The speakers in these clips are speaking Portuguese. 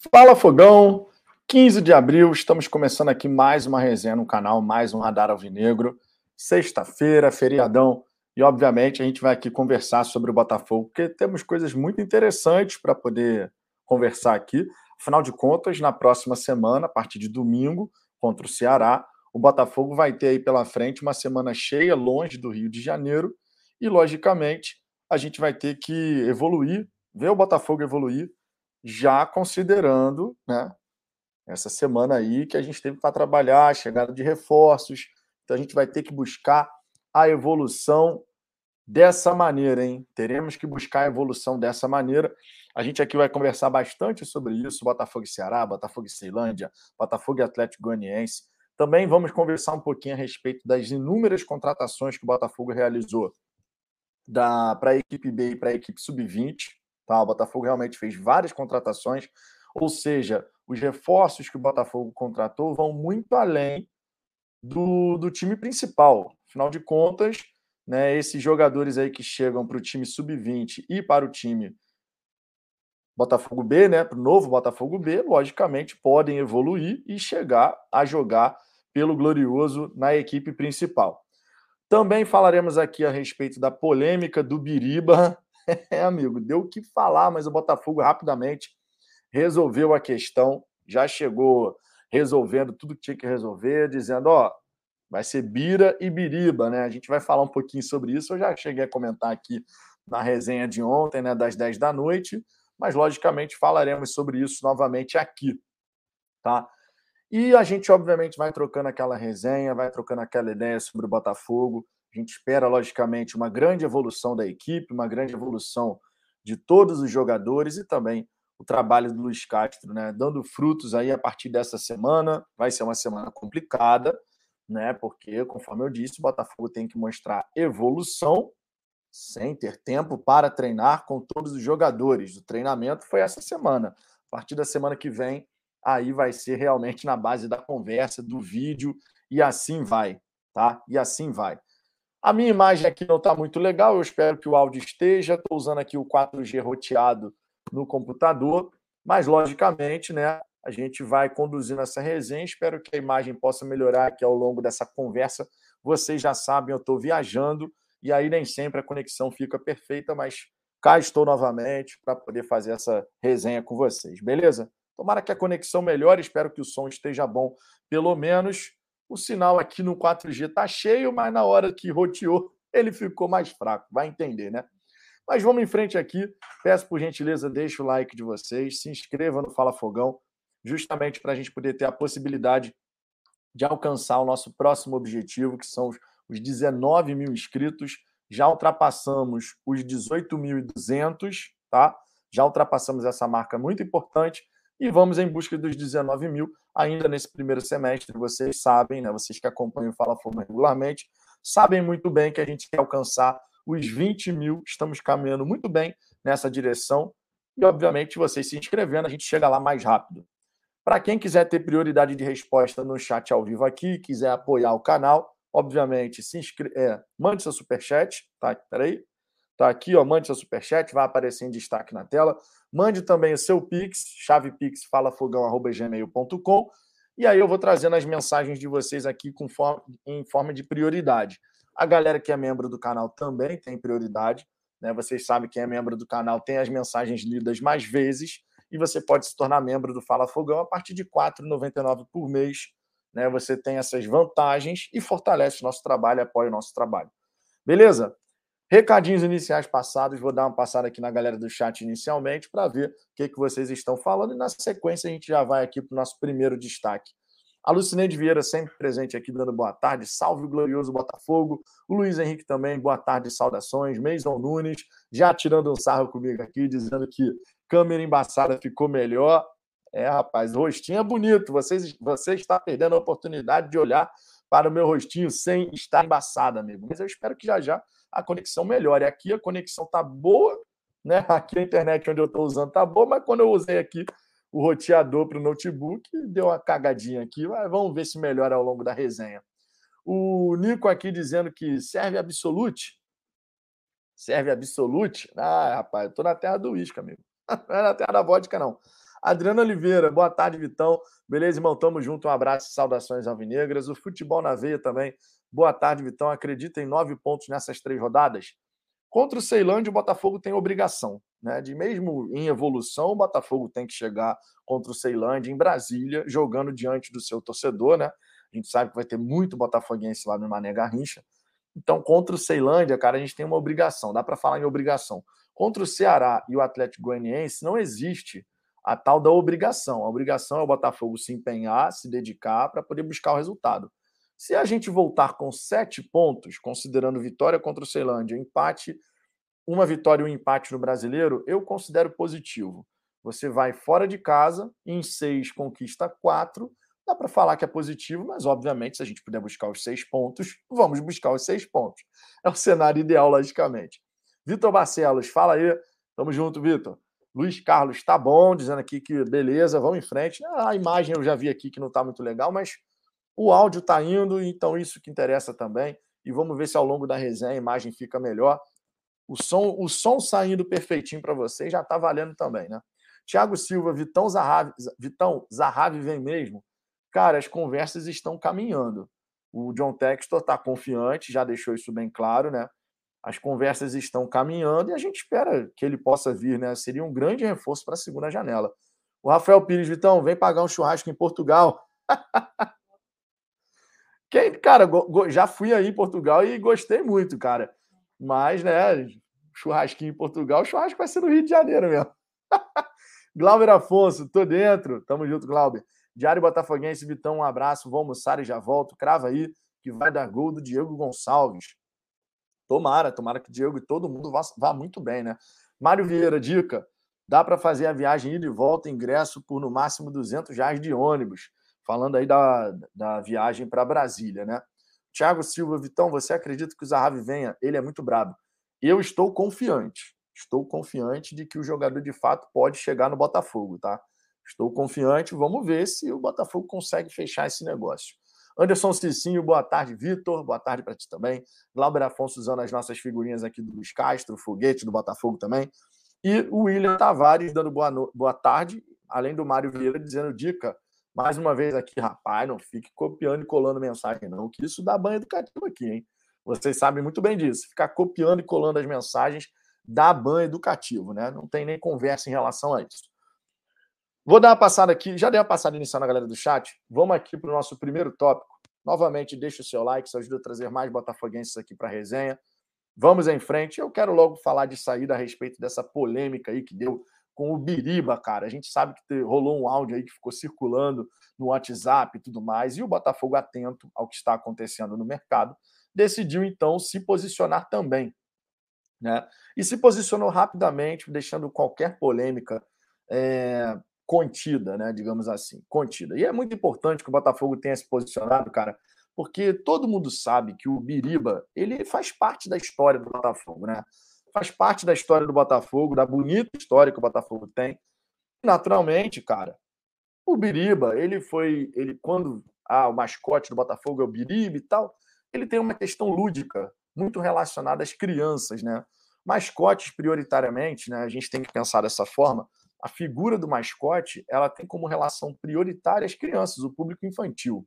Fala Fogão, 15 de abril, estamos começando aqui mais uma resenha no canal, mais um Radar Alvinegro. Sexta-feira, feriadão, e obviamente a gente vai aqui conversar sobre o Botafogo, porque temos coisas muito interessantes para poder conversar aqui. Afinal de contas, na próxima semana, a partir de domingo, contra o Ceará, o Botafogo vai ter aí pela frente uma semana cheia, longe do Rio de Janeiro, e logicamente a gente vai ter que evoluir, ver o Botafogo evoluir já considerando né, essa semana aí que a gente teve para trabalhar, chegada de reforços. Então a gente vai ter que buscar a evolução dessa maneira, hein? Teremos que buscar a evolução dessa maneira. A gente aqui vai conversar bastante sobre isso: Botafogo e Ceará, Botafogo e Ceilândia, Botafogo e Atlético Goianiense. Também vamos conversar um pouquinho a respeito das inúmeras contratações que o Botafogo realizou para a equipe B e para a equipe sub-20. Tá? O Botafogo realmente fez várias contratações, ou seja, os reforços que o Botafogo contratou vão muito além do, do time principal. Afinal de contas, né, esses jogadores aí que chegam para o time sub-20 e para o time Botafogo B, né, para o novo Botafogo B, logicamente podem evoluir e chegar a jogar pelo Glorioso na equipe principal. Também falaremos aqui a respeito da polêmica do Biriba É, amigo, deu o que falar, mas o Botafogo rapidamente resolveu a questão, já chegou resolvendo tudo que tinha que resolver, dizendo, ó, vai ser Bira e Biriba, né? A gente vai falar um pouquinho sobre isso. Eu já cheguei a comentar aqui na resenha de ontem, né, das 10 da noite, mas logicamente falaremos sobre isso novamente aqui, tá? E a gente obviamente vai trocando aquela resenha, vai trocando aquela ideia sobre o Botafogo. A gente espera, logicamente, uma grande evolução da equipe, uma grande evolução de todos os jogadores e também o trabalho do Luiz Castro, né? Dando frutos aí a partir dessa semana. Vai ser uma semana complicada, né? Porque, conforme eu disse, o Botafogo tem que mostrar evolução sem ter tempo para treinar com todos os jogadores. O treinamento foi essa semana. A partir da semana que vem, aí vai ser realmente na base da conversa, do vídeo, e assim vai, tá? E assim vai. A minha imagem aqui não está muito legal, eu espero que o áudio esteja. Estou usando aqui o 4G roteado no computador, mas logicamente, né, a gente vai conduzindo essa resenha. Espero que a imagem possa melhorar aqui ao longo dessa conversa. Vocês já sabem, eu estou viajando e aí nem sempre a conexão fica perfeita, mas cá estou novamente para poder fazer essa resenha com vocês, beleza? Tomara que a conexão melhore, espero que o som esteja bom, pelo menos o sinal aqui no 4G está cheio, mas na hora que roteou, ele ficou mais fraco. Vai entender, né? Mas vamos em frente aqui. Peço por gentileza, deixe o like de vocês, se inscreva no Fala Fogão, justamente para a gente poder ter a possibilidade de alcançar o nosso próximo objetivo, que são os 19 mil inscritos. Já ultrapassamos os 18.200, tá? Já ultrapassamos essa marca muito importante e vamos em busca dos 19 mil ainda nesse primeiro semestre. Vocês sabem, né? Vocês que acompanham o Fala Forma regularmente, sabem muito bem que a gente quer alcançar os 20 mil. Estamos caminhando muito bem nessa direção. E, obviamente, vocês se inscrevendo, a gente chega lá mais rápido. Para quem quiser ter prioridade de resposta no chat ao vivo aqui, quiser apoiar o canal, obviamente, se inscreve, é, mande seu superchat, tá? Peraí. Tá aqui, ó, mande seu superchat, vai aparecer em destaque na tela. Mande também o seu Pix, chave Pix falafogão.gmail.com. E aí eu vou trazendo as mensagens de vocês aqui com em forma de prioridade. A galera que é membro do canal também tem prioridade. Né? Vocês sabem que é membro do canal tem as mensagens lidas mais vezes. E você pode se tornar membro do Fala Fogão a partir de R$ 4,99 por mês. Né? Você tem essas vantagens e fortalece o nosso trabalho, apoia o nosso trabalho. Beleza? Recadinhos iniciais passados, vou dar uma passada aqui na galera do chat inicialmente para ver o que, que vocês estão falando e na sequência a gente já vai aqui para o nosso primeiro destaque. A Lucineide Vieira sempre presente aqui, dando boa tarde. Salve o glorioso Botafogo. O Luiz Henrique também, boa tarde, saudações. Meison Nunes, já tirando um sarro comigo aqui, dizendo que câmera embaçada ficou melhor. É, rapaz, o rostinho é bonito. Vocês, você está perdendo a oportunidade de olhar para o meu rostinho sem estar embaçado, amigo. Mas eu espero que já já a conexão melhore. Aqui a conexão tá boa, né? Aqui a internet onde eu estou usando tá boa, mas quando eu usei aqui o roteador para o notebook, deu uma cagadinha aqui. Mas vamos ver se melhora ao longo da resenha. O Nico aqui dizendo que serve absolute. Serve absolute? Ah, rapaz, eu tô na terra do uísque, amigo. Não é na terra da vodka, não. Adriano Oliveira, boa tarde, Vitão. Beleza, irmão? Tamo junto. Um abraço e saudações alvinegras. O futebol na veia também. Boa tarde, Vitão. Acredita em nove pontos nessas três rodadas? Contra o Ceilândia, o Botafogo tem obrigação. Né? De mesmo em evolução, o Botafogo tem que chegar contra o Ceilândia em Brasília, jogando diante do seu torcedor, né? A gente sabe que vai ter muito botafoguense lá no Mané Garrincha. Então, contra o Ceilândia, cara, a gente tem uma obrigação. Dá para falar em obrigação. Contra o Ceará e o Atlético Goianiense, não existe a tal da obrigação. A obrigação é o Botafogo se empenhar, se dedicar para poder buscar o resultado. Se a gente voltar com sete pontos, considerando vitória contra o Ceilândia, empate, uma vitória e um empate no brasileiro, eu considero positivo. Você vai fora de casa, em seis conquista quatro. Dá para falar que é positivo, mas obviamente, se a gente puder buscar os seis pontos, vamos buscar os seis pontos. É o cenário ideal, logicamente. Vitor Barcelos, fala aí. Tamo junto, Vitor. Luiz Carlos, tá bom, dizendo aqui que beleza, vamos em frente. A imagem eu já vi aqui que não tá muito legal, mas o áudio está indo, então isso que interessa também. E vamos ver se ao longo da resenha a imagem fica melhor. O som, o som saindo perfeitinho para vocês já está valendo também, né? Tiago Silva, Vitão Zahavi, Vitão Zahavi vem mesmo. Cara, as conversas estão caminhando. O John Textor está confiante, já deixou isso bem claro, né? As conversas estão caminhando e a gente espera que ele possa vir, né? Seria um grande reforço para a segunda janela. O Rafael Pires, Vitão, vem pagar um churrasco em Portugal. Quem, cara, já fui aí em Portugal e gostei muito, cara. Mas, né, churrasquinho em Portugal, churrasco vai ser no Rio de Janeiro mesmo. Glauber Afonso, tô dentro. Tamo junto, Glauber. Diário Botafoguense, Vitão, um abraço. Vou almoçar e já volto. Crava aí que vai dar gol do Diego Gonçalves. Tomara, tomara que Diego e todo mundo vá, vá muito bem, né? Mário Vieira, dica: dá para fazer a viagem ida e volta, ingresso por no máximo 200 reais de ônibus falando aí da, da viagem para Brasília, né? Thiago Silva, Vitão, você acredita que o Zahavi venha? Ele é muito brabo. Eu estou confiante. Estou confiante de que o jogador de fato pode chegar no Botafogo, tá? Estou confiante. Vamos ver se o Botafogo consegue fechar esse negócio. Anderson Cicinho, boa tarde, Vitor. Boa tarde para ti também. Glauber Afonso usando as nossas figurinhas aqui do Luiz Castro, foguete do Botafogo também. E o William Tavares dando boa, no... boa tarde, além do Mário Vieira dizendo dica mais uma vez aqui, rapaz, não fique copiando e colando mensagem, não, que isso dá banho educativo aqui, hein? Vocês sabem muito bem disso. Ficar copiando e colando as mensagens dá banho educativo, né? Não tem nem conversa em relação a isso. Vou dar uma passada aqui, já dei uma passada inicial na galera do chat. Vamos aqui para o nosso primeiro tópico. Novamente, deixa o seu like, isso ajuda a trazer mais botafoguenses aqui para a resenha. Vamos em frente. Eu quero logo falar de saída a respeito dessa polêmica aí que deu com o Biriba, cara. A gente sabe que rolou um áudio aí que ficou circulando no WhatsApp e tudo mais, e o Botafogo, atento ao que está acontecendo no mercado, decidiu então se posicionar também. Né? E se posicionou rapidamente, deixando qualquer polêmica é, contida, né? digamos assim, contida. E é muito importante que o Botafogo tenha se posicionado, cara, porque todo mundo sabe que o Biriba ele faz parte da história do Botafogo, né? faz parte da história do Botafogo, da bonita história que o Botafogo tem. Naturalmente, cara, o Biriba, ele foi, ele quando ah, o mascote do Botafogo é o Biriba e tal, ele tem uma questão lúdica muito relacionada às crianças, né? Mascotes prioritariamente, né? A gente tem que pensar dessa forma. A figura do mascote, ela tem como relação prioritária as crianças, o público infantil,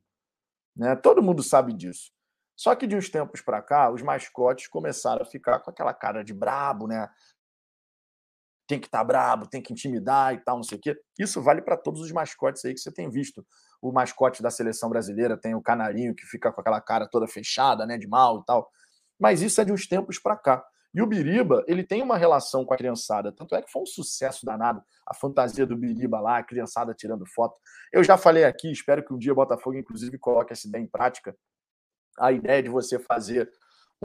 né? Todo mundo sabe disso. Só que de uns tempos para cá, os mascotes começaram a ficar com aquela cara de brabo, né? Tem que estar tá brabo, tem que intimidar e tal, não sei o quê. Isso vale para todos os mascotes aí que você tem visto. O mascote da seleção brasileira tem o canarinho que fica com aquela cara toda fechada, né, de mal e tal. Mas isso é de uns tempos para cá. E o Biriba, ele tem uma relação com a criançada. Tanto é que foi um sucesso danado a fantasia do Biriba lá, a criançada tirando foto. Eu já falei aqui, espero que um dia o Botafogo, inclusive, coloque essa ideia em prática a ideia de você fazer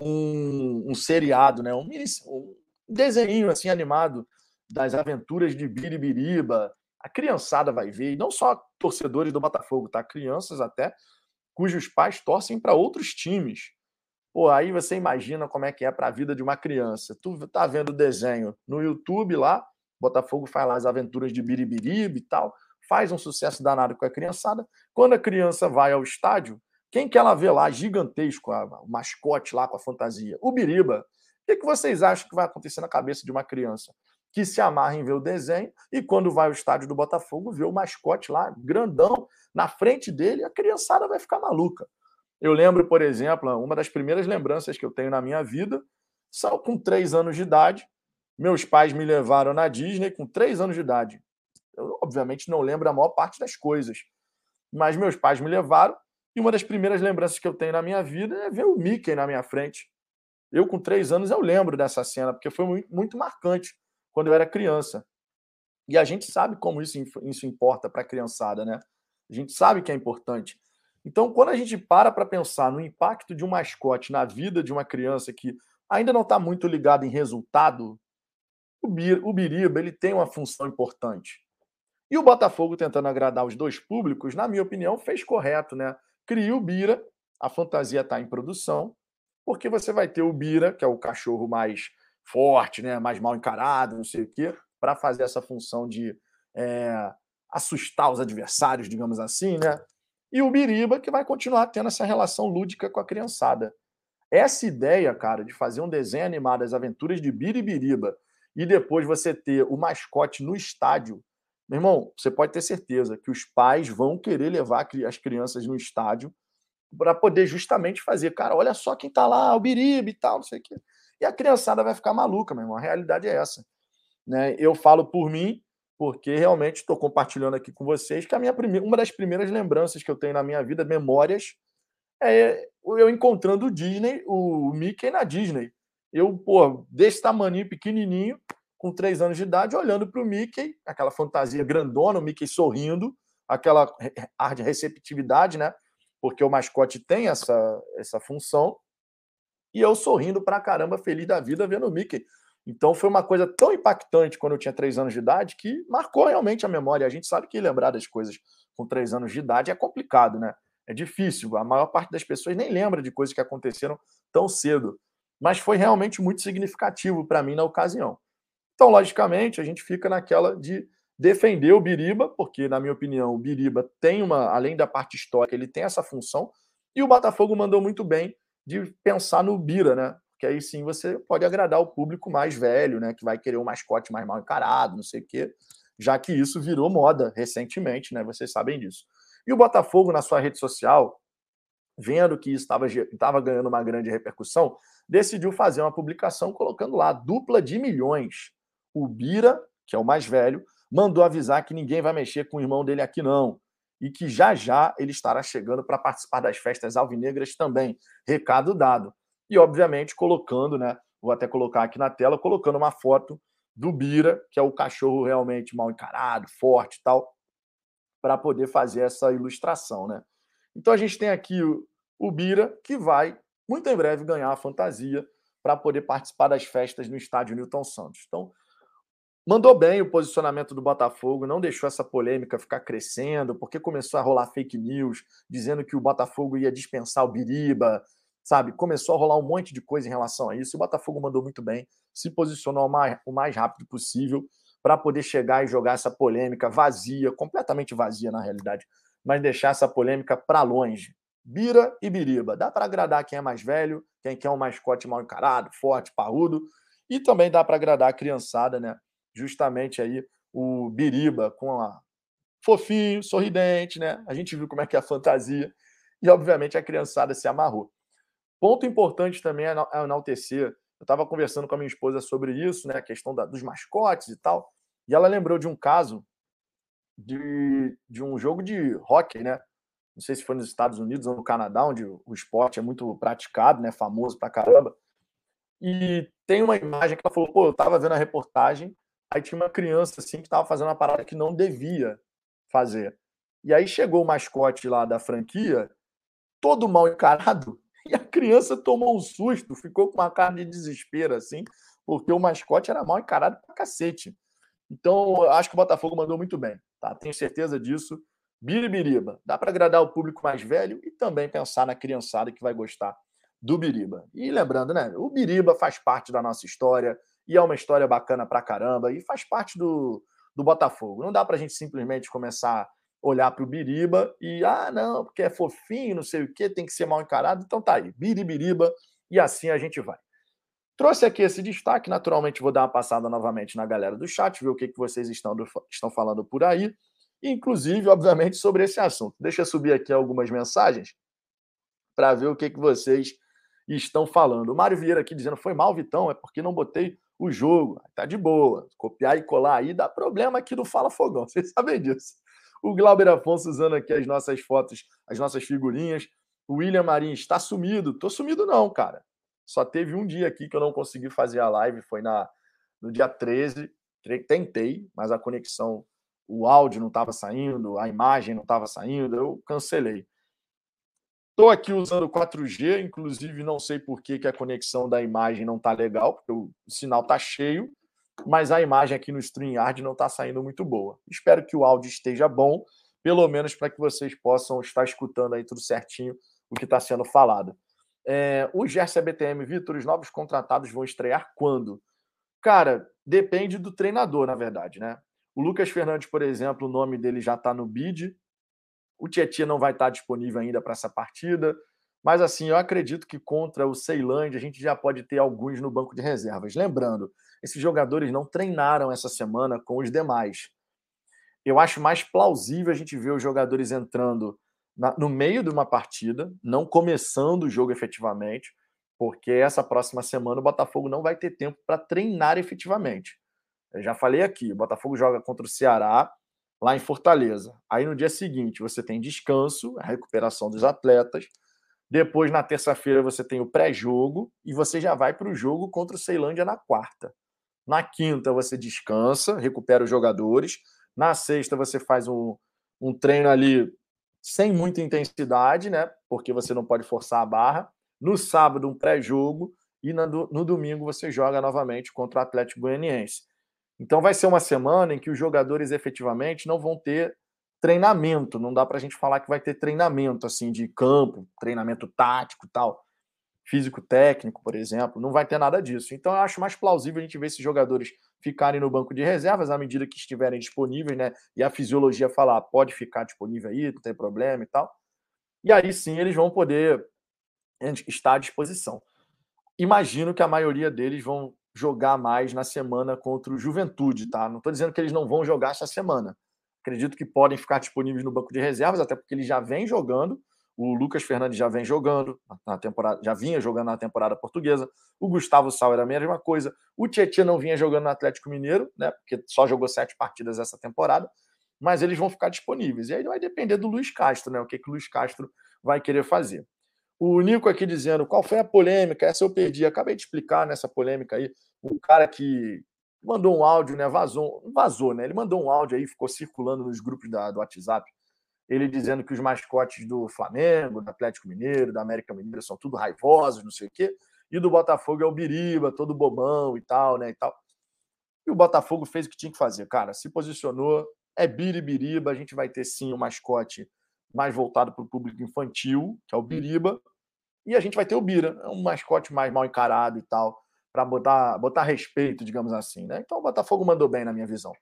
um, um seriado, né? um, um desenho assim animado das aventuras de Biribiriba. A criançada vai ver, e não só torcedores do Botafogo, tá? Crianças até, cujos pais torcem para outros times. Pô, aí você imagina como é que é para a vida de uma criança. Tu tá vendo o desenho no YouTube lá, Botafogo faz lá as aventuras de Biribiriba e tal, faz um sucesso danado com a criançada. Quando a criança vai ao estádio, quem que ela vê lá, gigantesco, o mascote lá com a fantasia? O Biriba. O que, que vocês acham que vai acontecer na cabeça de uma criança que se amarra em ver o desenho e quando vai ao estádio do Botafogo, vê o mascote lá, grandão, na frente dele, a criançada vai ficar maluca. Eu lembro, por exemplo, uma das primeiras lembranças que eu tenho na minha vida, são com três anos de idade. Meus pais me levaram na Disney com três anos de idade. Eu, obviamente, não lembro a maior parte das coisas, mas meus pais me levaram e uma das primeiras lembranças que eu tenho na minha vida é ver o Mickey na minha frente. Eu, com três anos, eu lembro dessa cena, porque foi muito, muito marcante quando eu era criança. E a gente sabe como isso, isso importa para a criançada, né? A gente sabe que é importante. Então, quando a gente para para pensar no impacto de um mascote na vida de uma criança que ainda não está muito ligada em resultado, o, Biriba ele tem uma função importante. E o Botafogo, tentando agradar os dois públicos, na minha opinião, fez correto, né? Cria o Bira, a fantasia está em produção, porque você vai ter o Bira, que é o cachorro mais forte, né, mais mal encarado, não sei o quê, para fazer essa função de é, assustar os adversários, digamos assim, né? E o Biriba, que vai continuar tendo essa relação lúdica com a criançada. Essa ideia, cara, de fazer um desenho animado, as aventuras de Biribiriba, e depois você ter o mascote no estádio, meu irmão, você pode ter certeza que os pais vão querer levar as crianças no estádio para poder justamente fazer, cara, olha só quem tá lá, o Biriba e tal, não sei o quê. E a criançada vai ficar maluca, meu irmão. A realidade é essa. Né? Eu falo por mim, porque realmente estou compartilhando aqui com vocês que a minha primeira, uma das primeiras lembranças que eu tenho na minha vida, memórias, é eu encontrando o Disney, o Mickey na Disney. Eu, pô, desse tamanho pequenininho, com três anos de idade, olhando para o Mickey, aquela fantasia grandona, o Mickey sorrindo, aquela ar de receptividade, né? Porque o mascote tem essa, essa função. E eu sorrindo pra caramba, feliz da vida, vendo o Mickey. Então foi uma coisa tão impactante quando eu tinha três anos de idade que marcou realmente a memória. A gente sabe que lembrar das coisas com três anos de idade é complicado, né? É difícil. A maior parte das pessoas nem lembra de coisas que aconteceram tão cedo. Mas foi realmente muito significativo para mim na ocasião. Então, logicamente, a gente fica naquela de defender o Biriba, porque, na minha opinião, o Biriba tem uma, além da parte histórica, ele tem essa função, e o Botafogo mandou muito bem de pensar no Bira, né? Que aí sim você pode agradar o público mais velho, né? Que vai querer um mascote mais mal encarado, não sei o quê, já que isso virou moda recentemente, né? Vocês sabem disso. E o Botafogo, na sua rede social, vendo que isso estava ganhando uma grande repercussão, decidiu fazer uma publicação colocando lá dupla de milhões o Bira, que é o mais velho, mandou avisar que ninguém vai mexer com o irmão dele aqui não. E que já já ele estará chegando para participar das festas alvinegras também. Recado dado. E, obviamente, colocando, né? Vou até colocar aqui na tela, colocando uma foto do Bira, que é o cachorro realmente mal encarado, forte e tal, para poder fazer essa ilustração, né? Então a gente tem aqui o, o Bira, que vai, muito em breve, ganhar a fantasia para poder participar das festas no estádio Newton Santos. Então, Mandou bem o posicionamento do Botafogo, não deixou essa polêmica ficar crescendo, porque começou a rolar fake news dizendo que o Botafogo ia dispensar o Biriba, sabe? Começou a rolar um monte de coisa em relação a isso. O Botafogo mandou muito bem, se posicionou o mais, o mais rápido possível para poder chegar e jogar essa polêmica vazia, completamente vazia na realidade, mas deixar essa polêmica para longe. Bira e Biriba. Dá para agradar quem é mais velho, quem quer um mascote mal encarado, forte, parrudo, e também dá para agradar a criançada, né? justamente aí o Biriba com a fofinho, sorridente, né? A gente viu como é que é a fantasia e obviamente a criançada se amarrou. Ponto importante também é enaltecer. Eu estava conversando com a minha esposa sobre isso, né? A questão da, dos mascotes e tal. E ela lembrou de um caso de, de um jogo de hockey, né? Não sei se foi nos Estados Unidos ou no Canadá, onde o esporte é muito praticado, né? Famoso pra caramba. E tem uma imagem que ela falou: pô, eu estava vendo a reportagem Aí tinha uma criança assim que estava fazendo uma parada que não devia fazer. E aí chegou o mascote lá da franquia, todo mal encarado, e a criança tomou um susto, ficou com uma cara de desespero assim, porque o mascote era mal encarado pra cacete. Então, acho que o Botafogo mandou muito bem, tá? Tenho certeza disso. Biribiriba. Dá para agradar o público mais velho e também pensar na criançada que vai gostar do Biriba. E lembrando, né? O Biriba faz parte da nossa história e é uma história bacana pra caramba e faz parte do, do Botafogo. Não dá pra gente simplesmente começar olhar pro Biriba e, ah, não, porque é fofinho, não sei o quê, tem que ser mal encarado. Então tá aí, Biribiriba, e assim a gente vai. Trouxe aqui esse destaque, naturalmente vou dar uma passada novamente na galera do chat, ver o que, que vocês estão, do, estão falando por aí, inclusive, obviamente, sobre esse assunto. Deixa eu subir aqui algumas mensagens para ver o que, que vocês estão falando. O Mário Vieira aqui dizendo, foi mal, Vitão, é porque não botei o jogo. Tá de boa. Copiar e colar aí dá problema aqui do Fala Fogão, vocês sabem disso. O Glauber Afonso usando aqui as nossas fotos, as nossas figurinhas. O William Marins está sumido. Tô sumido não, cara. Só teve um dia aqui que eu não consegui fazer a live, foi na no dia 13. Tentei, mas a conexão, o áudio não estava saindo, a imagem não estava saindo, eu cancelei. Estou aqui usando 4G, inclusive não sei por que, que a conexão da imagem não está legal, porque o sinal está cheio, mas a imagem aqui no StreamYard não está saindo muito boa. Espero que o áudio esteja bom, pelo menos para que vocês possam estar escutando aí tudo certinho o que está sendo falado. É, o Gerson BTM, Vitor, os novos contratados vão estrear quando? Cara, depende do treinador, na verdade, né? O Lucas Fernandes, por exemplo, o nome dele já está no bid. O Tietchan não vai estar disponível ainda para essa partida. Mas assim, eu acredito que contra o Ceilândia a gente já pode ter alguns no banco de reservas. Lembrando, esses jogadores não treinaram essa semana com os demais. Eu acho mais plausível a gente ver os jogadores entrando na, no meio de uma partida, não começando o jogo efetivamente, porque essa próxima semana o Botafogo não vai ter tempo para treinar efetivamente. Eu já falei aqui, o Botafogo joga contra o Ceará lá em Fortaleza. Aí no dia seguinte você tem descanso, a recuperação dos atletas. Depois, na terça-feira, você tem o pré-jogo e você já vai para o jogo contra o Ceilândia na quarta. Na quinta, você descansa, recupera os jogadores. Na sexta, você faz um, um treino ali sem muita intensidade, né? Porque você não pode forçar a barra. No sábado, um pré-jogo. E no, no domingo, você joga novamente contra o Atlético Goianiense. Então, vai ser uma semana em que os jogadores efetivamente não vão ter treinamento. Não dá para a gente falar que vai ter treinamento assim de campo, treinamento tático tal, físico técnico, por exemplo. Não vai ter nada disso. Então, eu acho mais plausível a gente ver esses jogadores ficarem no banco de reservas à medida que estiverem disponíveis, né? E a fisiologia falar, pode ficar disponível aí, não tem problema e tal. E aí sim eles vão poder estar à disposição. Imagino que a maioria deles vão jogar mais na semana contra o Juventude, tá? Não estou dizendo que eles não vão jogar essa semana. Acredito que podem ficar disponíveis no banco de reservas, até porque ele já vem jogando. O Lucas Fernandes já vem jogando na temporada, já vinha jogando na temporada portuguesa. O Gustavo Sal era a mesma coisa. O Tietchan não vinha jogando no Atlético Mineiro, né? Porque só jogou sete partidas essa temporada. Mas eles vão ficar disponíveis. E aí vai depender do Luiz Castro, né? O que, que o Luiz Castro vai querer fazer. O Nico aqui dizendo qual foi a polêmica, essa eu perdi. Acabei de explicar nessa polêmica aí. O cara que mandou um áudio, né? Vazou, vazou, né? Ele mandou um áudio aí, ficou circulando nos grupos da, do WhatsApp. Ele dizendo que os mascotes do Flamengo, do Atlético Mineiro, da América Mineira são tudo raivosos, não sei o quê. E do Botafogo é o Biriba, todo bobão e tal, né? E tal. E o Botafogo fez o que tinha que fazer, cara. Se posicionou, é Biribiriba. A gente vai ter sim um mascote mais voltado para o público infantil, que é o Biriba, e a gente vai ter o Bira, é um mascote mais mal encarado e tal, para botar, botar respeito, digamos assim. Né? Então o Botafogo mandou bem, na minha visão.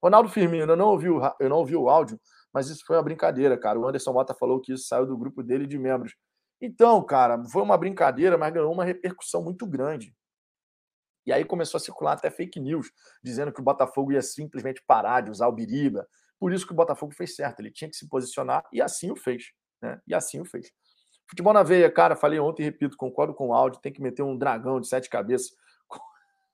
Ronaldo Firmino, eu não ouvi o, eu não ouvi o áudio, mas isso foi uma brincadeira, cara. O Anderson Mota falou que isso saiu do grupo dele de membros. Então, cara, foi uma brincadeira, mas ganhou uma repercussão muito grande. E aí começou a circular até fake news, dizendo que o Botafogo ia simplesmente parar de usar o Biriba, por isso que o Botafogo fez certo, ele tinha que se posicionar e assim o fez. Né? E assim o fez. Futebol na veia, cara, falei ontem e repito, concordo com o áudio, tem que meter um dragão de sete cabeças.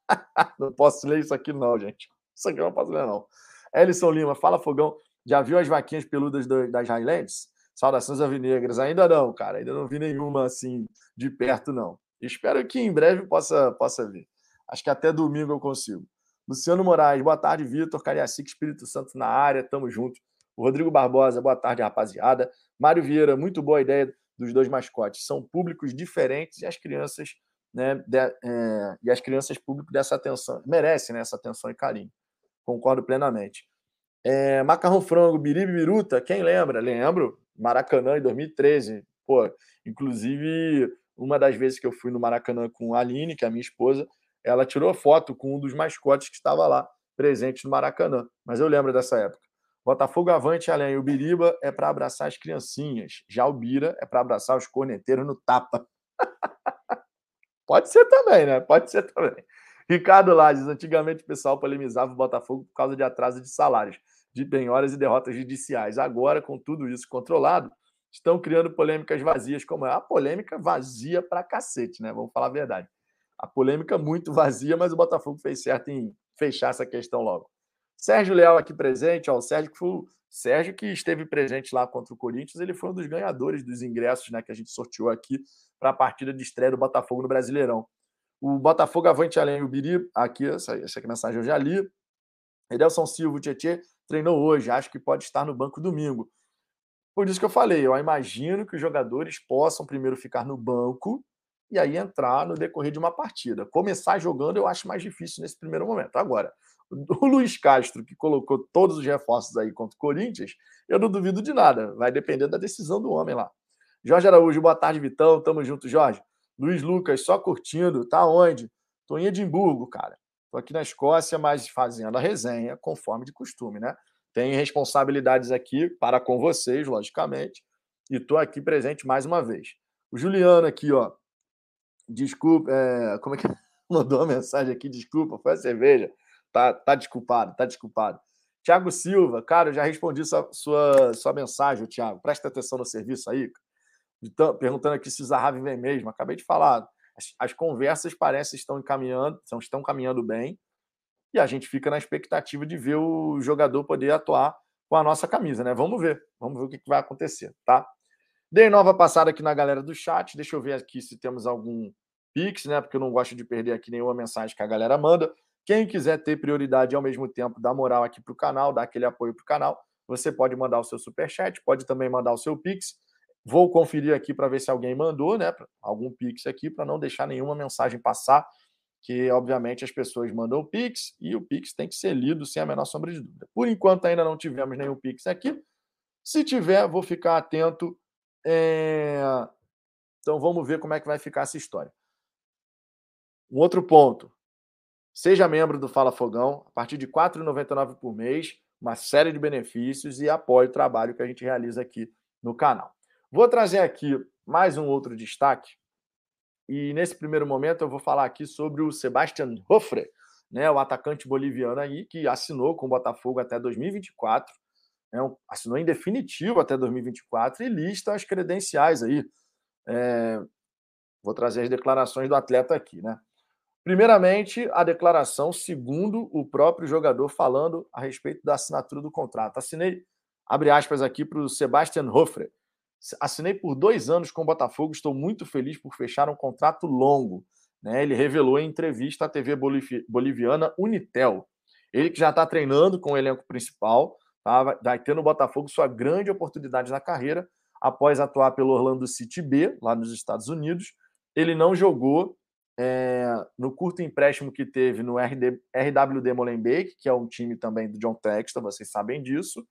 não posso ler isso aqui, não, gente. Isso aqui eu não posso ler, não. Ellison Lima, fala fogão. Já viu as vaquinhas peludas das Highlands? Saudações avinegras. Ainda não, cara. Ainda não vi nenhuma assim de perto, não. Espero que em breve possa, possa ver. Acho que até domingo eu consigo. Luciano Moraes, boa tarde, Vitor. Cariacica, Espírito Santo na área, tamo junto. Rodrigo Barbosa, boa tarde, rapaziada. Mário Vieira, muito boa ideia dos dois mascotes. São públicos diferentes e as crianças, né, de, é, e as crianças público dessa atenção, merecem né, essa atenção e carinho. Concordo plenamente. É, Macarrão Frango, Biribi Biruta, quem lembra? Lembro. Maracanã em 2013. Pô, inclusive, uma das vezes que eu fui no Maracanã com a Aline, que é a minha esposa, ela tirou foto com um dos mascotes que estava lá, presente no Maracanã. Mas eu lembro dessa época. Botafogo avante, além. O Biriba é para abraçar as criancinhas. Já o Bira é para abraçar os corneteiros no tapa. Pode ser também, né? Pode ser também. Ricardo Lages, antigamente o pessoal polemizava o Botafogo por causa de atraso de salários, de penhoras e derrotas judiciais. Agora, com tudo isso controlado, estão criando polêmicas vazias, como é a polêmica vazia pra cacete, né? Vamos falar a verdade. A polêmica muito vazia, mas o Botafogo fez certo em fechar essa questão logo. Sérgio Leal aqui presente, ó, o Sérgio que foi Sérgio que esteve presente lá contra o Corinthians, ele foi um dos ganhadores dos ingressos, né, que a gente sorteou aqui para a partida de estreia do Botafogo no Brasileirão. O Botafogo avante além o Biri, aqui essa, essa mensagem eu já li. Edelson Silva, o Tietê, treinou hoje, acho que pode estar no banco domingo. Por isso que eu falei, eu imagino que os jogadores possam primeiro ficar no banco e aí entrar no decorrer de uma partida. Começar jogando eu acho mais difícil nesse primeiro momento. Agora, o Luiz Castro, que colocou todos os reforços aí contra o Corinthians, eu não duvido de nada. Vai depender da decisão do homem lá. Jorge Araújo, boa tarde, Vitão. Tamo junto, Jorge. Luiz Lucas, só curtindo. Tá onde? Tô em Edimburgo, cara. Tô aqui na Escócia, mas fazendo a resenha, conforme de costume, né? Tenho responsabilidades aqui para com vocês, logicamente. E tô aqui presente mais uma vez. O Juliano aqui, ó. Desculpa, é... como é que mandou uma mensagem aqui? Desculpa, foi a cerveja. Tá, tá desculpado, tá desculpado. Tiago Silva, cara, eu já respondi sua, sua, sua mensagem, Tiago. Presta atenção no serviço aí. Então, perguntando aqui se o Zahavi vem mesmo. Acabei de falar. As, as conversas parecem estão encaminhando, estão caminhando bem. E a gente fica na expectativa de ver o jogador poder atuar com a nossa camisa, né? Vamos ver. Vamos ver o que, que vai acontecer, tá? Dei nova passada aqui na galera do chat. Deixa eu ver aqui se temos algum Pix, né? Porque eu não gosto de perder aqui nenhuma mensagem que a galera manda. Quem quiser ter prioridade e ao mesmo tempo dar moral aqui para o canal, dar aquele apoio para o canal, você pode mandar o seu superchat, pode também mandar o seu Pix. Vou conferir aqui para ver se alguém mandou, né? Algum Pix aqui, para não deixar nenhuma mensagem passar, que obviamente as pessoas mandam o Pix e o Pix tem que ser lido sem a menor sombra de dúvida. Por enquanto ainda não tivemos nenhum Pix aqui. Se tiver, vou ficar atento. É... Então vamos ver como é que vai ficar essa história. Um outro ponto. Seja membro do Fala Fogão, a partir de R$ 4,99 por mês, uma série de benefícios e apoie o trabalho que a gente realiza aqui no canal. Vou trazer aqui mais um outro destaque, e nesse primeiro momento eu vou falar aqui sobre o Sebastian Hoffre, né, o atacante boliviano aí, que assinou com o Botafogo até 2024, né, assinou em definitivo até 2024 e lista as credenciais aí. É, vou trazer as declarações do atleta aqui, né? Primeiramente, a declaração, segundo o próprio jogador, falando a respeito da assinatura do contrato. Assinei, abre aspas aqui para o Sebastian Hoffre. Assinei por dois anos com o Botafogo, estou muito feliz por fechar um contrato longo. Né? Ele revelou em entrevista à TV boliviana Unitel. Ele que já está treinando com o elenco principal, tá? vai ter no Botafogo sua grande oportunidade na carreira, após atuar pelo Orlando City B, lá nos Estados Unidos. Ele não jogou é, no curto empréstimo que teve no RD, RWD Molenbeek, que é um time também do John Textor, vocês sabem disso.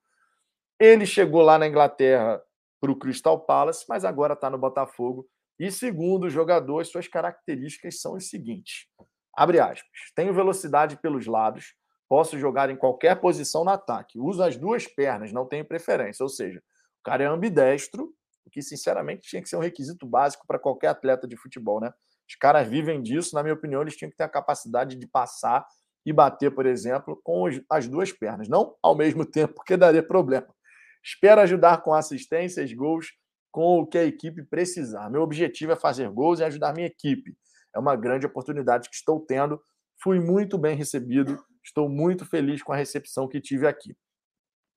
Ele chegou lá na Inglaterra para o Crystal Palace, mas agora está no Botafogo. E segundo o jogador, suas características são as seguintes: abre aspas, tenho velocidade pelos lados, posso jogar em qualquer posição no ataque, uso as duas pernas, não tenho preferência. Ou seja, o cara é ambidestro, o que sinceramente tinha que ser um requisito básico para qualquer atleta de futebol, né? Os caras vivem disso, na minha opinião, eles tinham que ter a capacidade de passar e bater, por exemplo, com as duas pernas. Não ao mesmo tempo, porque daria problema. Espero ajudar com assistências, gols, com o que a equipe precisar. Meu objetivo é fazer gols e ajudar minha equipe. É uma grande oportunidade que estou tendo. Fui muito bem recebido, estou muito feliz com a recepção que tive aqui.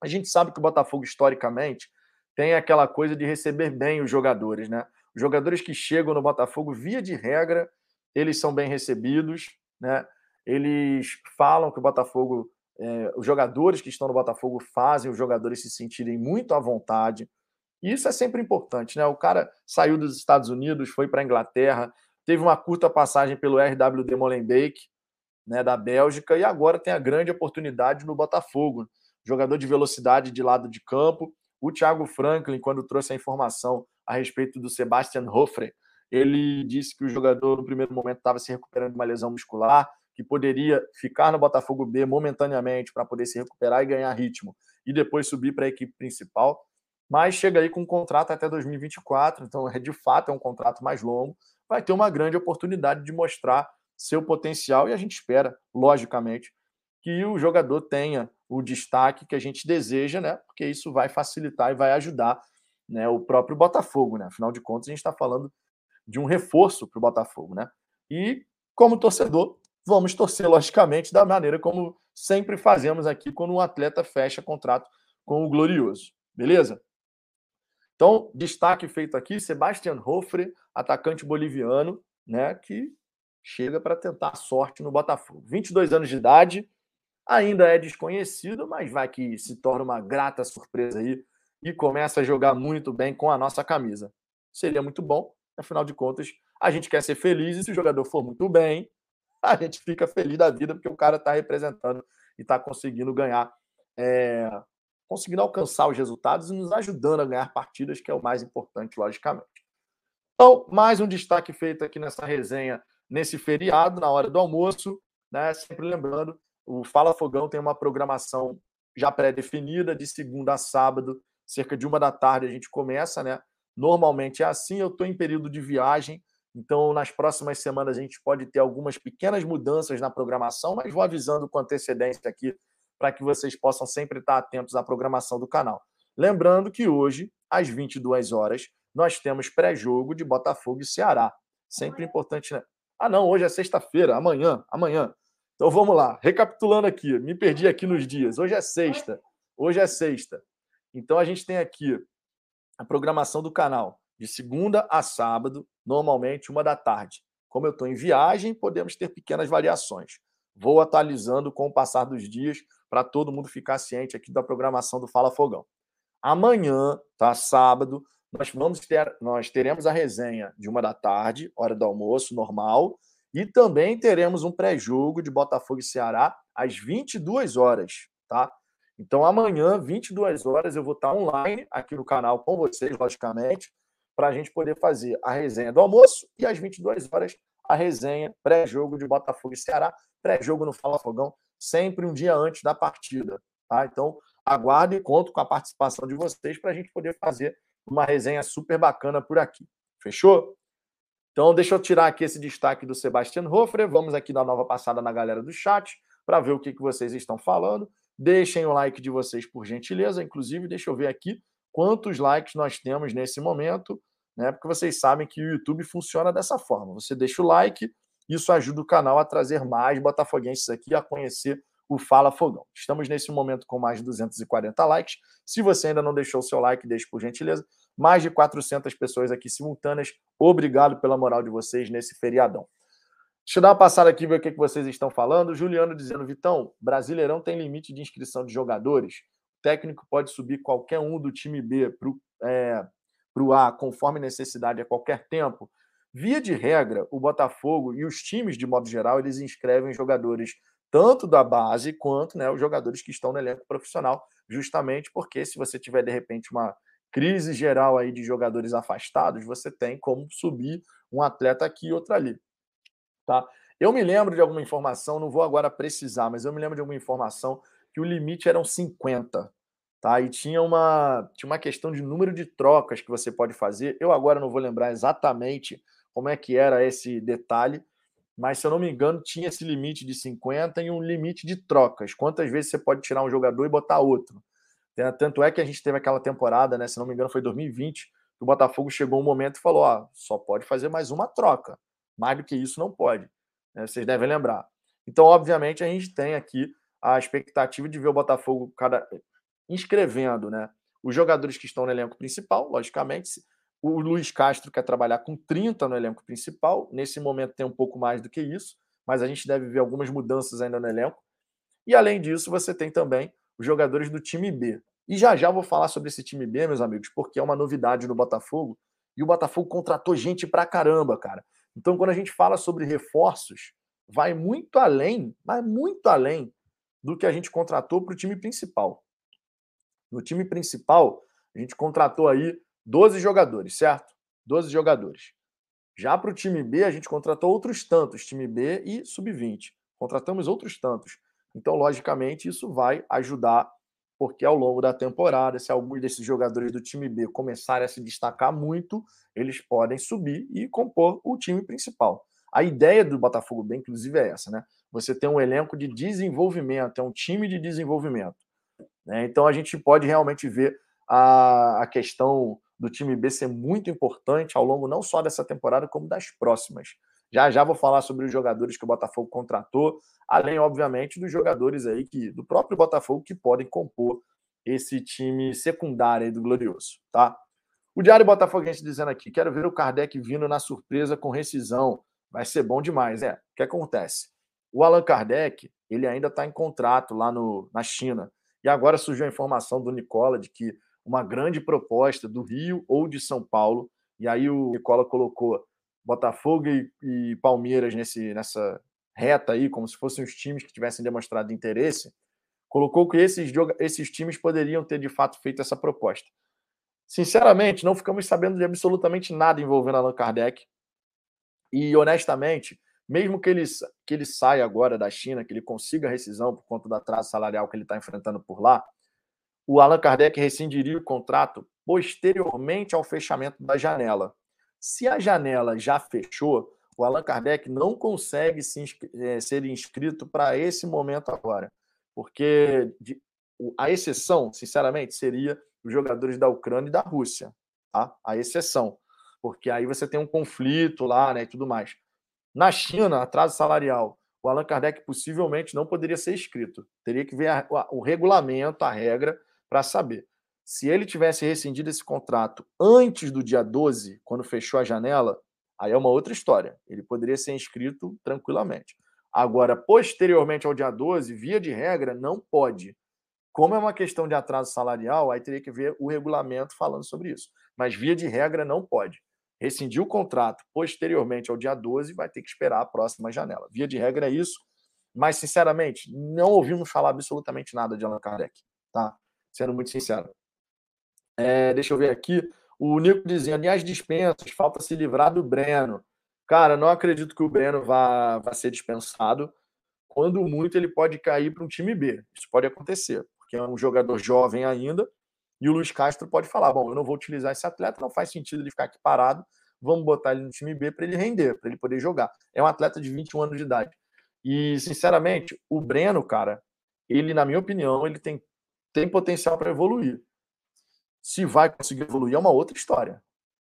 A gente sabe que o Botafogo, historicamente, tem aquela coisa de receber bem os jogadores, né? Jogadores que chegam no Botafogo, via de regra, eles são bem recebidos, né? Eles falam que o Botafogo, é, os jogadores que estão no Botafogo fazem os jogadores se sentirem muito à vontade. E isso é sempre importante, né? O cara saiu dos Estados Unidos, foi para a Inglaterra, teve uma curta passagem pelo RWD Molenbeek, né, da Bélgica, e agora tem a grande oportunidade no Botafogo. Jogador de velocidade de lado de campo. O Thiago Franklin, quando trouxe a informação a respeito do Sebastian Hoffre. Ele disse que o jogador, no primeiro momento, estava se recuperando de uma lesão muscular, que poderia ficar no Botafogo B momentaneamente para poder se recuperar e ganhar ritmo, e depois subir para a equipe principal. mas chega aí com um contrato até 2024, então é de fato é um contrato mais longo, vai ter uma grande oportunidade de mostrar seu potencial e a gente espera, logicamente, que o jogador tenha o destaque que a gente deseja, né? Porque isso vai facilitar e vai ajudar né, o próprio Botafogo, né? Afinal de contas, a gente está falando de um reforço para o Botafogo, né? E como torcedor, vamos torcer, logicamente, da maneira como sempre fazemos aqui quando um atleta fecha contrato com o Glorioso. Beleza? Então, destaque feito aqui, Sebastian Hofre, atacante boliviano, né, que chega para tentar sorte no Botafogo. 22 anos de idade, ainda é desconhecido, mas vai que se torna uma grata surpresa aí e começa a jogar muito bem com a nossa camisa. Seria muito bom, afinal de contas, a gente quer ser feliz e se o jogador for muito bem, a gente fica feliz da vida porque o cara está representando e está conseguindo ganhar, é, conseguindo alcançar os resultados e nos ajudando a ganhar partidas, que é o mais importante, logicamente. Então, mais um destaque feito aqui nessa resenha, nesse feriado, na hora do almoço, né? Sempre lembrando, o Fala Fogão tem uma programação já pré-definida, de segunda a sábado, cerca de uma da tarde a gente começa, né? Normalmente é assim, eu estou em período de viagem, então, nas próximas semanas, a gente pode ter algumas pequenas mudanças na programação, mas vou avisando com antecedência aqui para que vocês possam sempre estar atentos à programação do canal. Lembrando que hoje, às 22 horas, nós temos pré-jogo de Botafogo e Ceará. Sempre importante, né? Ah, não, hoje é sexta-feira, amanhã, amanhã. Então vamos lá, recapitulando aqui, me perdi aqui nos dias. Hoje é sexta, hoje é sexta. Então a gente tem aqui a programação do canal de segunda a sábado, normalmente uma da tarde. Como eu estou em viagem, podemos ter pequenas variações. Vou atualizando com o passar dos dias para todo mundo ficar ciente aqui da programação do Fala Fogão. Amanhã, tá? Sábado, nós vamos ter, nós teremos a resenha de uma da tarde, hora do almoço, normal, e também teremos um pré-jogo de Botafogo e Ceará às 22 horas, tá? Então amanhã, 22 horas, eu vou estar online aqui no canal com vocês, logicamente, para a gente poder fazer a resenha do almoço e às 22 horas a resenha pré-jogo de Botafogo e Ceará, pré-jogo no Fala Fogão, sempre um dia antes da partida. Tá? Então, aguarde e conto com a participação de vocês para a gente poder fazer uma resenha super bacana por aqui. Fechou? Então, deixa eu tirar aqui esse destaque do Sebastian Hofre. Vamos aqui dar nova passada na galera do chat para ver o que, que vocês estão falando. Deixem o like de vocês, por gentileza. Inclusive, deixa eu ver aqui quantos likes nós temos nesse momento, né? Porque vocês sabem que o YouTube funciona dessa forma. Você deixa o like, isso ajuda o canal a trazer mais botafoguenses aqui a conhecer o Fala Fogão. Estamos nesse momento com mais de 240 likes. Se você ainda não deixou o seu like, deixe por gentileza. Mais de 400 pessoas aqui simultâneas. Obrigado pela moral de vocês nesse feriadão. Deixa eu dar uma passada aqui ver o que vocês estão falando. Juliano dizendo, Vitão, Brasileirão tem limite de inscrição de jogadores técnico pode subir qualquer um do time B para o é, A, conforme necessidade, a qualquer tempo. Via de regra, o Botafogo e os times, de modo geral, eles inscrevem jogadores tanto da base quanto né, os jogadores que estão no elenco profissional, justamente porque se você tiver, de repente, uma crise geral aí de jogadores afastados, você tem como subir um atleta aqui e outro ali. Tá? Eu me lembro de alguma informação, não vou agora precisar, mas eu me lembro de alguma informação que o limite eram 50. Tá? E tinha uma, tinha uma questão de número de trocas que você pode fazer. Eu agora não vou lembrar exatamente como é que era esse detalhe, mas se eu não me engano, tinha esse limite de 50 e um limite de trocas. Quantas vezes você pode tirar um jogador e botar outro? Tanto é que a gente teve aquela temporada, né? Se não me engano, foi 2020, que o Botafogo chegou um momento e falou: ó, só pode fazer mais uma troca. Mais do que isso não pode. Né? Vocês devem lembrar. Então, obviamente, a gente tem aqui a expectativa de ver o Botafogo cada inscrevendo né, os jogadores que estão no elenco principal, logicamente. O Luiz Castro quer trabalhar com 30 no elenco principal. Nesse momento tem um pouco mais do que isso, mas a gente deve ver algumas mudanças ainda no elenco. E além disso, você tem também os jogadores do time B. E já já vou falar sobre esse time B, meus amigos, porque é uma novidade no Botafogo. E o Botafogo contratou gente pra caramba, cara. Então, quando a gente fala sobre reforços, vai muito além, mas muito além do que a gente contratou para o time principal. No time principal, a gente contratou aí 12 jogadores, certo? 12 jogadores. Já para o time B, a gente contratou outros tantos, time B e sub-20. Contratamos outros tantos. Então, logicamente, isso vai ajudar porque ao longo da temporada, se alguns desses jogadores do time B começarem a se destacar muito, eles podem subir e compor o time principal. A ideia do Botafogo B, inclusive, é essa, né? Você tem um elenco de desenvolvimento, é um time de desenvolvimento. Né? Então a gente pode realmente ver a, a questão do time B ser muito importante ao longo não só dessa temporada, como das próximas. Já já vou falar sobre os jogadores que o Botafogo contratou, além, obviamente, dos jogadores aí que do próprio Botafogo que podem compor esse time secundário aí do Glorioso, tá? O Diário Botafoguense dizendo aqui: quero ver o Kardec vindo na surpresa com rescisão. Vai ser bom demais. É, o que acontece? O Allan Kardec, ele ainda está em contrato lá no, na China. E agora surgiu a informação do Nicola de que uma grande proposta do Rio ou de São Paulo. E aí o Nicola colocou Botafogo e, e Palmeiras nesse, nessa reta aí, como se fossem os times que tivessem demonstrado interesse, colocou que esses, esses times poderiam ter de fato feito essa proposta. Sinceramente, não ficamos sabendo de absolutamente nada envolvendo Allan Kardec. E honestamente, mesmo que ele, que ele saia agora da China, que ele consiga rescisão por conta do atraso salarial que ele está enfrentando por lá, o Allan Kardec rescindiria o contrato posteriormente ao fechamento da janela. Se a janela já fechou, o Allan Kardec não consegue se é, ser inscrito para esse momento agora, porque de, a exceção, sinceramente, seria os jogadores da Ucrânia e da Rússia, tá? A exceção, porque aí você tem um conflito lá, né, e tudo mais. Na China, atraso salarial, o Allan Kardec possivelmente não poderia ser inscrito. Teria que ver a, o regulamento, a regra, para saber. Se ele tivesse rescindido esse contrato antes do dia 12, quando fechou a janela, Aí é uma outra história. Ele poderia ser inscrito tranquilamente. Agora, posteriormente ao dia 12, via de regra, não pode. Como é uma questão de atraso salarial, aí teria que ver o regulamento falando sobre isso. Mas via de regra, não pode. Rescindir o contrato posteriormente ao dia 12, vai ter que esperar a próxima janela. Via de regra é isso. Mas, sinceramente, não ouvimos falar absolutamente nada de Allan Kardec. Tá? Sendo muito sincero. É, deixa eu ver aqui. O Nico dizendo, e as dispensas, falta se livrar do Breno. Cara, não acredito que o Breno vá, vá ser dispensado. Quando muito, ele pode cair para um time B. Isso pode acontecer, porque é um jogador jovem ainda. E o Luiz Castro pode falar: bom, eu não vou utilizar esse atleta, não faz sentido ele ficar aqui parado. Vamos botar ele no time B para ele render, para ele poder jogar. É um atleta de 21 anos de idade. E, sinceramente, o Breno, cara, ele, na minha opinião, ele tem, tem potencial para evoluir. Se vai conseguir evoluir é uma outra história.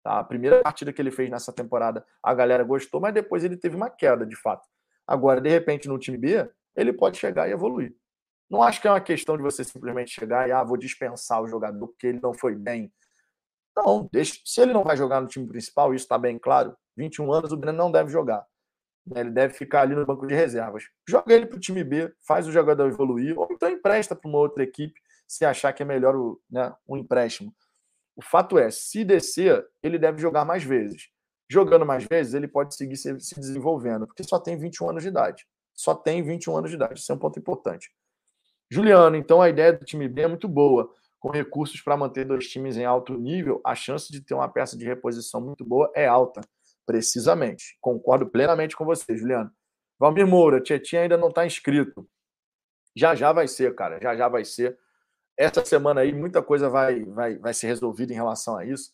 Tá? A primeira partida que ele fez nessa temporada, a galera gostou, mas depois ele teve uma queda, de fato. Agora, de repente, no time B, ele pode chegar e evoluir. Não acho que é uma questão de você simplesmente chegar e, ah, vou dispensar o jogador porque ele não foi bem. Não, deixa, se ele não vai jogar no time principal, isso está bem claro. 21 anos, o Breno não deve jogar. Né? Ele deve ficar ali no banco de reservas. Joga ele para o time B, faz o jogador evoluir, ou então empresta para uma outra equipe se achar que é melhor o, né, um empréstimo. O fato é, se descer, ele deve jogar mais vezes. Jogando mais vezes, ele pode seguir se, se desenvolvendo, porque só tem 21 anos de idade. Só tem 21 anos de idade. Isso é um ponto importante. Juliano, então a ideia do time B é muito boa. Com recursos para manter dois times em alto nível, a chance de ter uma peça de reposição muito boa é alta. Precisamente. Concordo plenamente com você, Juliano. Valmir Moura, Tietchan ainda não está inscrito. Já já vai ser, cara. Já já vai ser. Essa semana aí muita coisa vai, vai, vai ser resolvida em relação a isso.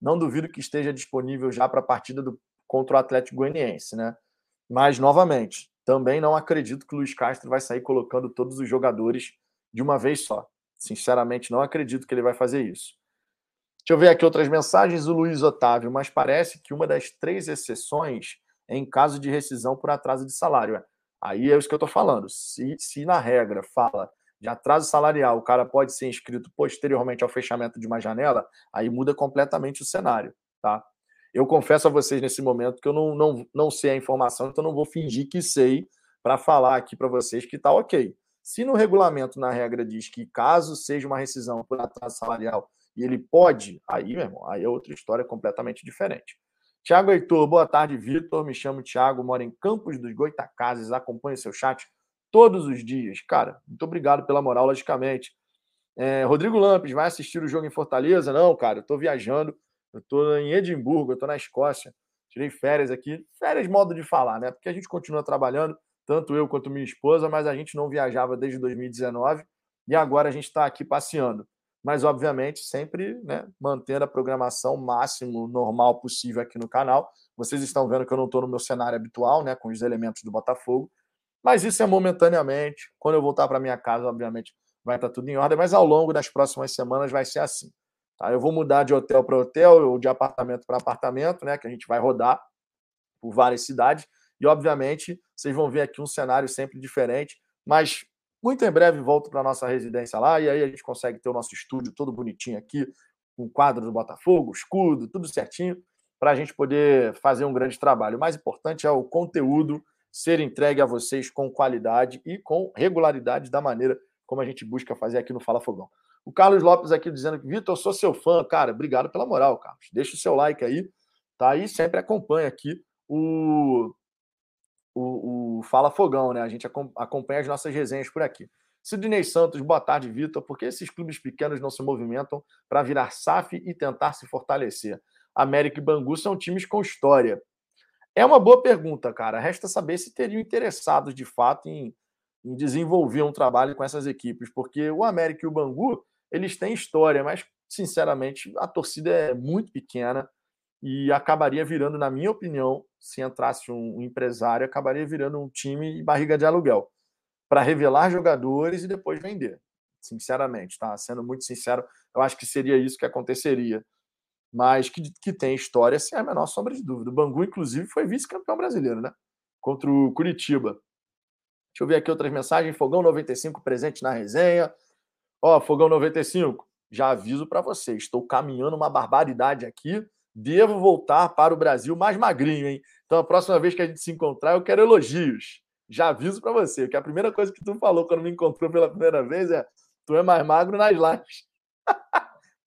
Não duvido que esteja disponível já para a partida do, contra o Atlético Goianiense, né? Mas, novamente, também não acredito que o Luiz Castro vai sair colocando todos os jogadores de uma vez só. Sinceramente, não acredito que ele vai fazer isso. Deixa eu ver aqui outras mensagens. O Luiz Otávio, mas parece que uma das três exceções é em caso de rescisão por atraso de salário. Aí é isso que eu estou falando. Se, se na regra fala de atraso salarial, o cara pode ser inscrito posteriormente ao fechamento de uma janela, aí muda completamente o cenário, tá? Eu confesso a vocês nesse momento que eu não, não, não sei a informação, então não vou fingir que sei para falar aqui para vocês que tá ok. Se no regulamento, na regra, diz que caso seja uma rescisão por atraso salarial e ele pode, aí, meu irmão, aí é outra história completamente diferente. Tiago Heitor, boa tarde, Vitor. Me chamo Tiago, moro em Campos dos Goitacazes, acompanho seu chat todos os dias. Cara, muito obrigado pela moral, logicamente. É, Rodrigo Lampes, vai assistir o jogo em Fortaleza? Não, cara, eu tô viajando. Eu tô em Edimburgo, eu tô na Escócia. Tirei férias aqui. Férias, modo de falar, né? Porque a gente continua trabalhando, tanto eu quanto minha esposa, mas a gente não viajava desde 2019. e agora a gente está aqui passeando. Mas, obviamente, sempre né, mantendo a programação máximo normal possível aqui no canal. Vocês estão vendo que eu não estou no meu cenário habitual, né, com os elementos do Botafogo. Mas isso é momentaneamente. Quando eu voltar para minha casa, obviamente, vai estar tá tudo em ordem. Mas ao longo das próximas semanas vai ser assim. Tá? Eu vou mudar de hotel para hotel ou de apartamento para apartamento, né? Que a gente vai rodar por várias cidades. E, obviamente, vocês vão ver aqui um cenário sempre diferente. Mas muito em breve volto para nossa residência lá e aí a gente consegue ter o nosso estúdio todo bonitinho aqui, com quadro do Botafogo, escudo, tudo certinho, para a gente poder fazer um grande trabalho. O mais importante é o conteúdo ser entregue a vocês com qualidade e com regularidade da maneira como a gente busca fazer aqui no Fala Fogão. O Carlos Lopes aqui dizendo que, Vitor, sou seu fã. Cara, obrigado pela moral, Carlos. Deixa o seu like aí, tá? E sempre acompanha aqui o, o, o Fala Fogão, né? A gente acompanha as nossas resenhas por aqui. Sidney Santos, boa tarde, Vitor. Por que esses clubes pequenos não se movimentam para virar SAF e tentar se fortalecer? América e Bangu são times com história. É uma boa pergunta, cara. Resta saber se teriam interessados de fato em, em desenvolver um trabalho com essas equipes, porque o América e o Bangu eles têm história, mas sinceramente a torcida é muito pequena e acabaria virando, na minha opinião, se entrasse um empresário, acabaria virando um time barriga de aluguel para revelar jogadores e depois vender. Sinceramente, tá? Sendo muito sincero, eu acho que seria isso que aconteceria. Mas que, que tem história, sem a menor sombra de dúvida. O Bangu, inclusive, foi vice-campeão brasileiro, né? Contra o Curitiba. Deixa eu ver aqui outras mensagens. Fogão 95 presente na resenha. Ó, Fogão 95, já aviso para você, estou caminhando uma barbaridade aqui devo voltar para o Brasil mais magrinho, hein? Então, a próxima vez que a gente se encontrar, eu quero elogios. Já aviso para você, que a primeira coisa que tu falou quando me encontrou pela primeira vez é: tu é mais magro nas lives.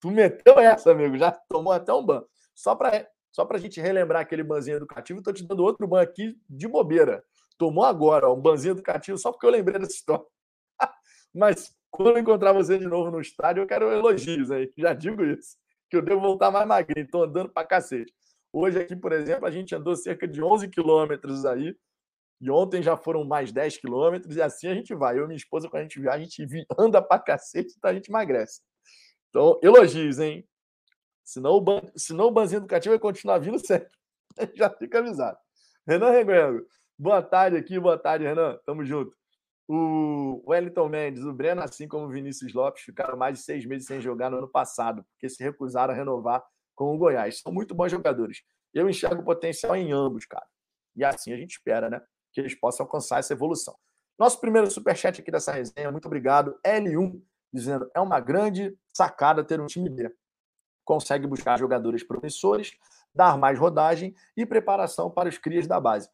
Tu meteu essa, amigo, já tomou até um ban. Só para só a gente relembrar aquele banzinho educativo, estou te dando outro ban aqui de bobeira. Tomou agora, ó, um banzinho educativo, só porque eu lembrei dessa história. Mas quando eu encontrar você de novo no estádio, eu quero elogios aí. Já digo isso que eu devo voltar mais magrinho, estou andando para cacete. Hoje aqui, por exemplo, a gente andou cerca de 11 quilômetros aí, e ontem já foram mais 10 quilômetros, e assim a gente vai. Eu e minha esposa, quando a gente viaja, a gente anda para cacete, então a gente emagrece. Então, elogios, hein? Senão o, ban... Senão o banzinho educativo vai continuar vindo sempre. já fica avisado. Renan Reguengo, boa tarde aqui, boa tarde, Renan. Tamo junto. O Wellington Mendes, o Breno, assim como o Vinícius Lopes, ficaram mais de seis meses sem jogar no ano passado, porque se recusaram a renovar com o Goiás. São muito bons jogadores. Eu enxergo potencial em ambos, cara. E assim a gente espera, né? Que eles possam alcançar essa evolução. Nosso primeiro superchat aqui dessa resenha, muito obrigado. L1, dizendo: é uma grande sacada ter um time B. Consegue buscar jogadores promissores, dar mais rodagem e preparação para os crias da base.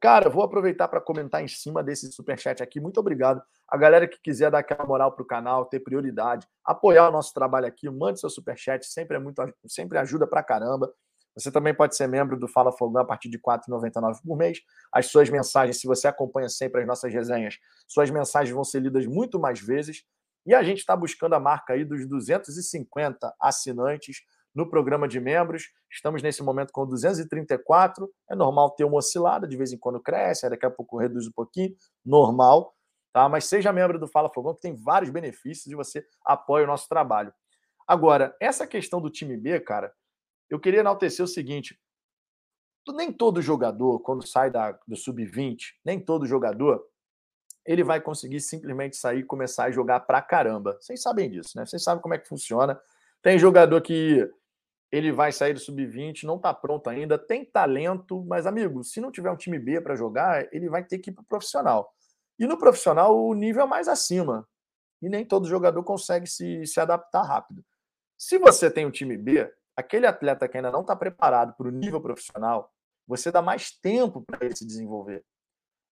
Cara, vou aproveitar para comentar em cima desse superchat aqui. Muito obrigado. A galera que quiser dar aquela moral para o canal, ter prioridade, apoiar o nosso trabalho aqui, mande seu superchat, sempre é muito, sempre ajuda para caramba. Você também pode ser membro do Fala Fogão a partir de R$ 4,99 por mês. As suas mensagens, se você acompanha sempre as nossas resenhas, suas mensagens vão ser lidas muito mais vezes. E a gente está buscando a marca aí dos 250 assinantes no programa de membros. Estamos nesse momento com 234. É normal ter uma oscilada, de vez em quando cresce, daqui a pouco reduz um pouquinho, normal. Tá? Mas seja membro do Fala Fogão, que tem vários benefícios e você apoia o nosso trabalho. Agora, essa questão do time B, cara, eu queria enaltecer o seguinte: nem todo jogador, quando sai da, do sub-20, nem todo jogador ele vai conseguir simplesmente sair e começar a jogar pra caramba. Vocês sabem disso, né? Vocês sabem como é que funciona. Tem jogador que ele vai sair do sub-20, não está pronto ainda, tem talento, mas, amigo, se não tiver um time B para jogar, ele vai ter que ir para o profissional. E no profissional, o nível é mais acima. E nem todo jogador consegue se, se adaptar rápido. Se você tem um time B, aquele atleta que ainda não está preparado para o nível profissional, você dá mais tempo para ele se desenvolver.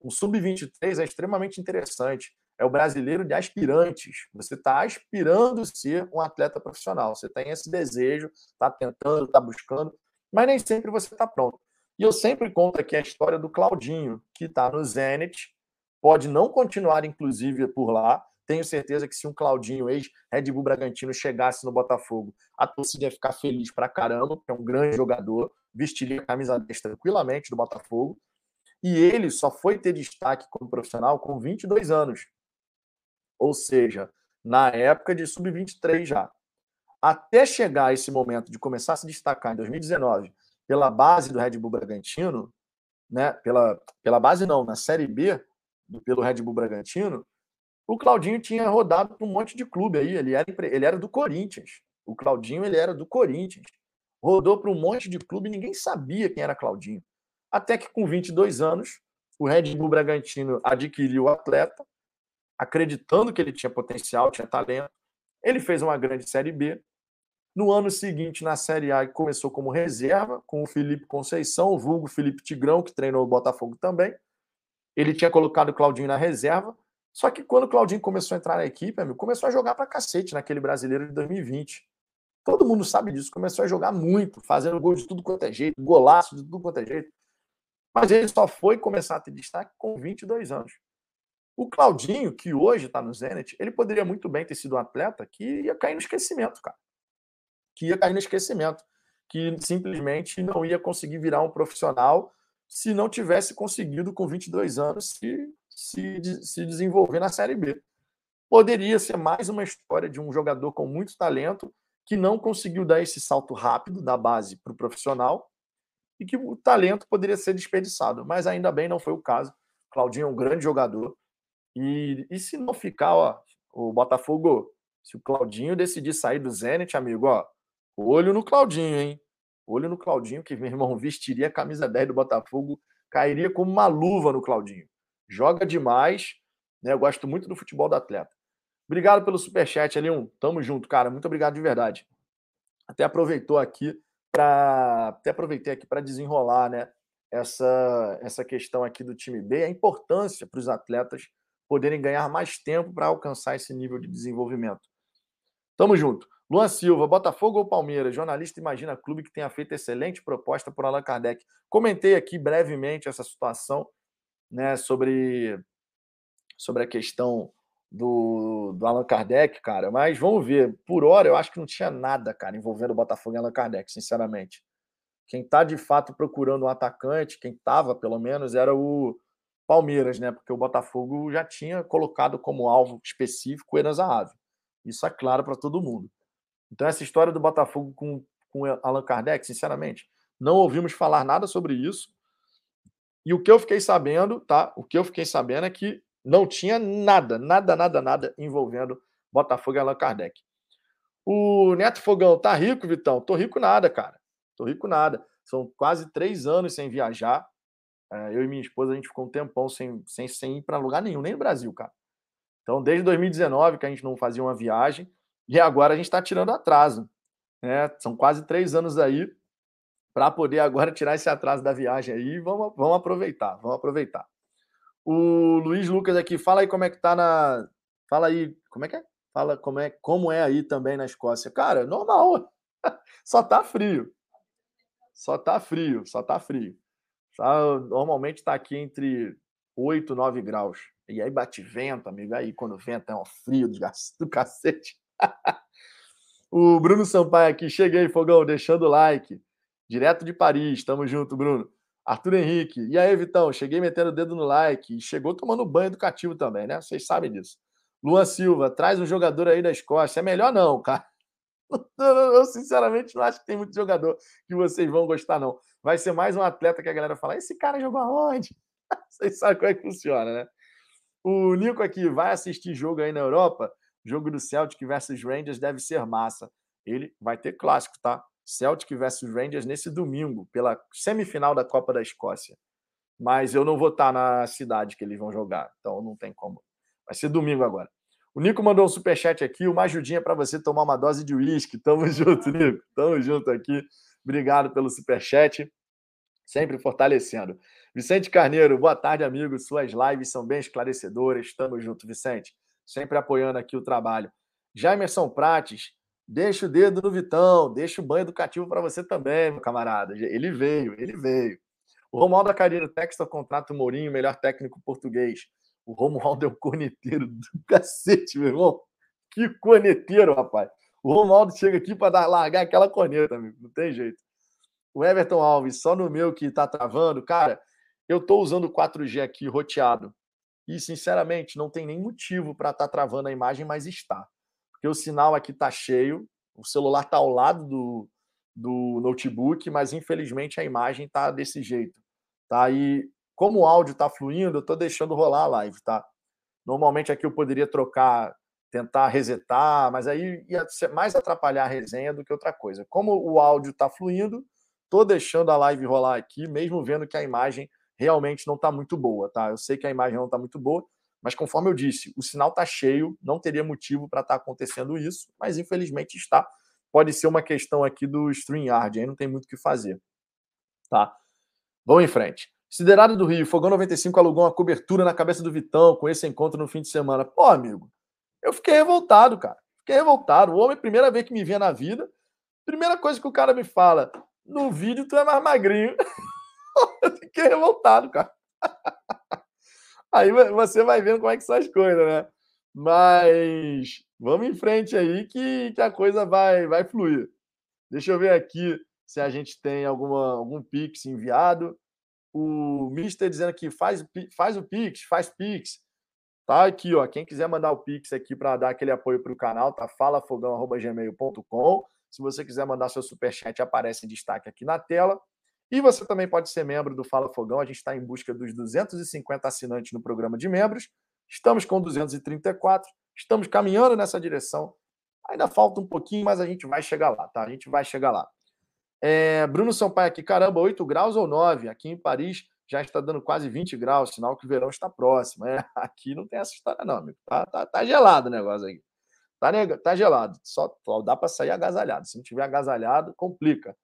Um sub-23 é extremamente interessante é o brasileiro de aspirantes. Você está aspirando ser um atleta profissional. Você tem esse desejo, está tentando, está buscando, mas nem sempre você está pronto. E eu sempre conto aqui a história do Claudinho, que está no Zenit, pode não continuar, inclusive, por lá. Tenho certeza que se um Claudinho, ex-Red Bull Bragantino, chegasse no Botafogo, a torcida ia ficar feliz pra caramba, porque é um grande jogador, vestiria a camisa 10 tranquilamente do Botafogo. E ele só foi ter destaque como profissional com 22 anos. Ou seja, na época de sub-23 já. Até chegar esse momento de começar a se destacar em 2019 pela base do Red Bull Bragantino, né? Pela, pela base não, na Série B, pelo Red Bull Bragantino, o Claudinho tinha rodado para um monte de clube aí. Ele era, ele era do Corinthians. O Claudinho ele era do Corinthians. Rodou para um monte de clube ninguém sabia quem era Claudinho. Até que com 22 anos, o Red Bull Bragantino adquiriu o atleta, acreditando que ele tinha potencial, tinha talento. Ele fez uma grande Série B. No ano seguinte, na Série A, começou como reserva, com o Felipe Conceição, o vulgo Felipe Tigrão, que treinou o Botafogo também. Ele tinha colocado o Claudinho na reserva. Só que quando o Claudinho começou a entrar na equipe, amigo, começou a jogar pra cacete naquele brasileiro de 2020. Todo mundo sabe disso. Começou a jogar muito, fazendo gol de tudo quanto é jeito, golaço de tudo quanto é jeito. Mas ele só foi começar a ter destaque com 22 anos. O Claudinho, que hoje está no Zenit, ele poderia muito bem ter sido um atleta que ia cair no esquecimento, cara. Que ia cair no esquecimento. Que simplesmente não ia conseguir virar um profissional se não tivesse conseguido, com 22 anos, se, se, se desenvolver na Série B. Poderia ser mais uma história de um jogador com muito talento que não conseguiu dar esse salto rápido da base para o profissional e que o talento poderia ser desperdiçado. Mas ainda bem não foi o caso. Claudinho é um grande jogador. E, e se não ficar, ó, o Botafogo, se o Claudinho decidir sair do Zenit, amigo, ó, olho no Claudinho, hein? Olho no Claudinho, que meu irmão vestiria a camisa 10 do Botafogo, cairia como uma luva no Claudinho. Joga demais, né? Eu gosto muito do futebol do atleta. Obrigado pelo superchat, ali um. Tamo junto, cara. Muito obrigado de verdade. Até aproveitou aqui para até aproveitei aqui para desenrolar, né, essa essa questão aqui do time B, a importância para os atletas poderem ganhar mais tempo para alcançar esse nível de desenvolvimento. Tamo junto. Luan Silva, Botafogo ou Palmeiras? Jornalista imagina clube que tenha feito excelente proposta por Allan Kardec. Comentei aqui brevemente essa situação, né, sobre sobre a questão do, do Allan Kardec, cara. Mas vamos ver. Por hora, eu acho que não tinha nada, cara, envolvendo o Botafogo e Allan Kardec, sinceramente. Quem está de fato procurando um atacante, quem estava pelo menos, era o Palmeiras, né? Porque o Botafogo já tinha colocado como alvo específico o Enan Zahavi. Isso é claro para todo mundo. Então, essa história do Botafogo com, com Allan Kardec, sinceramente, não ouvimos falar nada sobre isso. E o que eu fiquei sabendo, tá? O que eu fiquei sabendo é que não tinha nada, nada, nada, nada envolvendo Botafogo e Allan Kardec. O Neto Fogão, tá rico, Vitão? Tô rico nada, cara. Tô rico nada. São quase três anos sem viajar. É, eu e minha esposa, a gente ficou um tempão sem, sem, sem ir para lugar nenhum, nem no Brasil, cara. Então, desde 2019 que a gente não fazia uma viagem, e agora a gente está tirando atraso. Né? São quase três anos aí para poder agora tirar esse atraso da viagem aí. Vamos, vamos aproveitar, vamos aproveitar. O Luiz Lucas aqui, fala aí como é que tá na. Fala aí, como é que é? Fala como é, como é aí também na Escócia. Cara, normal. Só tá frio. Só tá frio, só tá frio. Tá, normalmente tá aqui entre 8 e 9 graus. E aí bate vento, amigo. Aí quando venta é um frio do, do cacete. o Bruno Sampaio aqui, cheguei, fogão, deixando o like. Direto de Paris, tamo junto, Bruno. Arthur Henrique, e aí, Vitão? Cheguei metendo o dedo no like e chegou tomando banho educativo também, né? Vocês sabem disso. Luan Silva, traz um jogador aí da Escócia. É melhor não, cara. Eu, sinceramente, não acho que tem muito jogador que vocês vão gostar, não. Vai ser mais um atleta que a galera fala: esse cara jogou aonde? Vocês sabem como é que funciona, né? O Nico aqui vai assistir jogo aí na Europa. Jogo do Celtic versus Rangers deve ser massa. Ele vai ter clássico, tá? Celtic versus Rangers nesse domingo, pela semifinal da Copa da Escócia. Mas eu não vou estar na cidade que eles vão jogar, então não tem como. Vai ser domingo agora. O Nico mandou um superchat aqui, uma ajudinha para você tomar uma dose de uísque. Tamo junto, Nico. Tamo junto aqui. Obrigado pelo superchat. Sempre fortalecendo. Vicente Carneiro, boa tarde, amigo. Suas lives são bem esclarecedoras. Tamo junto, Vicente. Sempre apoiando aqui o trabalho. Jaimerson Prates, Deixa o dedo no Vitão, deixa o banho educativo para você também, meu camarada. Ele veio, ele veio. O Romualdo Acarino, texto contrato Mourinho, melhor técnico português. O Romualdo é um corneteiro do cacete, meu irmão. Que corneteiro, rapaz. O Romualdo chega aqui para largar aquela corneta, amigo. Não tem jeito. O Everton Alves, só no meu que tá travando. Cara, eu tô usando 4G aqui roteado. E, sinceramente, não tem nem motivo para estar tá travando a imagem, mas está. Porque o sinal aqui está cheio, o celular está ao lado do, do notebook, mas infelizmente a imagem está desse jeito. Tá? E como o áudio está fluindo, eu estou deixando rolar a live, tá? Normalmente aqui eu poderia trocar, tentar resetar, mas aí ia mais atrapalhar a resenha do que outra coisa. Como o áudio está fluindo, estou deixando a live rolar aqui, mesmo vendo que a imagem realmente não está muito boa, tá? Eu sei que a imagem não está muito boa, mas conforme eu disse, o sinal está cheio, não teria motivo para estar tá acontecendo isso, mas infelizmente está. Pode ser uma questão aqui do StreamYard, aí não tem muito o que fazer. Tá? Vamos em frente. Siderado do Rio, Fogão 95 alugou uma cobertura na cabeça do Vitão com esse encontro no fim de semana. Pô, amigo, eu fiquei revoltado, cara. Fiquei revoltado. O homem, primeira vez que me vê na vida, primeira coisa que o cara me fala, no vídeo tu é mais magrinho. eu fiquei revoltado, cara. Aí você vai vendo como é que são as coisas, né? Mas vamos em frente aí que, que a coisa vai, vai fluir. Deixa eu ver aqui se a gente tem alguma, algum Pix enviado. O Mister dizendo que faz, faz o Pix, faz Pix. Tá aqui, ó. Quem quiser mandar o Pix aqui para dar aquele apoio para o canal, tá? falafogão.gmail.com. Se você quiser mandar seu superchat, aparece em destaque aqui na tela. E você também pode ser membro do Fala Fogão. A gente está em busca dos 250 assinantes no programa de membros. Estamos com 234. Estamos caminhando nessa direção. Ainda falta um pouquinho, mas a gente vai chegar lá, tá? A gente vai chegar lá. É, Bruno Sampaio aqui, caramba, 8 graus ou 9? Aqui em Paris já está dando quase 20 graus, sinal que o verão está próximo. É, aqui não tem essa história, não, amigo. Tá, tá, tá gelado o negócio aqui. Tá, tá gelado. Só, só dá para sair agasalhado. Se não tiver agasalhado, complica.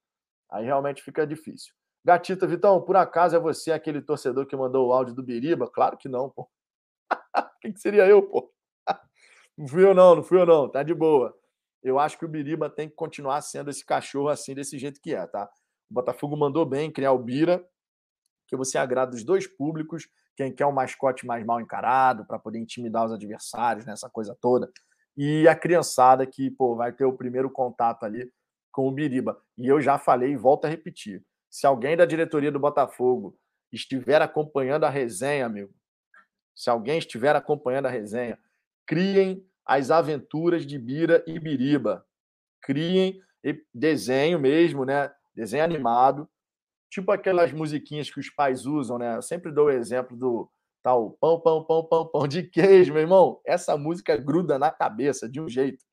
Aí realmente fica difícil. Gatita, Vitão, por acaso é você aquele torcedor que mandou o áudio do Biriba? Claro que não, pô. Quem que seria eu, pô? Não fui eu, não, não fui eu, não. Tá de boa. Eu acho que o Biriba tem que continuar sendo esse cachorro assim, desse jeito que é, tá? O Botafogo mandou bem criar o Bira, que você agrada os dois públicos, quem quer um mascote mais mal encarado, para poder intimidar os adversários, nessa né, coisa toda, e a criançada que, pô, vai ter o primeiro contato ali com o Biriba. E eu já falei e volto a repetir. Se alguém da diretoria do Botafogo estiver acompanhando a resenha, amigo, se alguém estiver acompanhando a resenha, criem as aventuras de Bira e Biriba. Criem desenho mesmo, né? Desenho animado, tipo aquelas musiquinhas que os pais usam, né? Eu sempre dou o exemplo do tal pão, pão, pão, pão, pão de queijo, meu irmão. Essa música gruda na cabeça de um jeito.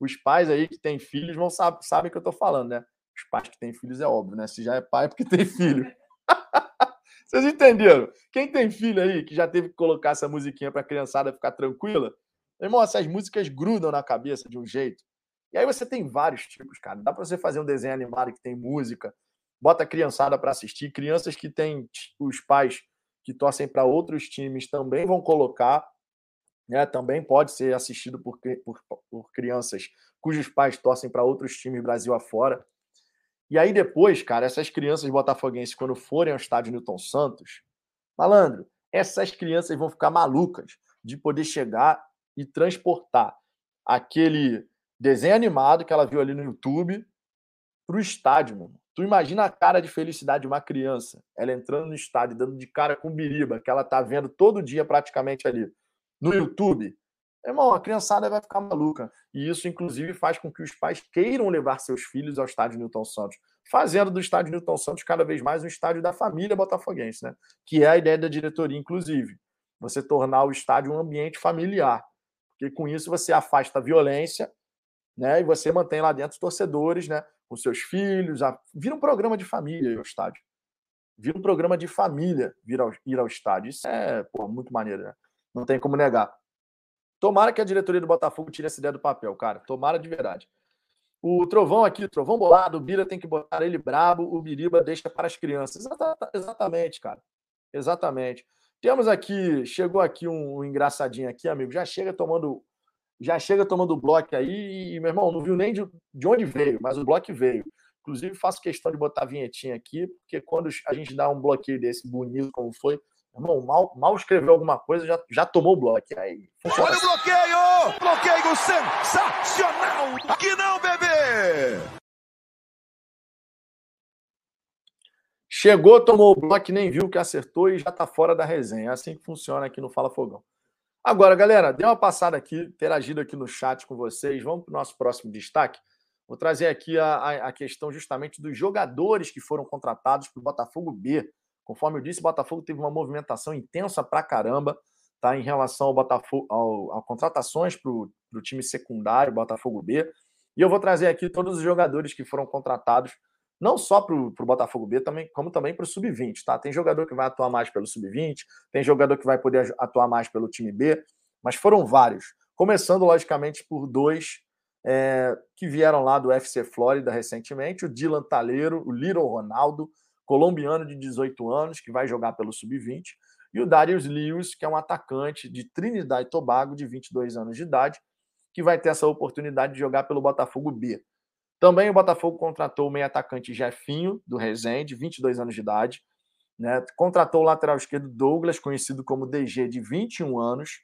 Os pais aí que têm filhos vão saber, sabem o que eu tô falando, né? Os pais que têm filhos é óbvio, né? Se já é pai, é porque tem filho. Vocês entenderam? Quem tem filho aí que já teve que colocar essa musiquinha para a criançada ficar tranquila? Irmão, essas músicas grudam na cabeça de um jeito. E aí você tem vários tipos, cara. Dá para você fazer um desenho animado que tem música, bota a criançada para assistir. Crianças que têm os pais que torcem para outros times também vão colocar. Né? Também pode ser assistido por, por, por crianças cujos pais torcem para outros times Brasil afora. E aí depois, cara, essas crianças botafoguenses, quando forem ao estádio Newton Santos, malandro, essas crianças vão ficar malucas de poder chegar e transportar aquele desenho animado que ela viu ali no YouTube para o estádio, mano. Tu imagina a cara de felicidade de uma criança, ela entrando no estádio, dando de cara com biriba, que ela tá vendo todo dia praticamente ali no YouTube. Irmão, a criançada vai ficar maluca. E isso, inclusive, faz com que os pais queiram levar seus filhos ao estádio Newton Santos, fazendo do estádio Newton Santos cada vez mais um estádio da família botafoguense, né? Que é a ideia da diretoria, inclusive. Você tornar o estádio um ambiente familiar. Porque com isso você afasta a violência, né? E você mantém lá dentro os torcedores, né? Com seus filhos. A... Vira um programa de família o estádio. Vira um programa de família vir ao, ir ao estádio. Isso é pô, muito maneiro, né? Não tem como negar. Tomara que a diretoria do Botafogo tire essa ideia do papel, cara. Tomara de verdade. O Trovão aqui, o Trovão bolado, o Bira tem que botar ele brabo, o Biriba deixa para as crianças. Exatamente, cara. Exatamente. Temos aqui, chegou aqui um, engraçadinho aqui, amigo. Já chega tomando já chega tomando bloco aí e, meu irmão, não viu nem de, de onde veio, mas o bloco veio. Inclusive, faço questão de botar a vinhetinha aqui, porque quando a gente dá um bloqueio desse bonito como foi, Irmão, mal, mal escreveu alguma coisa, já, já tomou o bloco. Aí, Olha o bloqueio! Bloqueio sensacional! Aqui não, bebê! Chegou, tomou o bloco, nem viu que acertou e já está fora da resenha. É assim que funciona aqui no Fala Fogão. Agora, galera, dê uma passada aqui, interagido aqui no chat com vocês. Vamos para o nosso próximo destaque. Vou trazer aqui a, a, questão justamente dos jogadores que foram contratados para o Botafogo B. Conforme eu disse, o Botafogo teve uma movimentação intensa para caramba tá, em relação ao Botafogo, ao, ao contratações para o time secundário, Botafogo B. E eu vou trazer aqui todos os jogadores que foram contratados, não só para o Botafogo B, também, como também para o Sub-20. Tá? Tem jogador que vai atuar mais pelo Sub-20, tem jogador que vai poder atuar mais pelo time B, mas foram vários. Começando, logicamente, por dois é, que vieram lá do FC Flórida recentemente, o Dylan Taleiro, o Little Ronaldo, colombiano de 18 anos, que vai jogar pelo Sub-20, e o Darius Lewis, que é um atacante de Trinidad e Tobago, de 22 anos de idade, que vai ter essa oportunidade de jogar pelo Botafogo B. Também o Botafogo contratou o meio atacante Jefinho, do Resende, 22 anos de idade. Né? Contratou o lateral esquerdo Douglas, conhecido como DG, de 21 anos.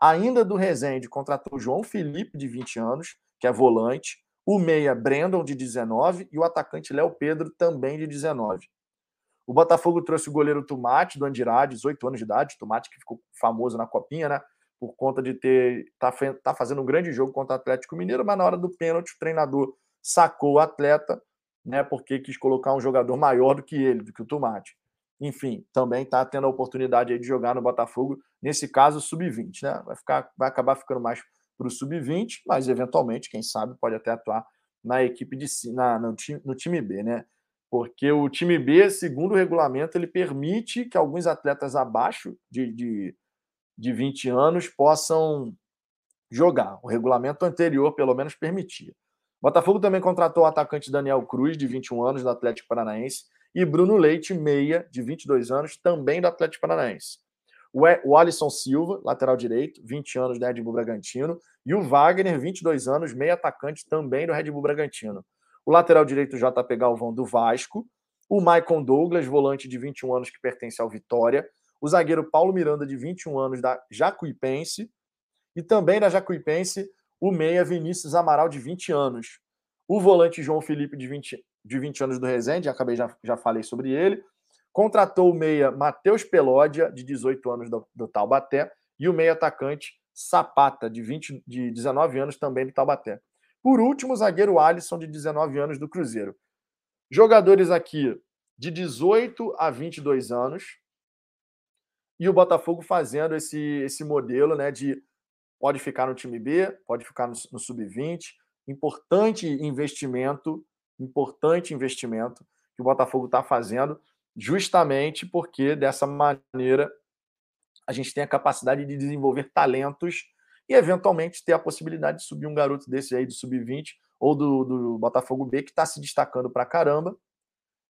Ainda do Resende, contratou o João Felipe, de 20 anos, que é volante, o meia Brandon, de 19, e o atacante Léo Pedro, também de 19. O Botafogo trouxe o goleiro Tomate, do Andirá, 18 anos de idade, Tomate que ficou famoso na Copinha, né? Por conta de ter tá, tá fazendo um grande jogo contra o Atlético Mineiro, mas na hora do pênalti o treinador sacou o atleta, né? Porque quis colocar um jogador maior do que ele, do que o Tomate. Enfim, também está tendo a oportunidade de jogar no Botafogo, nesse caso, sub-20, né? Vai, ficar, vai acabar ficando mais para o sub-20, mas eventualmente, quem sabe, pode até atuar na equipe de na, no, time, no time B, né? Porque o time B, segundo o regulamento, ele permite que alguns atletas abaixo de, de, de 20 anos possam jogar. O regulamento anterior, pelo menos, permitia. O Botafogo também contratou o atacante Daniel Cruz, de 21 anos, do Atlético Paranaense, e Bruno Leite, meia, de 22 anos, também do Atlético Paranaense o Alisson Silva, lateral direito, 20 anos do Red Bull Bragantino, e o Wagner, 22 anos, meio atacante também do Red Bull Bragantino. O lateral direito JP Galvão do Vasco, o Maicon Douglas, volante de 21 anos que pertence ao Vitória, o zagueiro Paulo Miranda, de 21 anos, da Jacuipense, e também da Jacuipense, o meia Vinícius Amaral, de 20 anos. O volante João Felipe, de 20, de 20 anos do Resende, acabei já, já falei sobre ele. Contratou o meia Matheus Pelódia, de 18 anos do, do Taubaté, e o meia atacante Sapata, de, 20, de 19 anos, também do Taubaté. Por último, o zagueiro Alisson, de 19 anos, do Cruzeiro. Jogadores aqui de 18 a 22 anos. E o Botafogo fazendo esse, esse modelo né, de pode ficar no time B, pode ficar no, no sub-20. Importante investimento, importante investimento que o Botafogo está fazendo justamente porque dessa maneira a gente tem a capacidade de desenvolver talentos e eventualmente ter a possibilidade de subir um garoto desse aí do sub-20 ou do, do Botafogo B que está se destacando para caramba.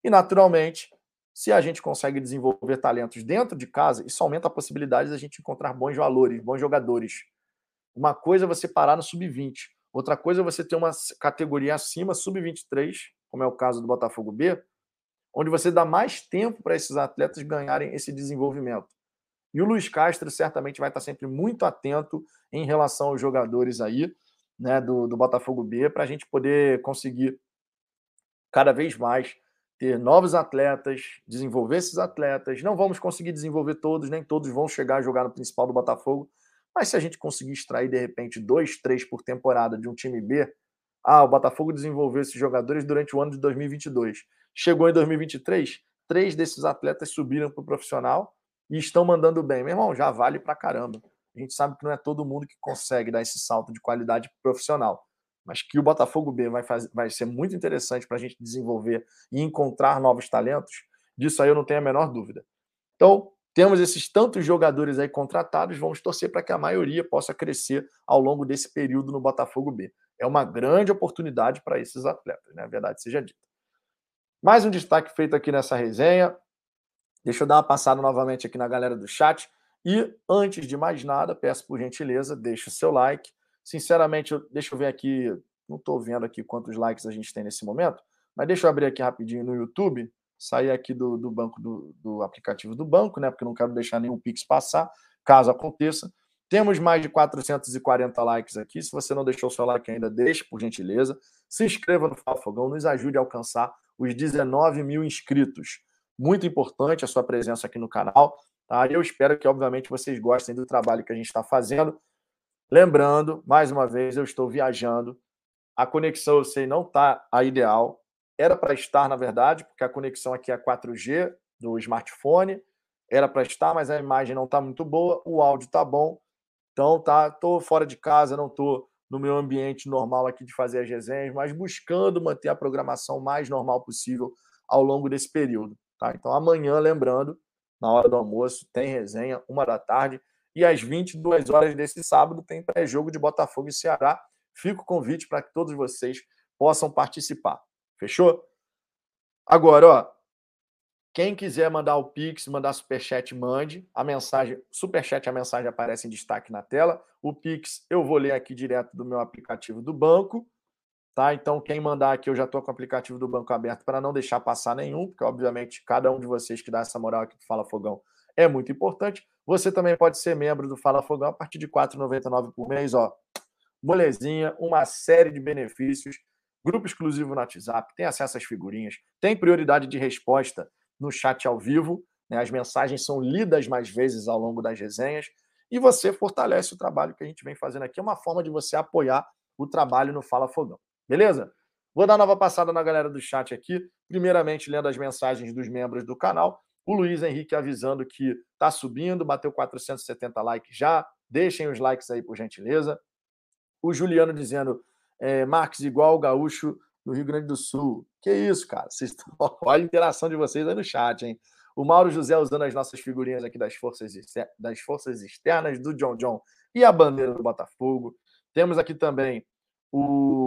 E naturalmente, se a gente consegue desenvolver talentos dentro de casa, isso aumenta a possibilidade de a gente encontrar bons valores, bons jogadores. Uma coisa é você parar no sub-20, outra coisa é você ter uma categoria acima, sub-23, como é o caso do Botafogo B, onde você dá mais tempo para esses atletas ganharem esse desenvolvimento. E o Luiz Castro certamente vai estar sempre muito atento em relação aos jogadores aí, né, do, do Botafogo B, para a gente poder conseguir cada vez mais ter novos atletas, desenvolver esses atletas. Não vamos conseguir desenvolver todos, nem todos vão chegar a jogar no principal do Botafogo, mas se a gente conseguir extrair, de repente, dois, três por temporada de um time B, ah, o Botafogo desenvolveu esses jogadores durante o ano de 2022. Chegou em 2023, três desses atletas subiram para o profissional e estão mandando bem. Meu irmão, já vale para caramba. A gente sabe que não é todo mundo que consegue dar esse salto de qualidade profissional. Mas que o Botafogo B vai, fazer, vai ser muito interessante para a gente desenvolver e encontrar novos talentos, disso aí eu não tenho a menor dúvida. Então, temos esses tantos jogadores aí contratados, vamos torcer para que a maioria possa crescer ao longo desse período no Botafogo B. É uma grande oportunidade para esses atletas, né? Verdade seja dita. Mais um destaque feito aqui nessa resenha. Deixa eu dar uma passada novamente aqui na galera do chat. E antes de mais nada, peço por gentileza, deixe o seu like. Sinceramente, eu, deixa eu ver aqui, não estou vendo aqui quantos likes a gente tem nesse momento, mas deixa eu abrir aqui rapidinho no YouTube, sair aqui do, do banco do, do aplicativo do banco, né? Porque não quero deixar nenhum Pix passar, caso aconteça. Temos mais de 440 likes aqui. Se você não deixou o seu like ainda, deixe, por gentileza. Se inscreva no Fala Fogão, nos ajude a alcançar os 19 mil inscritos. Muito importante a sua presença aqui no canal. Tá? Eu espero que, obviamente, vocês gostem do trabalho que a gente está fazendo. Lembrando, mais uma vez, eu estou viajando. A conexão, eu sei, não está a ideal. Era para estar, na verdade, porque a conexão aqui é 4G do smartphone. Era para estar, mas a imagem não está muito boa, o áudio está bom. Então, tá, tô fora de casa, não tô no meu ambiente normal aqui de fazer as resenhas, mas buscando manter a programação mais normal possível ao longo desse período. Tá? Então, amanhã, lembrando, na hora do almoço, tem resenha, uma da tarde, e às 22 horas desse sábado tem pré-jogo de Botafogo e Ceará. Fica o convite para que todos vocês possam participar. Fechou? Agora, ó, quem quiser mandar o Pix, mandar superchat, mande. A mensagem, superchat, a mensagem aparece em destaque na tela. O Pix eu vou ler aqui direto do meu aplicativo do banco. Tá? Então, quem mandar aqui, eu já estou com o aplicativo do banco aberto para não deixar passar nenhum, porque, obviamente, cada um de vocês que dá essa moral aqui do Fala Fogão é muito importante. Você também pode ser membro do Fala Fogão a partir de R$ 4,99 por mês. Ó. Molezinha, uma série de benefícios, grupo exclusivo no WhatsApp, tem acesso às figurinhas, tem prioridade de resposta no chat ao vivo. Né? As mensagens são lidas mais vezes ao longo das resenhas. E você fortalece o trabalho que a gente vem fazendo aqui. É uma forma de você apoiar o trabalho no Fala Fogão. Beleza? Vou dar nova passada na galera do chat aqui. Primeiramente, lendo as mensagens dos membros do canal. O Luiz Henrique avisando que está subindo, bateu 470 likes já. Deixem os likes aí, por gentileza. O Juliano dizendo, é, Marques, igual o gaúcho no Rio Grande do Sul. Que isso, cara? Vocês estão... Olha a interação de vocês aí no chat, hein? O Mauro José usando as nossas figurinhas aqui das forças, das forças externas do John John e a bandeira do Botafogo. Temos aqui também o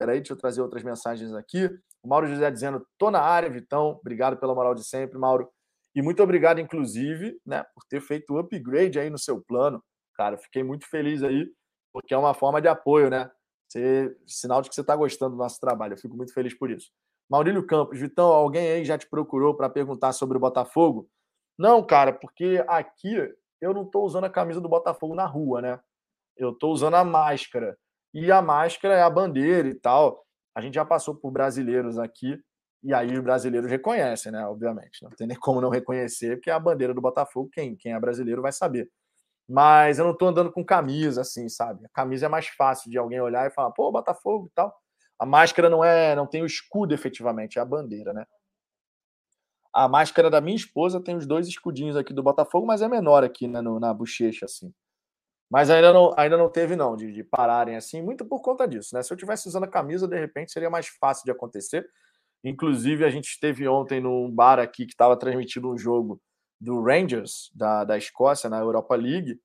Peraí, deixa eu trazer outras mensagens aqui. O Mauro José dizendo: tô na área, Vitão. Obrigado pela moral de sempre, Mauro. E muito obrigado, inclusive, né, por ter feito o upgrade aí no seu plano. Cara, fiquei muito feliz aí, porque é uma forma de apoio, né? Você, sinal de que você está gostando do nosso trabalho. Eu fico muito feliz por isso. Maurílio Campos, Vitão, alguém aí já te procurou para perguntar sobre o Botafogo? Não, cara, porque aqui eu não estou usando a camisa do Botafogo na rua, né? Eu estou usando a máscara e a máscara é a bandeira e tal. A gente já passou por brasileiros aqui, e aí os brasileiros reconhecem, né? Obviamente. Não tem nem como não reconhecer, porque é a bandeira do Botafogo, quem, quem é brasileiro vai saber. Mas eu não estou andando com camisa, assim, sabe? A camisa é mais fácil de alguém olhar e falar, pô, Botafogo e tal. A máscara não é, não tem o escudo efetivamente, é a bandeira, né? A máscara da minha esposa tem os dois escudinhos aqui do Botafogo, mas é menor aqui, né, no, na bochecha, assim. Mas ainda não, ainda não teve, não, de, de, pararem assim, muito por conta disso, né? Se eu tivesse usando a camisa, de repente seria mais fácil de acontecer. Inclusive, a gente esteve ontem num bar aqui que estava transmitindo um jogo do Rangers, da, da Escócia, na Europa League.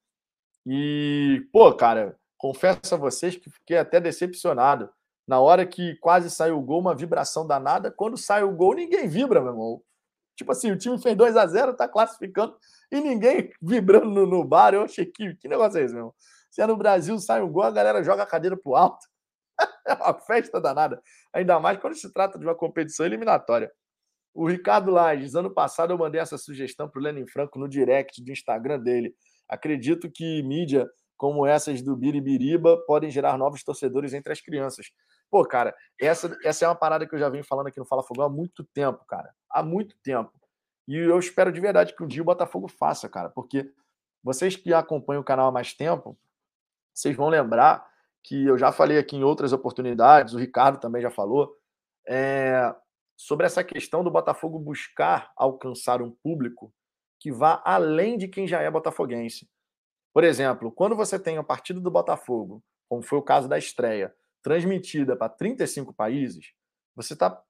E, pô, cara, confesso a vocês que fiquei até decepcionado. Na hora que quase saiu o gol, uma vibração danada. Quando sai o gol, ninguém vibra, meu irmão. Tipo assim, o time fez 2 a 0 tá classificando e ninguém vibrando no, no bar. Eu achei que, que negócio é esse, meu? Se é no Brasil, sai um gol, a galera joga a cadeira pro alto. é uma festa danada. Ainda mais quando se trata de uma competição eliminatória. O Ricardo Lages, ano passado eu mandei essa sugestão para o Lenin Franco no direct do Instagram dele. Acredito que mídia como essas do Biribiriba podem gerar novos torcedores entre as crianças. Pô, cara, essa, essa é uma parada que eu já venho falando aqui no Fala Fogão há muito tempo, cara. Há muito tempo. E eu espero de verdade que um dia o Botafogo faça, cara, porque vocês que acompanham o canal há mais tempo, vocês vão lembrar que eu já falei aqui em outras oportunidades, o Ricardo também já falou, é, sobre essa questão do Botafogo buscar alcançar um público que vá além de quem já é botafoguense. Por exemplo, quando você tem a partida do Botafogo, como foi o caso da estreia, transmitida para 35 países, você está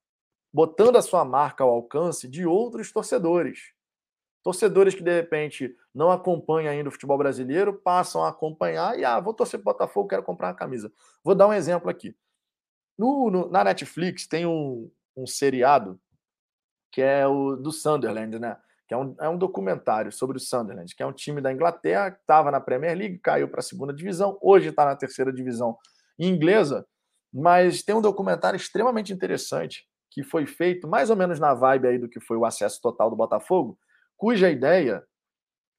botando a sua marca ao alcance de outros torcedores. Torcedores que, de repente, não acompanham ainda o futebol brasileiro, passam a acompanhar e, ah, vou torcer para o Botafogo, quero comprar uma camisa. Vou dar um exemplo aqui. No, no, na Netflix tem um, um seriado que é o do Sunderland, né? Que é um, é um documentário sobre o Sunderland, que é um time da Inglaterra que estava na Premier League, caiu para a segunda divisão, hoje está na terceira divisão inglesa, mas tem um documentário extremamente interessante que foi feito mais ou menos na vibe aí do que foi o acesso total do Botafogo, cuja ideia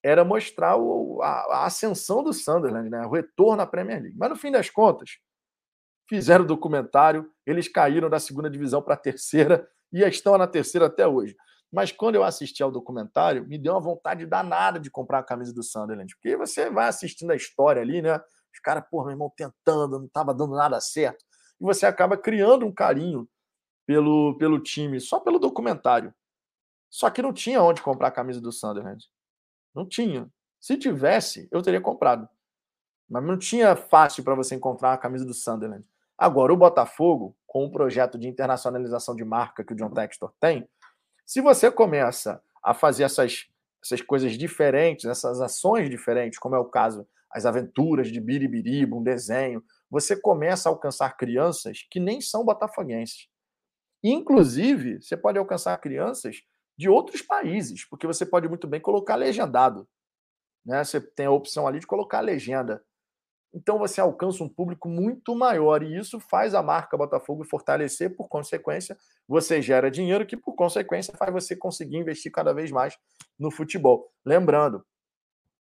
era mostrar o, a, a, ascensão do Sunderland, né? o retorno à Premier League. Mas no fim das contas, fizeram o documentário, eles caíram da segunda divisão para a terceira e estão na terceira até hoje. Mas quando eu assisti ao documentário, me deu uma vontade danada de comprar a camisa do Sunderland. Porque você vai assistindo a história ali, né? Os caras, pô, meu irmão, tentando, não estava dando nada certo. E você acaba criando um carinho pelo, pelo time, só pelo documentário. Só que não tinha onde comprar a camisa do Sunderland. Não tinha. Se tivesse, eu teria comprado. Mas não tinha fácil para você encontrar a camisa do Sunderland. Agora, o Botafogo, com o projeto de internacionalização de marca que o John Textor tem, se você começa a fazer essas, essas coisas diferentes, essas ações diferentes, como é o caso as aventuras de Biribiriba, um desenho, você começa a alcançar crianças que nem são botafoguenses. Inclusive, você pode alcançar crianças de outros países, porque você pode muito bem colocar legendado. Né? Você tem a opção ali de colocar legenda. Então você alcança um público muito maior e isso faz a marca Botafogo fortalecer, por consequência, você gera dinheiro que, por consequência, faz você conseguir investir cada vez mais no futebol. Lembrando,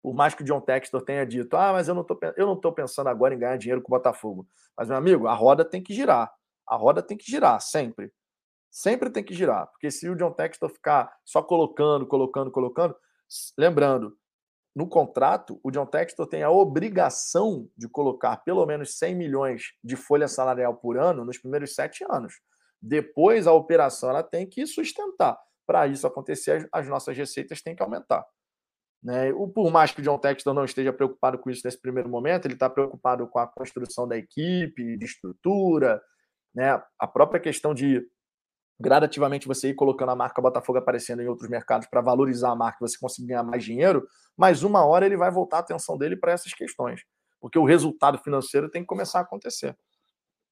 por mais que o John Textor tenha dito, ah, mas eu não estou eu não tô pensando agora em ganhar dinheiro com o Botafogo. Mas, meu amigo, a roda tem que girar. A roda tem que girar, sempre. Sempre tem que girar. Porque se o John Textor ficar só colocando, colocando, colocando, lembrando, no contrato, o John Textor tem a obrigação de colocar pelo menos 100 milhões de folha salarial por ano nos primeiros sete anos. Depois, a operação ela tem que sustentar. Para isso acontecer, as nossas receitas têm que aumentar. Né? O, por mais que o John Textor não esteja preocupado com isso nesse primeiro momento, ele está preocupado com a construção da equipe, de estrutura, né? a própria questão de gradativamente você ir colocando a marca Botafogo aparecendo em outros mercados para valorizar a marca, você conseguir ganhar mais dinheiro, mas uma hora ele vai voltar a atenção dele para essas questões, porque o resultado financeiro tem que começar a acontecer.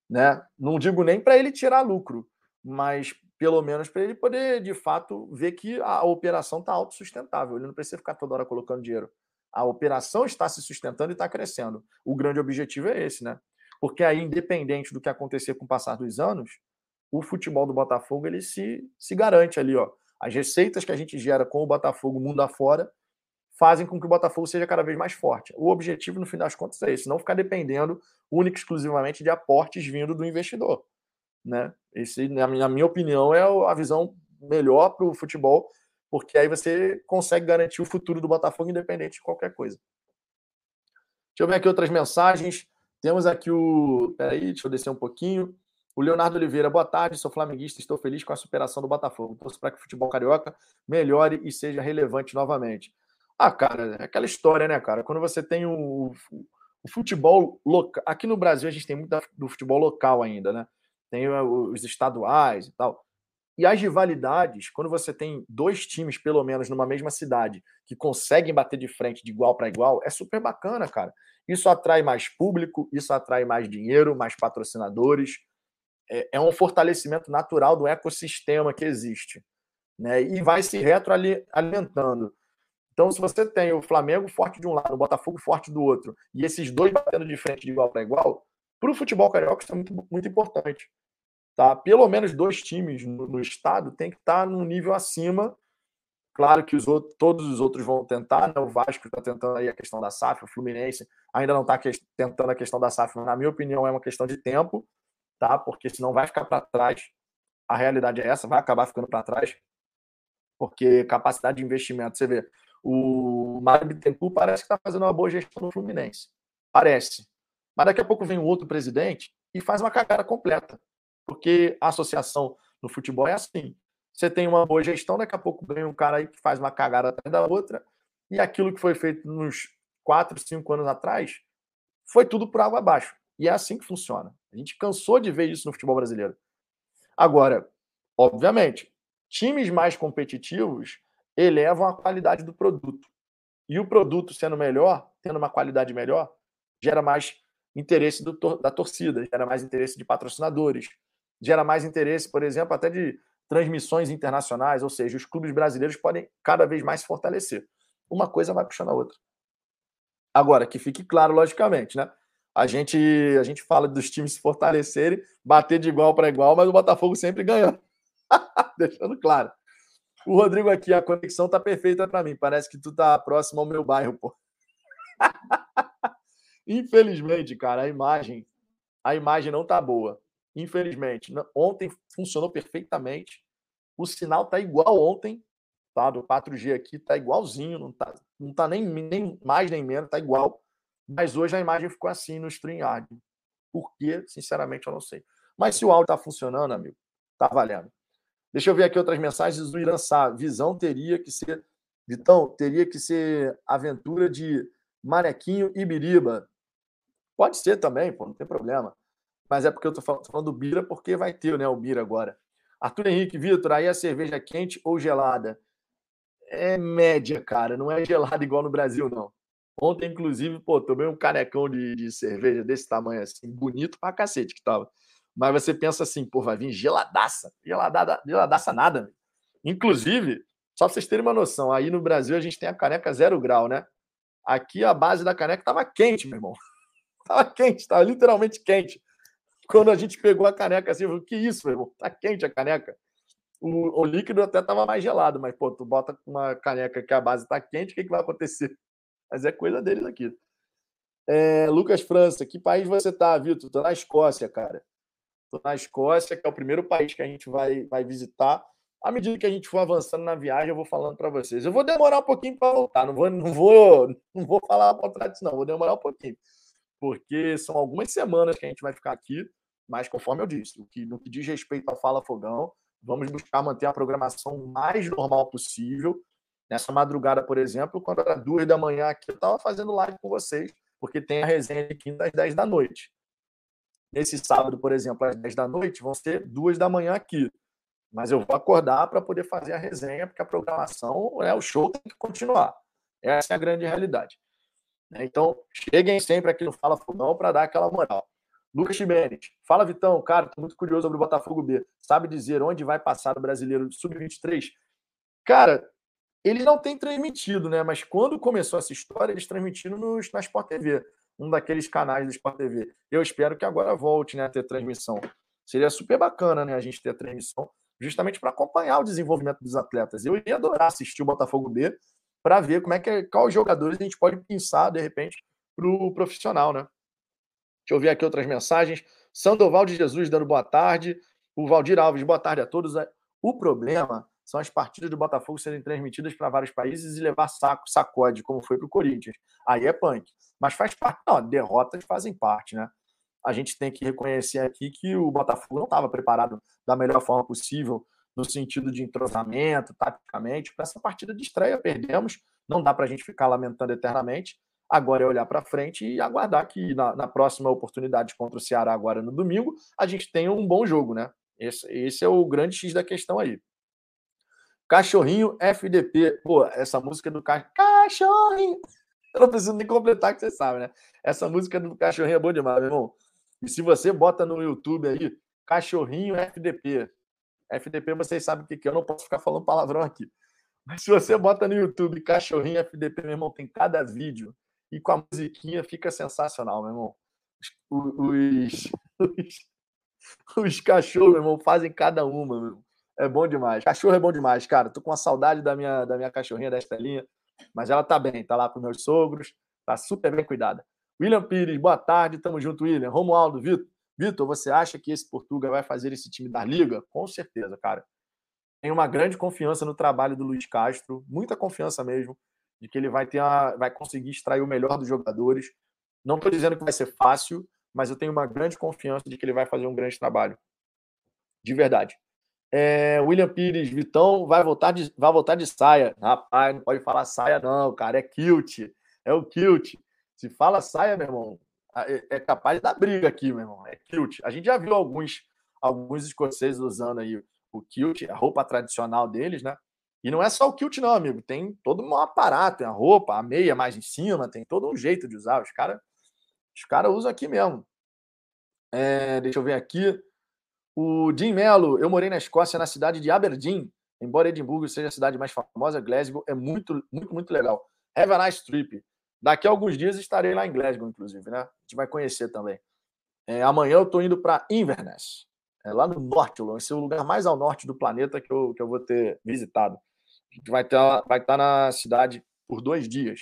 Né? Não digo nem para ele tirar lucro, mas pelo menos para ele poder, de fato, ver que a operação está autossustentável. Ele não precisa ficar toda hora colocando dinheiro. A operação está se sustentando e está crescendo. O grande objetivo é esse, né? Porque aí, independente do que acontecer com o passar dos anos, o futebol do Botafogo ele se, se garante ali, ó. As receitas que a gente gera com o Botafogo mundo afora fazem com que o Botafogo seja cada vez mais forte. O objetivo, no fim das contas, é esse, não ficar dependendo única e exclusivamente de aportes vindo do investidor. Né? Esse, na minha opinião, é a visão melhor para o futebol, porque aí você consegue garantir o futuro do Botafogo independente de qualquer coisa. Deixa eu ver aqui outras mensagens. Temos aqui o. Peraí, deixa eu descer um pouquinho. O Leonardo Oliveira, boa tarde, sou flamenguista, estou feliz com a superação do Botafogo. Torço para que o futebol carioca melhore e seja relevante novamente. Ah, cara, é aquela história, né, cara? Quando você tem o, o futebol local. Aqui no Brasil a gente tem muito do futebol local ainda, né? Tem os estaduais e tal. E as rivalidades, quando você tem dois times, pelo menos, numa mesma cidade, que conseguem bater de frente de igual para igual, é super bacana, cara. Isso atrai mais público, isso atrai mais dinheiro, mais patrocinadores é, é um fortalecimento natural do ecossistema que existe. Né? E vai se retroalimentando. Então, se você tem o Flamengo forte de um lado, o Botafogo forte do outro, e esses dois batendo de frente de igual para igual, para o futebol carioca isso é muito, muito importante. Tá? Pelo menos dois times no, no estado tem que estar num nível acima. Claro que os outros, todos os outros vão tentar, né? o Vasco está tentando aí a questão da SAF, o Fluminense ainda não está tentando a questão da SAF, mas na minha opinião é uma questão de tempo tá? Porque senão vai ficar para trás. A realidade é essa, vai acabar ficando para trás, porque capacidade de investimento, você vê, o Mário Bittencourt parece que está fazendo uma boa gestão no Fluminense. Parece. Mas daqui a pouco vem um outro presidente e faz uma cagada completa. Porque a associação no futebol é assim. Você tem uma boa gestão, daqui a pouco vem um cara aí que faz uma cagada atrás da outra, e aquilo que foi feito nos quatro, cinco anos atrás foi tudo por água abaixo. E é assim que funciona. A gente cansou de ver isso no futebol brasileiro. Agora, obviamente, times mais competitivos elevam a qualidade do produto. E o produto sendo melhor, tendo uma qualidade melhor, gera mais interesse do, da torcida, gera mais interesse de patrocinadores, gera mais interesse, por exemplo, até de transmissões internacionais, ou seja, os clubes brasileiros podem cada vez mais se fortalecer. Uma coisa vai puxando a outra. Agora, que fique claro, logicamente, né? a gente, a gente fala dos times se fortalecerem, bater de igual para igual, mas o Botafogo sempre ganhando. Deixando claro. O Rodrigo aqui, a conexão tá perfeita para mim. Parece que tu tá próximo ao meu bairro, pô. Infelizmente, cara, a imagem, a imagem não tá boa. Infelizmente, ontem funcionou perfeitamente. O sinal tá igual ontem, tá? Do 4G aqui tá igualzinho, não tá, não tá nem, nem mais nem menos, tá igual. Mas hoje a imagem ficou assim no StreamYard. Por quê? Sinceramente, eu não sei. Mas se o áudio tá funcionando, amigo, tá valendo. Deixa eu ver aqui outras mensagens do Irã Sá. Visão teria que ser. Vitão, teria que ser aventura de Manequinho e Biriba. Pode ser também, pô, não tem problema. Mas é porque eu tô falando, do Bira, porque vai ter né, o Bira agora. Arthur Henrique, Vitor, aí a cerveja quente ou gelada? É média, cara. Não é gelada igual no Brasil, não. Ontem, inclusive, pô, tomei um canecão de, de cerveja desse tamanho assim, bonito pra cacete que tava. Mas você pensa assim, pô, vai vir geladaça. Geladaça, geladaça nada. Inclusive, só pra vocês terem uma noção, aí no Brasil a gente tem a caneca zero grau, né? Aqui a base da caneca tava quente, meu irmão. Tava quente, tava literalmente quente. Quando a gente pegou a caneca assim, eu falei, que isso, meu irmão? Tá quente a caneca. O, o líquido até tava mais gelado, mas, pô, tu bota uma caneca que a base tá quente, o que, que vai acontecer? Mas é coisa deles aqui. É, Lucas França, que país você tá, Vitor? Tô na Escócia, cara. Tô na Escócia, que é o primeiro país que a gente vai, vai visitar. À medida que a gente for avançando na viagem, eu vou falando para vocês. Eu vou demorar um pouquinho para voltar, não vou, não vou, não vou falar ao contrário disso, não. Vou demorar um pouquinho, porque são algumas semanas que a gente vai ficar aqui. Mas conforme eu disse, o que, no que diz respeito à Fala Fogão, vamos buscar manter a programação mais normal possível. Nessa madrugada, por exemplo, quando era duas da manhã aqui, eu estava fazendo live com vocês, porque tem a resenha de quinta às 10 da noite. Nesse sábado, por exemplo, às 10 da noite, vão ser duas da manhã aqui. Mas eu vou acordar para poder fazer a resenha, porque a programação, é o show tem que continuar. Essa é a grande realidade. Né? Então, cheguem sempre aqui no Fala Fogão para dar aquela moral. Lucas Chimenez, fala Vitão, cara, tô muito curioso sobre o Botafogo B. Sabe dizer onde vai passar o brasileiro sub-23? Cara, ele não tem transmitido, né? Mas quando começou essa história, eles transmitiram no, na Sport TV um daqueles canais do Sport TV. Eu espero que agora volte né, a ter transmissão. Seria super bacana né, a gente ter a transmissão, justamente para acompanhar o desenvolvimento dos atletas. Eu iria adorar assistir o Botafogo B para ver como é que quais jogadores a gente pode pensar, de repente, para o profissional, né? Deixa eu ver aqui outras mensagens. Sandoval de Jesus dando boa tarde. O Valdir Alves, boa tarde a todos. O problema são as partidas do Botafogo serem transmitidas para vários países e levar saco, sacode, como foi para o Corinthians. Aí é punk. Mas faz parte, não, derrotas fazem parte, né? A gente tem que reconhecer aqui que o Botafogo não estava preparado da melhor forma possível, no sentido de entrosamento, taticamente. Para essa partida de estreia, perdemos. Não dá para a gente ficar lamentando eternamente. Agora é olhar para frente e aguardar que na, na, próxima oportunidade contra o Ceará, agora no domingo, a gente tenha um bom jogo, né? Esse, esse é o grande X da questão aí. Cachorrinho FDP. Pô, essa música do ca... Cachorrinho. Eu não preciso nem completar, que você sabe, né? Essa música do Cachorrinho é boa demais, meu irmão. E se você bota no YouTube aí, Cachorrinho FDP. FDP, vocês sabem o que é. Eu não posso ficar falando palavrão aqui. Mas se você bota no YouTube Cachorrinho FDP, meu irmão, tem cada vídeo. E com a musiquinha fica sensacional, meu irmão. Os, os, os cachorros, meu irmão, fazem cada uma, meu irmão. É bom demais. Cachorro é bom demais, cara. Tô com uma saudade da minha, da minha cachorrinha, da Estelinha. Mas ela tá bem, tá lá com meus sogros, tá super bem cuidada. William Pires, boa tarde, tamo junto, William. Romualdo, Vitor. Vitor, você acha que esse Portugal vai fazer esse time da Liga? Com certeza, cara. Tenho uma grande confiança no trabalho do Luiz Castro, muita confiança mesmo, de que ele vai ter uma, vai conseguir extrair o melhor dos jogadores. Não estou dizendo que vai ser fácil, mas eu tenho uma grande confiança de que ele vai fazer um grande trabalho. De verdade. É, William Pires, Vitão vai voltar, de, vai voltar de saia. Rapaz, não pode falar saia, não, cara. É kilt. É o kilt. Se fala saia, meu irmão, é, é capaz dar briga aqui, meu irmão. É kilt. A gente já viu alguns, alguns escoceses usando aí o kilt, a roupa tradicional deles, né? E não é só o kilt, não, amigo. Tem todo um aparato, tem a roupa, a meia mais em cima, tem todo um jeito de usar. Os caras os cara usam aqui mesmo. É, deixa eu ver aqui. O Jim Mello, eu morei na Escócia, na cidade de Aberdeen. Embora Edimburgo seja a cidade mais famosa, Glasgow é muito, muito, muito legal. Have a nice trip. Daqui a alguns dias estarei lá em Glasgow, inclusive, né? A gente vai conhecer também. É, amanhã eu estou indo para Inverness, é, lá no norte, vai ser o lugar mais ao norte do planeta que eu, que eu vou ter visitado. A gente vai, ter, vai estar na cidade por dois dias.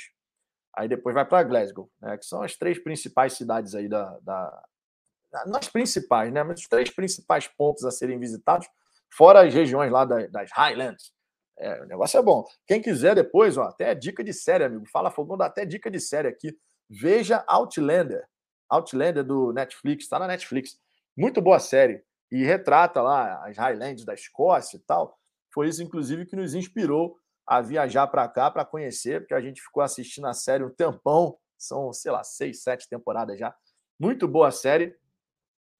Aí depois vai para Glasgow, né? que são as três principais cidades aí da, da, não as principais, né? Mas os três principais pontos a serem visitados, fora as regiões lá das Highlands, É, o negócio é bom. Quem quiser depois, ó, até dica de série, amigo. Fala Fogão, dá até dica de série aqui. Veja Outlander. Outlander do Netflix, está na Netflix. Muito boa série. E retrata lá as Highlands da Escócia e tal. Foi isso, inclusive, que nos inspirou a viajar para cá para conhecer, porque a gente ficou assistindo a série um tempão. São, sei lá, seis, sete temporadas já. Muito boa série.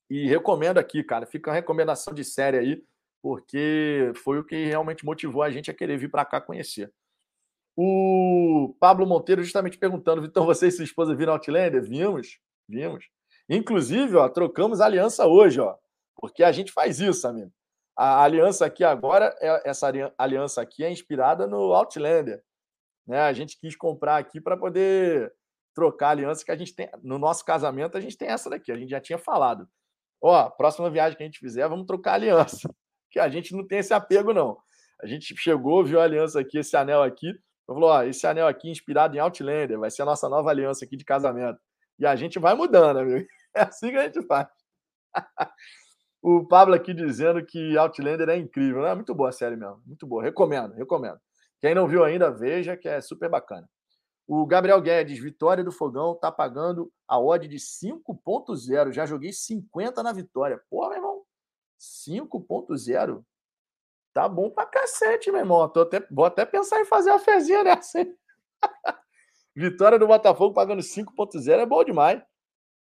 E recomendo aqui, cara. Fica uma recomendação de série aí, porque foi o que realmente motivou a gente a querer vir para cá conhecer. O Pablo Monteiro justamente perguntando, Vitor, você e sua esposa viram Outlander? Vimos, vimos. Inclusive, ó, trocamos aliança hoje, ó, porque a gente faz isso, amigo. A aliança aqui agora, é, essa aliança aqui é inspirada no Outlander. Né? A gente quis comprar aqui para poder trocar aliança que a gente tem. No nosso casamento, a gente tem essa daqui, a gente já tinha falado. Ó, próxima viagem que a gente fizer, vamos trocar aliança. Que a gente não tem esse apego, não. A gente chegou, viu a aliança aqui, esse anel aqui, falou: ó, esse anel aqui inspirado em Outlander, vai ser a nossa nova aliança aqui de casamento. E a gente vai mudando, amigo. É assim que a gente faz. o Pablo aqui dizendo que Outlander é incrível. É muito boa a série mesmo. Muito boa. Recomendo, recomendo. Quem não viu ainda, veja, que é super bacana. O Gabriel Guedes, vitória do Fogão, tá pagando a odd de 5.0. Já joguei 50 na vitória. Pô, meu irmão, 5.0. Tá bom pra cacete, meu irmão. Tô até, vou até pensar em fazer a fezinha nessa. vitória do Botafogo pagando 5.0 é bom demais.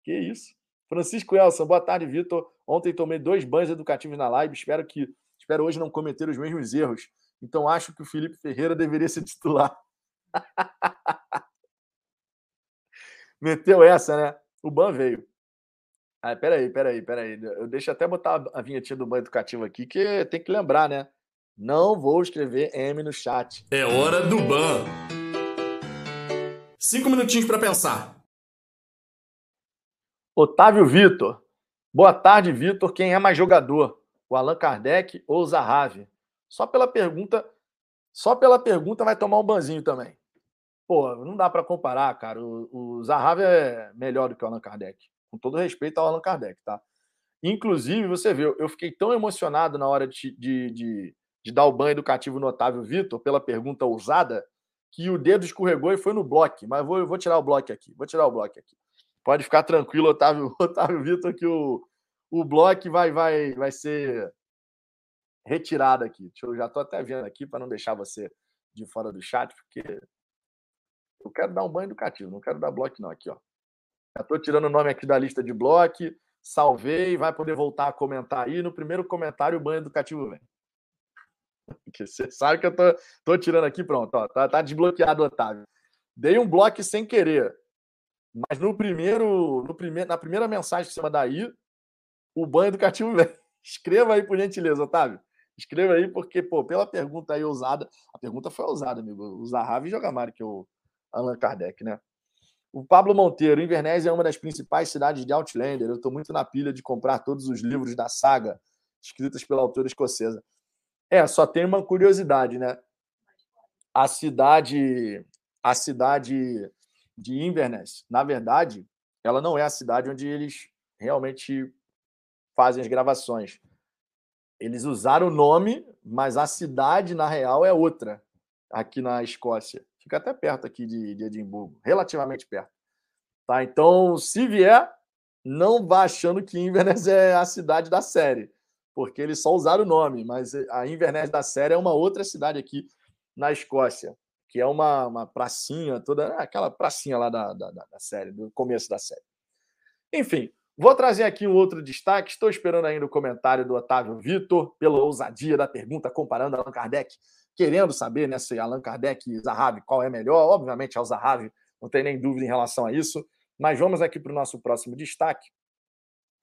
Que isso. Francisco Elson, boa tarde, Vitor. Ontem tomei dois banhos educativos na live. Espero que espero hoje não cometer os mesmos erros. Então acho que o Felipe Ferreira deveria ser titular. Meteu essa, né? O Ban veio. Ah, peraí, peraí, peraí. Eu deixo até botar a vinhetinha do banho educativo aqui, que tem que lembrar, né? Não vou escrever M no chat. É hora do ban. Cinco minutinhos para pensar. Otávio Vitor. Boa tarde, Vitor. Quem é mais jogador? O Allan Kardec ou o Zahavi? Só pela pergunta, só pela pergunta vai tomar um banzinho também. Pô, não dá para comparar, cara. O, o Zahavi é melhor do que o Allan Kardec. Com todo respeito ao Allan Kardec, tá? Inclusive, você viu, eu fiquei tão emocionado na hora de, de, de, de dar o banho educativo no Otávio Vitor pela pergunta ousada que o dedo escorregou e foi no bloco. Mas vou, vou tirar o bloco aqui. Vou tirar o bloco aqui. Pode ficar tranquilo, Otávio, Otávio Vitor, que o, o bloco vai, vai, vai ser retirado aqui. Eu já estou até vendo aqui para não deixar você de fora do chat, porque eu quero dar um banho educativo, não quero dar bloco, não. Aqui, ó. Já estou tirando o nome aqui da lista de bloco, salvei, vai poder voltar a comentar aí. No primeiro comentário, o banho educativo vem. Você sabe que eu tô, tô tirando aqui, pronto, ó, tá, tá desbloqueado, Otávio. Dei um bloco sem querer, mas no primeiro, no primeiro, na primeira mensagem que você mandar aí, o banho educativo vem. Escreva aí, por gentileza, Otávio. Escreva aí, porque, pô, pela pergunta aí ousada, a pergunta foi ousada, amigo. O Zahavi joga mais que o, Allan Kardec, né? O Pablo Monteiro, Inverness é uma das principais cidades de Outlander. Eu estou muito na pilha de comprar todos os livros da saga escritos pela autora escocesa. É, só tem uma curiosidade, né? A cidade, a cidade de Inverness, na verdade, ela não é a cidade onde eles realmente fazem as gravações. Eles usaram o nome, mas a cidade, na real, é outra, aqui na Escócia. Fica até perto aqui de, de Edimburgo, relativamente perto. Tá? Então, se vier, não vá achando que Inverness é a cidade da série, porque eles só usaram o nome, mas a Inverness da série é uma outra cidade aqui na Escócia, que é uma, uma pracinha, toda aquela pracinha lá da, da, da série, do começo da série. Enfim, Vou trazer aqui um outro destaque. Estou esperando ainda o comentário do Otávio Vitor, pela ousadia da pergunta, comparando Allan Kardec querendo saber né, se Allan Kardec e Zahavi qual é melhor. Obviamente é o Zahavi, não tem nem dúvida em relação a isso. Mas vamos aqui para o nosso próximo destaque.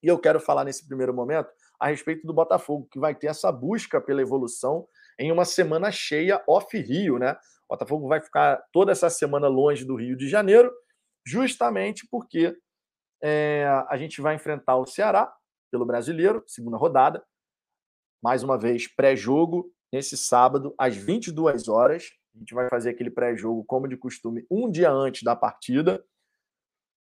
E eu quero falar nesse primeiro momento a respeito do Botafogo, que vai ter essa busca pela evolução em uma semana cheia off-Rio, né? O Botafogo vai ficar toda essa semana longe do Rio de Janeiro, justamente porque é, a gente vai enfrentar o Ceará pelo brasileiro, segunda rodada. Mais uma vez, pré-jogo nesse sábado, às 22 horas. A gente vai fazer aquele pré-jogo, como de costume, um dia antes da partida.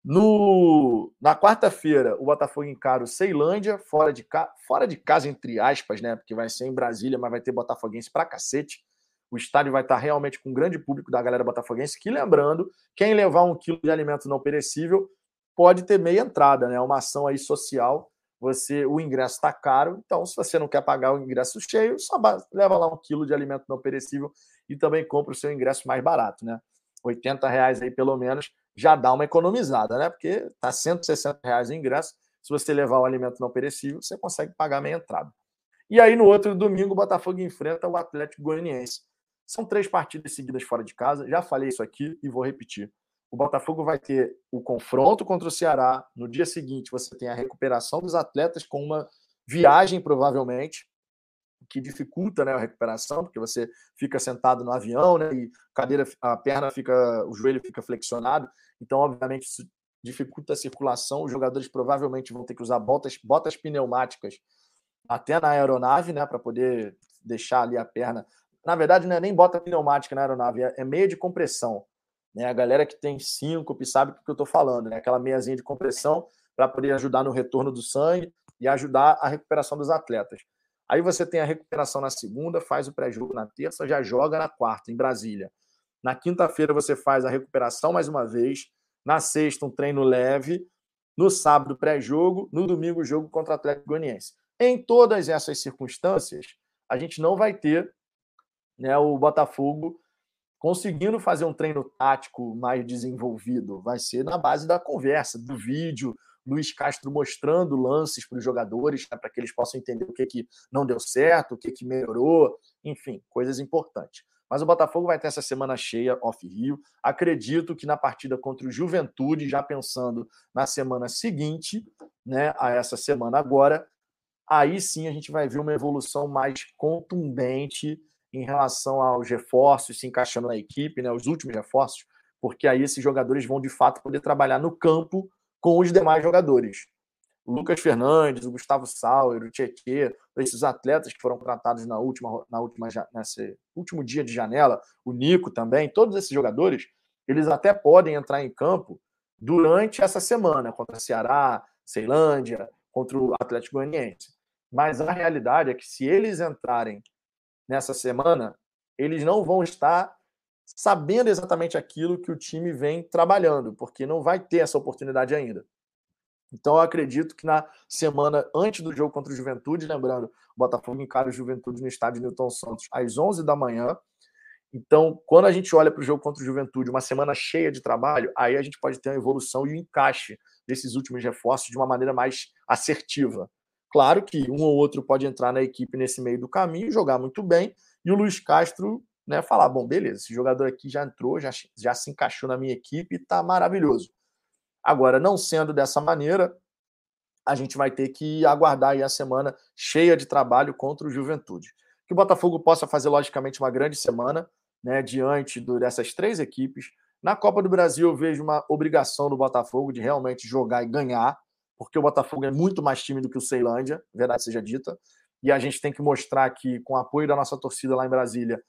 No, na quarta-feira, o Botafogo encara o Ceilândia, fora de, ca, fora de casa, entre aspas, né? Porque vai ser em Brasília, mas vai ter Botafoguense pra cacete. O estádio vai estar realmente com um grande público da galera botafoguense, que lembrando, quem levar um quilo de alimento não perecível pode ter meia entrada, né? Uma ação aí social. Você, o ingresso está caro, então se você não quer pagar o ingresso cheio, só leva lá um quilo de alimento não perecível e também compra o seu ingresso mais barato, né? 80 reais aí pelo menos já dá uma economizada, né? Porque tá 160 reais o ingresso. Se você levar o alimento não perecível, você consegue pagar meia entrada. E aí, no outro domingo, o Botafogo enfrenta o Atlético Goianiense. São três partidas seguidas fora de casa. Já falei isso aqui e vou repetir. O Botafogo vai ter o confronto contra o Ceará. No dia seguinte, você tem a recuperação dos atletas com uma viagem, provavelmente, que dificulta né, a recuperação, porque você fica sentado no avião, né, e cadeira, a perna fica, o joelho fica flexionado. Então, obviamente, isso dificulta a circulação. Os jogadores provavelmente vão ter que usar botas, botas pneumáticas até na aeronave, né, para poder deixar ali a perna. Na verdade, não é nem bota pneumática na aeronave, é, é meia de compressão. Né? A galera que tem síncope sabe o que eu estou falando, né? Aquela meiazinha de compressão para poder ajudar no retorno do sangue e ajudar a recuperação dos atletas. Aí você tem a recuperação na segunda, faz o pré-jogo na terça, já joga na quarta, em Brasília. Na quinta-feira você faz a recuperação mais uma vez. Na sexta, um treino leve. No sábado, pré-jogo. No domingo, jogo contra o Atlético Goianiense. Em todas essas circunstâncias, a gente não vai ter né, o Botafogo conseguindo fazer um treino tático mais desenvolvido. Vai ser na base da conversa, do vídeo, Luiz Castro mostrando lances para os jogadores, né, para que eles possam entender o que, que não deu certo, o que, que melhorou, enfim, coisas importantes. Mas o Botafogo vai ter essa semana cheia off-Rio. Acredito que na partida contra o Juventude, já pensando na semana seguinte, né, a essa semana agora, aí sim a gente vai ver uma evolução mais contundente em relação aos reforços se encaixando na equipe, né, os últimos reforços, porque aí esses jogadores vão de fato poder trabalhar no campo com os demais jogadores. O Lucas Fernandes, o Gustavo Sauer, o Tietê, esses atletas que foram tratados na última, na última, nesse último dia de janela, o Nico também, todos esses jogadores, eles até podem entrar em campo durante essa semana contra Ceará, Ceilândia, contra o Atlético Goianiense. Mas a realidade é que se eles entrarem nessa semana, eles não vão estar sabendo exatamente aquilo que o time vem trabalhando, porque não vai ter essa oportunidade ainda. Então, eu acredito que na semana antes do jogo contra o Juventude, lembrando, o Botafogo encara o Juventude no estádio Newton Santos às 11 da manhã. Então, quando a gente olha para o jogo contra o Juventude, uma semana cheia de trabalho, aí a gente pode ter uma evolução e um encaixe desses últimos reforços de uma maneira mais assertiva. Claro que um ou outro pode entrar na equipe nesse meio do caminho, jogar muito bem, e o Luiz Castro né, falar: bom, beleza, esse jogador aqui já entrou, já, já se encaixou na minha equipe, está maravilhoso. Agora, não sendo dessa maneira, a gente vai ter que aguardar a semana cheia de trabalho contra o Juventude. Que o Botafogo possa fazer, logicamente, uma grande semana né, diante do, dessas três equipes. Na Copa do Brasil, eu vejo uma obrigação do Botafogo de realmente jogar e ganhar porque o Botafogo é muito mais time do que o Ceilândia, verdade seja dita, e a gente tem que mostrar que, com o apoio da nossa torcida lá em Brasília,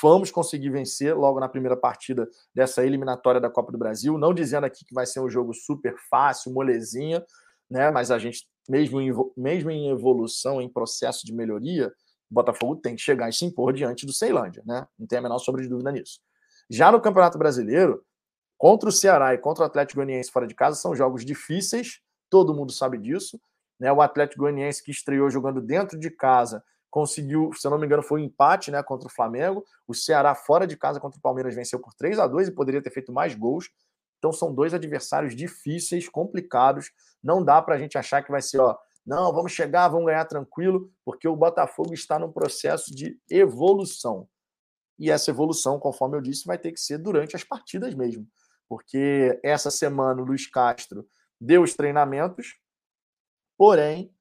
vamos conseguir vencer logo na primeira partida dessa eliminatória da Copa do Brasil. Não dizendo aqui que vai ser um jogo super fácil, molezinha, né? Mas a gente, mesmo em, mesmo em evolução, em processo de melhoria, o Botafogo tem que chegar e se impor diante do Ceilândia, né? Não tem a menor sombra de dúvida nisso. Já no Campeonato Brasileiro, contra o Ceará e contra o Atlético Goianiense fora de casa, são jogos difíceis todo mundo sabe disso. Né? O Atlético Goianiense que estreou jogando dentro de casa conseguiu, se não me engano, foi um empate né, contra o Flamengo. O Ceará fora de casa contra o Palmeiras venceu por 3 a 2 e poderia ter feito mais gols. Então são dois adversários difíceis, complicados. Não dá para a gente achar que vai ser, ó, não, vamos chegar, vamos ganhar tranquilo, porque o Botafogo está num processo de evolução. E essa evolução, conforme eu disse, vai ter que ser durante as partidas mesmo. Porque essa semana o Luiz Castro deu os treinamentos, porém,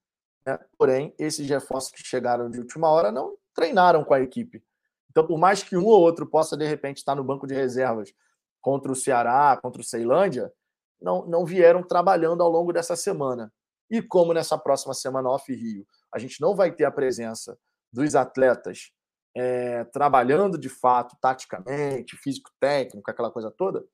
né, porém, esses reforços que chegaram de última hora não treinaram com a equipe. Então, por mais que um ou outro possa, de repente, estar no banco de reservas contra o Ceará, contra o Ceilândia, não, não vieram trabalhando ao longo dessa semana. E como nessa próxima semana off-Rio, a gente não vai ter a presença dos atletas é, trabalhando de fato, taticamente, físico-técnico, aquela coisa toda,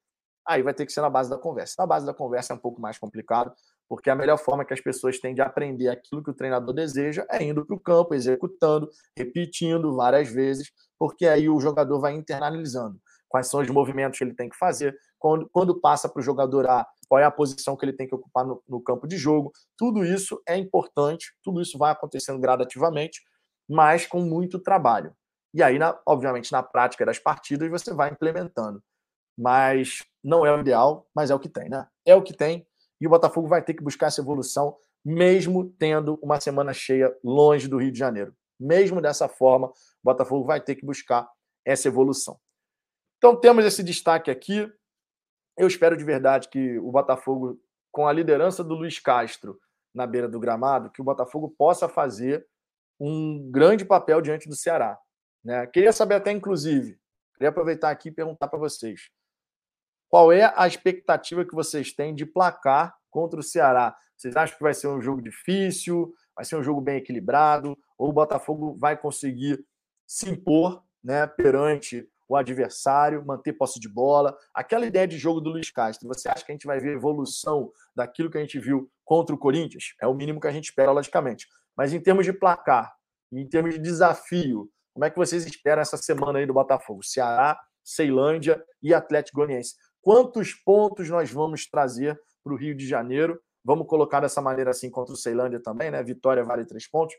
aí vai ter que ser na base da conversa. Na base da conversa é um pouco mais complicado, porque a melhor forma que as pessoas têm de aprender aquilo que o treinador deseja é indo para o campo, executando, repetindo várias vezes, porque aí o jogador vai internalizando quais são os movimentos que ele tem que fazer, quando, quando passa para o jogador A, qual é a posição que ele tem que ocupar no, no campo de jogo. Tudo isso é importante, tudo isso vai acontecendo gradativamente, mas com muito trabalho. E aí, na, obviamente, na prática das partidas, você vai implementando. Mas não é o ideal, mas é o que tem, né? É o que tem. E o Botafogo vai ter que buscar essa evolução, mesmo tendo uma semana cheia longe do Rio de Janeiro. Mesmo dessa forma, o Botafogo vai ter que buscar essa evolução. Então temos esse destaque aqui. Eu espero de verdade que o Botafogo, com a liderança do Luiz Castro na beira do gramado, que o Botafogo possa fazer um grande papel diante do Ceará. Né? Queria saber até, inclusive, queria aproveitar aqui e perguntar para vocês. Qual é a expectativa que vocês têm de placar contra o Ceará? Vocês acham que vai ser um jogo difícil? Vai ser um jogo bem equilibrado? Ou o Botafogo vai conseguir se impor né, perante o adversário, manter posse de bola. Aquela ideia de jogo do Luiz Castro, você acha que a gente vai ver evolução daquilo que a gente viu contra o Corinthians? É o mínimo que a gente espera, logicamente. Mas em termos de placar, em termos de desafio, como é que vocês esperam essa semana aí do Botafogo? Ceará, Ceilândia e Atlético Goianiense. Quantos pontos nós vamos trazer para o Rio de Janeiro? Vamos colocar dessa maneira assim contra o Ceilândia também, né? Vitória vale três pontos.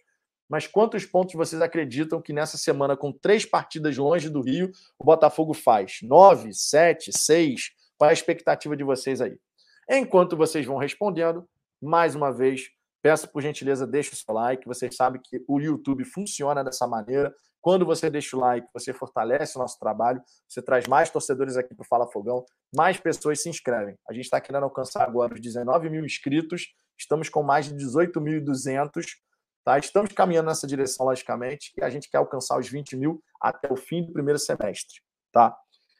Mas quantos pontos vocês acreditam que nessa semana, com três partidas longe do Rio, o Botafogo faz? Nove, sete, seis? Qual é a expectativa de vocês aí? Enquanto vocês vão respondendo, mais uma vez, peço por gentileza, deixe o seu like. Vocês sabem que o YouTube funciona dessa maneira. Quando você deixa o like, você fortalece o nosso trabalho, você traz mais torcedores aqui para o Fala Fogão, mais pessoas se inscrevem. A gente está querendo alcançar agora os 19 mil inscritos, estamos com mais de 18.200 Tá? Estamos caminhando nessa direção, logicamente, e a gente quer alcançar os 20 mil até o fim do primeiro semestre. Tá?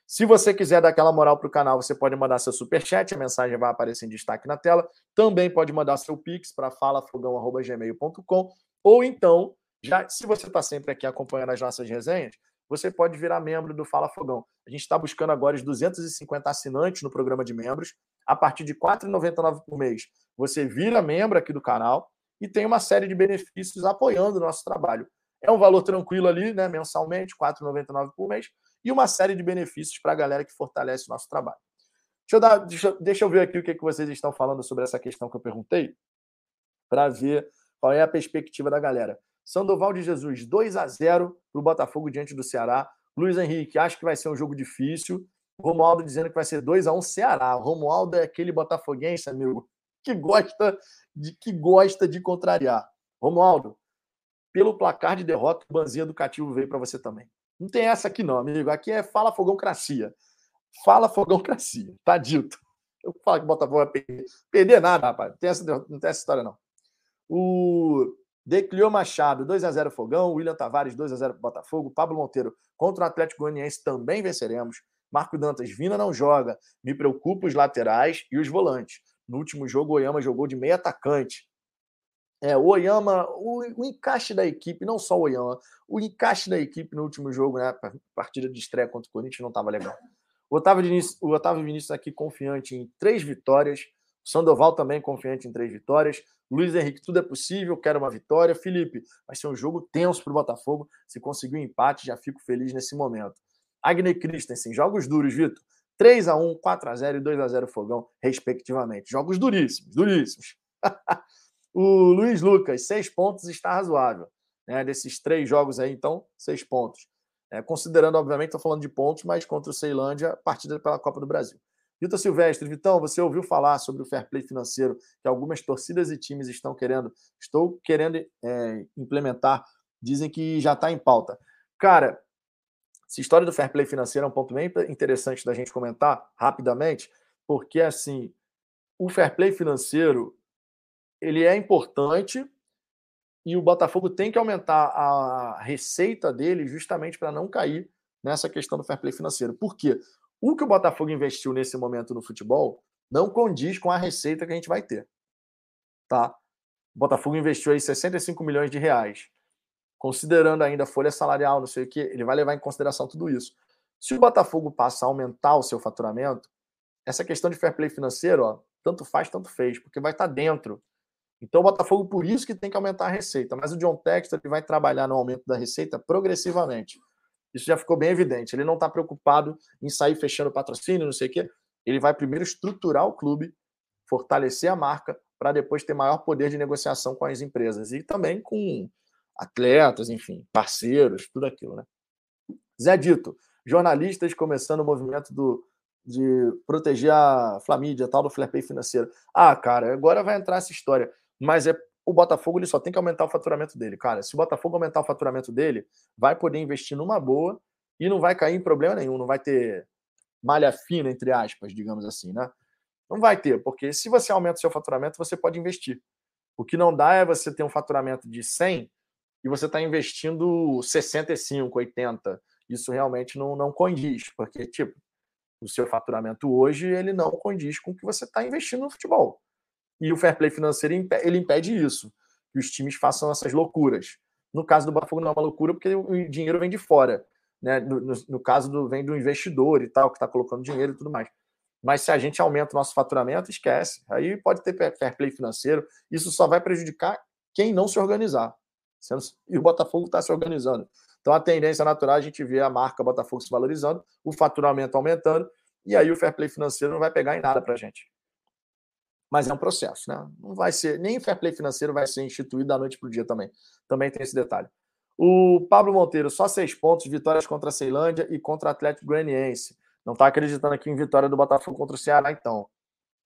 Se você quiser dar aquela moral para o canal, você pode mandar seu superchat, a mensagem vai aparecer em destaque na tela. Também pode mandar seu pix para falafogão.gmail.com ou então, já se você está sempre aqui acompanhando as nossas resenhas, você pode virar membro do Fala Fogão. A gente está buscando agora os 250 assinantes no programa de membros. A partir de R$ 4,99 por mês, você vira membro aqui do canal e tem uma série de benefícios apoiando o nosso trabalho. É um valor tranquilo ali, né, mensalmente, R$ 4,99 por mês, e uma série de benefícios para a galera que fortalece o nosso trabalho. Deixa eu, dar, deixa, deixa eu ver aqui o que, que vocês estão falando sobre essa questão que eu perguntei, para ver qual é a perspectiva da galera. Sandoval de Jesus, 2 a 0 para o Botafogo diante do Ceará. Luiz Henrique, acho que vai ser um jogo difícil. Romualdo dizendo que vai ser 2 a 1 Ceará. Romualdo é aquele botafoguense, amigo, que gosta de que gosta de contrariar. Romualdo, pelo placar de derrota, o Banzinho Educativo veio para você também. Não tem essa aqui não, amigo. Aqui é fala fogãocracia. Fala fogãocracia. Tá dito. Eu falo que o Botafogo vai perder. Perder nada, rapaz. Não tem essa, não tem essa história, não. O Declio Machado, 2x0 Fogão. William Tavares, 2x0 Botafogo. Pablo Monteiro contra o Atlético Goianiense também venceremos. Marco Dantas, Vina não joga. Me preocupa os laterais e os volantes. No último jogo, o Oyama jogou de meio atacante. É, o Oyama, o, o, encaixe da equipe, não só o Oyama, o encaixe da equipe no último jogo, né? Partida de estreia contra o Corinthians não estava legal. O Otávio, o Otávio Vinícius aqui confiante em três vitórias. Sandoval também confiante em três vitórias. Luiz Henrique, tudo é possível, quero uma vitória. Felipe, vai ser um jogo tenso para o Botafogo. Se conseguir um empate, já fico feliz nesse momento. Agner Christensen, jogos duros, Vitor. 3 a 1 4 a 0 e 2 a 0 Fogão, respectivamente. Jogos duríssimos, duríssimos. o Luiz Lucas, seis pontos está razoável. Né? Desses três jogos aí, então, seis pontos. É, considerando, obviamente, estou falando de pontos, mas contra o Ceilândia, partida pela Copa do Brasil. Vitor Silvestre, Vitão, você ouviu falar sobre o fair play financeiro que algumas torcidas e times estão querendo, estou querendo é, implementar, dizem que já está em pauta. Cara, essa história do fair play financeiro é um ponto bem interessante da gente comentar rapidamente, porque assim, o fair play financeiro ele é importante e o Botafogo tem que aumentar a receita dele justamente para não cair nessa questão do fair play financeiro. Por quê? O que o Botafogo investiu nesse momento no futebol não condiz com a receita que a gente vai ter. Tá? O Botafogo investiu aí 65 milhões de reais considerando ainda a folha salarial, não sei o que, ele vai levar em consideração tudo isso. Se o Botafogo passa a aumentar o seu faturamento, essa questão de fair play financeiro, ó, tanto faz, tanto fez, porque vai estar dentro. Então o Botafogo, por isso que tem que aumentar a receita. Mas o John Textor ele vai trabalhar no aumento da receita progressivamente. Isso já ficou bem evidente. Ele não está preocupado em sair fechando patrocínio, não sei o quê. Ele vai primeiro estruturar o clube, fortalecer a marca, para depois ter maior poder de negociação com as empresas e também com atletas, enfim, parceiros, tudo aquilo, né? Zé Dito, jornalistas começando o movimento do, de proteger a Flamídia, tal do play financeiro. Ah, cara, agora vai entrar essa história. Mas é o Botafogo ele só tem que aumentar o faturamento dele. Cara, se o Botafogo aumentar o faturamento dele, vai poder investir numa boa e não vai cair em problema nenhum, não vai ter malha fina, entre aspas, digamos assim, né? Não vai ter, porque se você aumenta o seu faturamento, você pode investir. O que não dá é você ter um faturamento de 100 e você está investindo 65, 80. Isso realmente não, não condiz, porque, tipo, o seu faturamento hoje ele não condiz com o que você está investindo no futebol. E o fair play financeiro ele impede isso, que os times façam essas loucuras. No caso do Botafogo não é uma loucura porque o dinheiro vem de fora. Né? No, no, no caso do vem do investidor e tal, que está colocando dinheiro e tudo mais. Mas se a gente aumenta o nosso faturamento, esquece. Aí pode ter fair play financeiro. Isso só vai prejudicar quem não se organizar. E o Botafogo está se organizando. Então a tendência natural é a gente ver a marca Botafogo se valorizando, o faturamento aumentando, e aí o fair play financeiro não vai pegar em nada para a gente. Mas é um processo, né? Não vai ser, nem o fair play financeiro vai ser instituído da noite para o dia também. Também tem esse detalhe. O Pablo Monteiro, só seis pontos, vitórias contra a Ceilândia e contra o Atlético Goianiense. Não está acreditando aqui em vitória do Botafogo contra o Ceará, então.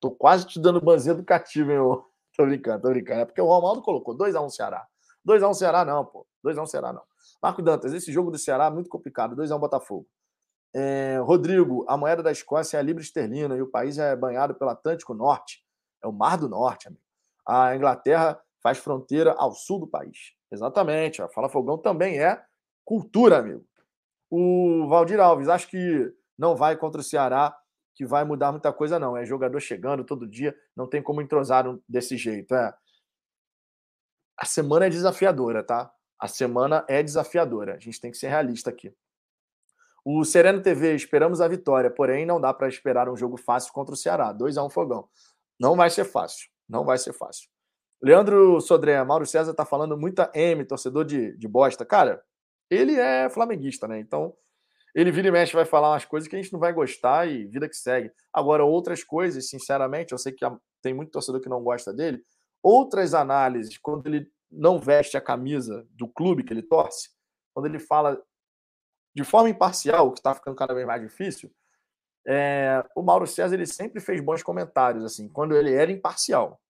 Tô quase te dando banzinho educativo, hein? Ô? Tô brincando, tô brincando. É porque o Romaldo colocou 2x1 um Ceará. 2x1 um Ceará, não, pô. 2x1 um Ceará, não. Marco Dantas, esse jogo do Ceará é muito complicado. 2x1 um Botafogo. É, Rodrigo, a moeda da Escócia é a libra esterlina e o país é banhado pelo Atlântico Norte. É o Mar do Norte, amigo. A Inglaterra faz fronteira ao sul do país. Exatamente. A Fala Fogão também é cultura, amigo. O Valdir Alves, acho que não vai contra o Ceará, que vai mudar muita coisa, não. É jogador chegando todo dia, não tem como entrosar desse jeito. É. A semana é desafiadora, tá? A semana é desafiadora. A gente tem que ser realista aqui. O Sereno TV, esperamos a vitória, porém não dá para esperar um jogo fácil contra o Ceará. 2 a 1 um fogão. Não vai ser fácil. Não vai ser fácil. Leandro Sodré, Mauro César tá falando muita M, torcedor de, de bosta. Cara, ele é flamenguista, né? Então, ele vira e mexe, vai falar umas coisas que a gente não vai gostar e vida que segue. Agora, outras coisas, sinceramente, eu sei que tem muito torcedor que não gosta dele. Outras análises, quando ele não veste a camisa do clube que ele torce, quando ele fala de forma imparcial, o que está ficando cada vez mais difícil, é, o Mauro César ele sempre fez bons comentários, assim, quando ele era imparcial.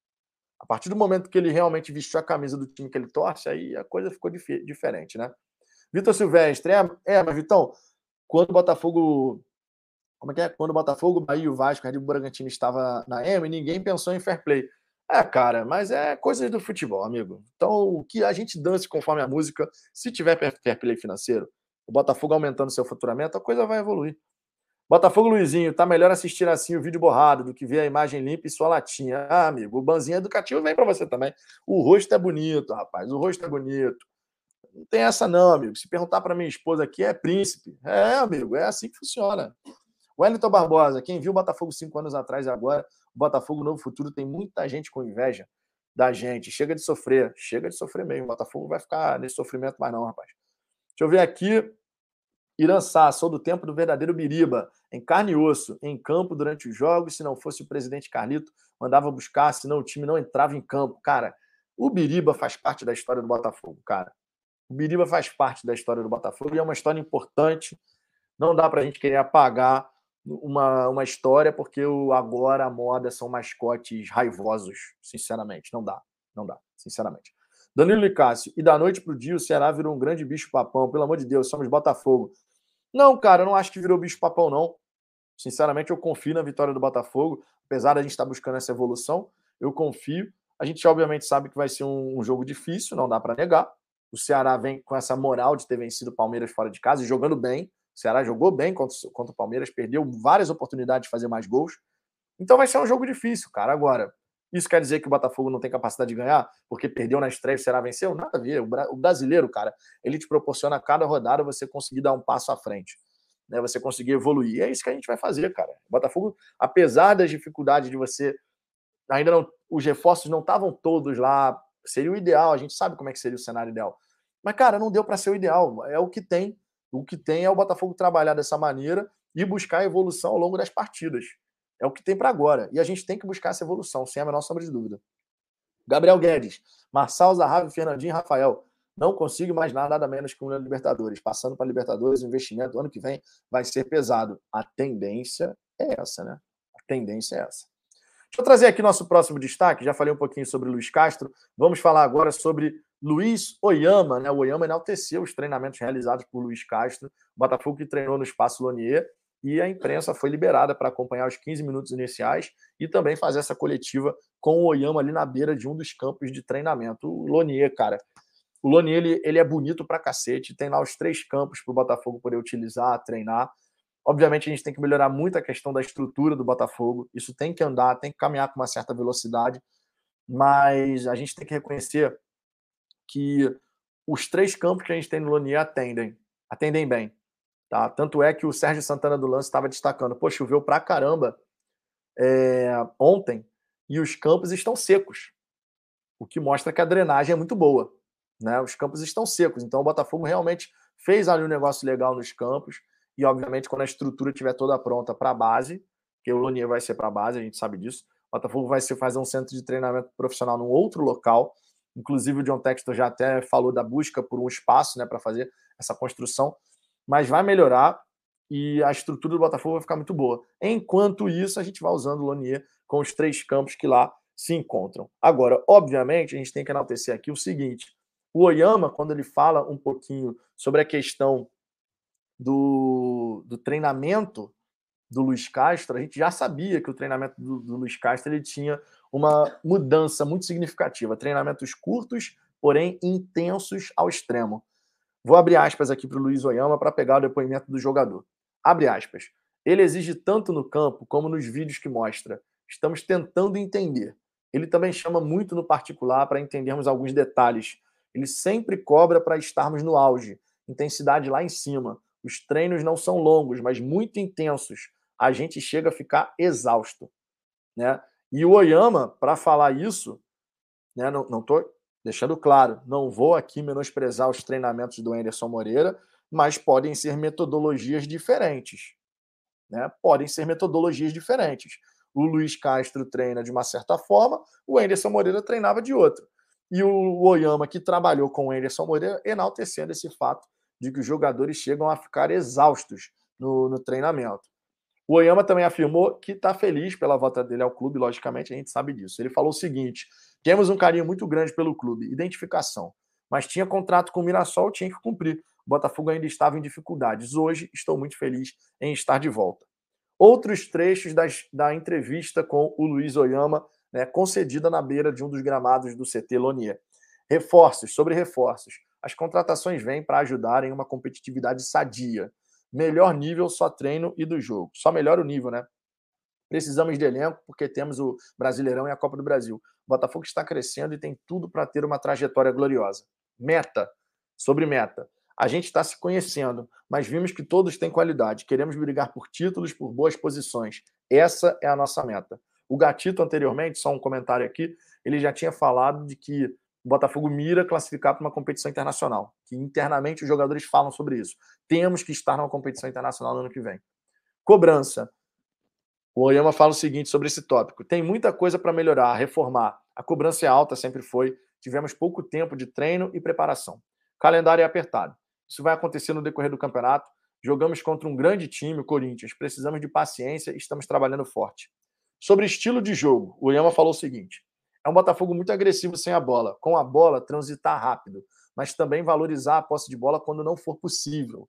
A partir do momento que ele realmente vestiu a camisa do time que ele torce, aí a coisa ficou dif diferente, né? Vitor Silvestre, é, é, mas Vitão, quando o Botafogo. Como é que é? Quando o Botafogo, Bahia e o Vasco, o Red Bull Bragantino estava na M, ninguém pensou em fair play. É, cara, mas é coisas do futebol, amigo. Então, o que a gente dance conforme a música, se tiver fair play financeiro, o Botafogo aumentando seu faturamento, a coisa vai evoluir. Botafogo Luizinho, tá melhor assistir assim o vídeo borrado do que ver a imagem limpa e sua latinha. Ah, amigo, o banzinho educativo vem para você também. O rosto é bonito, rapaz, o rosto é bonito. Não tem essa não, amigo. Se perguntar para minha esposa aqui, é príncipe. É, amigo, é assim que funciona. Wellington Barbosa, quem viu o Botafogo cinco anos atrás e agora, o Botafogo Novo Futuro tem muita gente com inveja da gente. Chega de sofrer, chega de sofrer mesmo. O Botafogo vai ficar nesse sofrimento mais não, rapaz. Deixa eu ver aqui. Irançá, sou do tempo do verdadeiro Biriba, em carne e osso, em campo durante os jogos. Se não fosse o presidente Carlito, mandava buscar, senão o time não entrava em campo. Cara, o Biriba faz parte da história do Botafogo, cara. O Biriba faz parte da história do Botafogo e é uma história importante. Não dá para a gente querer apagar uma, uma história porque o, agora a moda são mascotes raivosos, sinceramente. Não dá, não dá, sinceramente. Danilo Licácio, e da noite para o dia o Ceará virou um grande bicho-papão. Pelo amor de Deus, somos Botafogo. Não, cara, eu não acho que virou bicho-papão, não. Sinceramente, eu confio na vitória do Botafogo. Apesar de a gente estar buscando essa evolução, eu confio. A gente, obviamente, sabe que vai ser um, um jogo difícil, não dá para negar. O Ceará vem com essa moral de ter vencido o Palmeiras fora de casa e jogando bem. O Ceará jogou bem contra, contra o Palmeiras, perdeu várias oportunidades de fazer mais gols. Então vai ser um jogo difícil, cara. Agora, isso quer dizer que o Botafogo não tem capacidade de ganhar porque perdeu na estreia Ceará venceu? Nada a ver. O brasileiro, cara, ele te proporciona a cada rodada você conseguir dar um passo à frente. Né? Você conseguir evoluir. E é isso que a gente vai fazer, cara. O Botafogo, apesar das dificuldades de você. Ainda não. Os reforços não estavam todos lá. Seria o ideal, a gente sabe como é que seria o cenário ideal. Mas, cara, não deu para ser o ideal. É o que tem. O que tem é o Botafogo trabalhar dessa maneira e buscar evolução ao longo das partidas. É o que tem para agora. E a gente tem que buscar essa evolução, sem a menor sombra de dúvida. Gabriel Guedes, Marçal, Zahavi, Fernandinho Rafael. Não consigo mais nada, nada menos que um Libertadores. Passando para Libertadores, o investimento ano que vem vai ser pesado. A tendência é essa, né? A tendência é essa. Deixa eu trazer aqui nosso próximo destaque. Já falei um pouquinho sobre Luiz Castro. Vamos falar agora sobre Luiz Oyama, né? O Oyama enalteceu os treinamentos realizados por Luiz Castro, o Botafogo que treinou no Espaço Lonier, e a imprensa foi liberada para acompanhar os 15 minutos iniciais e também fazer essa coletiva com o Oyama ali na beira de um dos campos de treinamento. O Lonier, cara, o Lonier ele, ele é bonito pra cacete, tem lá os três campos para o Botafogo poder utilizar, treinar. Obviamente, a gente tem que melhorar muito a questão da estrutura do Botafogo. Isso tem que andar, tem que caminhar com uma certa velocidade, mas a gente tem que reconhecer que os três campos que a gente tem no Lonier atendem, atendem bem. Tá? Tanto é que o Sérgio Santana do Lance estava destacando: pô, choveu pra caramba é, ontem e os campos estão secos, o que mostra que a drenagem é muito boa. Né? Os campos estão secos, então o Botafogo realmente fez ali um negócio legal nos campos e, obviamente, quando a estrutura estiver toda pronta para a base, que o Lonier vai ser para a base, a gente sabe disso, o Botafogo vai ser fazer um centro de treinamento profissional num outro local. Inclusive, o John Textor já até falou da busca por um espaço né, para fazer essa construção, mas vai melhorar e a estrutura do Botafogo vai ficar muito boa. Enquanto isso, a gente vai usando o Lonier com os três campos que lá se encontram. Agora, obviamente, a gente tem que enaltecer aqui o seguinte: o Oyama, quando ele fala um pouquinho sobre a questão do, do treinamento do Luiz Castro, a gente já sabia que o treinamento do, do Luiz Castro ele tinha uma mudança muito significativa. Treinamentos curtos, porém intensos ao extremo. Vou abrir aspas aqui para o Luiz Oyama para pegar o depoimento do jogador. Abre aspas. Ele exige tanto no campo como nos vídeos que mostra. Estamos tentando entender. Ele também chama muito no particular para entendermos alguns detalhes. Ele sempre cobra para estarmos no auge, intensidade lá em cima. Os treinos não são longos, mas muito intensos. A gente chega a ficar exausto. Né? E o Oyama, para falar isso, né, não estou deixando claro, não vou aqui menosprezar os treinamentos do Anderson Moreira, mas podem ser metodologias diferentes. Né? Podem ser metodologias diferentes. O Luiz Castro treina de uma certa forma, o Anderson Moreira treinava de outra. E o Oyama, que trabalhou com o Anderson Moreira, enaltecendo esse fato de que os jogadores chegam a ficar exaustos no, no treinamento. O Oyama também afirmou que está feliz pela volta dele ao clube, logicamente, a gente sabe disso. Ele falou o seguinte: temos um carinho muito grande pelo clube, identificação. Mas tinha contrato com o Mirassol, tinha que cumprir. O Botafogo ainda estava em dificuldades. Hoje estou muito feliz em estar de volta. Outros trechos das, da entrevista com o Luiz Oyama, né, concedida na beira de um dos gramados do CT Lonier. Reforços, sobre reforços. As contratações vêm para ajudar em uma competitividade sadia. Melhor nível, só treino e do jogo. Só melhora o nível, né? Precisamos de elenco porque temos o Brasileirão e a Copa do Brasil. O Botafogo está crescendo e tem tudo para ter uma trajetória gloriosa. Meta. Sobre meta. A gente está se conhecendo, mas vimos que todos têm qualidade. Queremos brigar por títulos, por boas posições. Essa é a nossa meta. O Gatito, anteriormente, só um comentário aqui, ele já tinha falado de que o Botafogo mira classificar para uma competição internacional, que internamente os jogadores falam sobre isso. Temos que estar numa competição internacional no ano que vem. Cobrança. O Oyama fala o seguinte sobre esse tópico: tem muita coisa para melhorar, reformar. A cobrança é alta, sempre foi. Tivemos pouco tempo de treino e preparação. calendário é apertado. Isso vai acontecer no decorrer do campeonato. Jogamos contra um grande time, o Corinthians. Precisamos de paciência e estamos trabalhando forte. Sobre estilo de jogo, o Oyama falou o seguinte: é um Botafogo muito agressivo sem a bola. Com a bola, transitar rápido, mas também valorizar a posse de bola quando não for possível.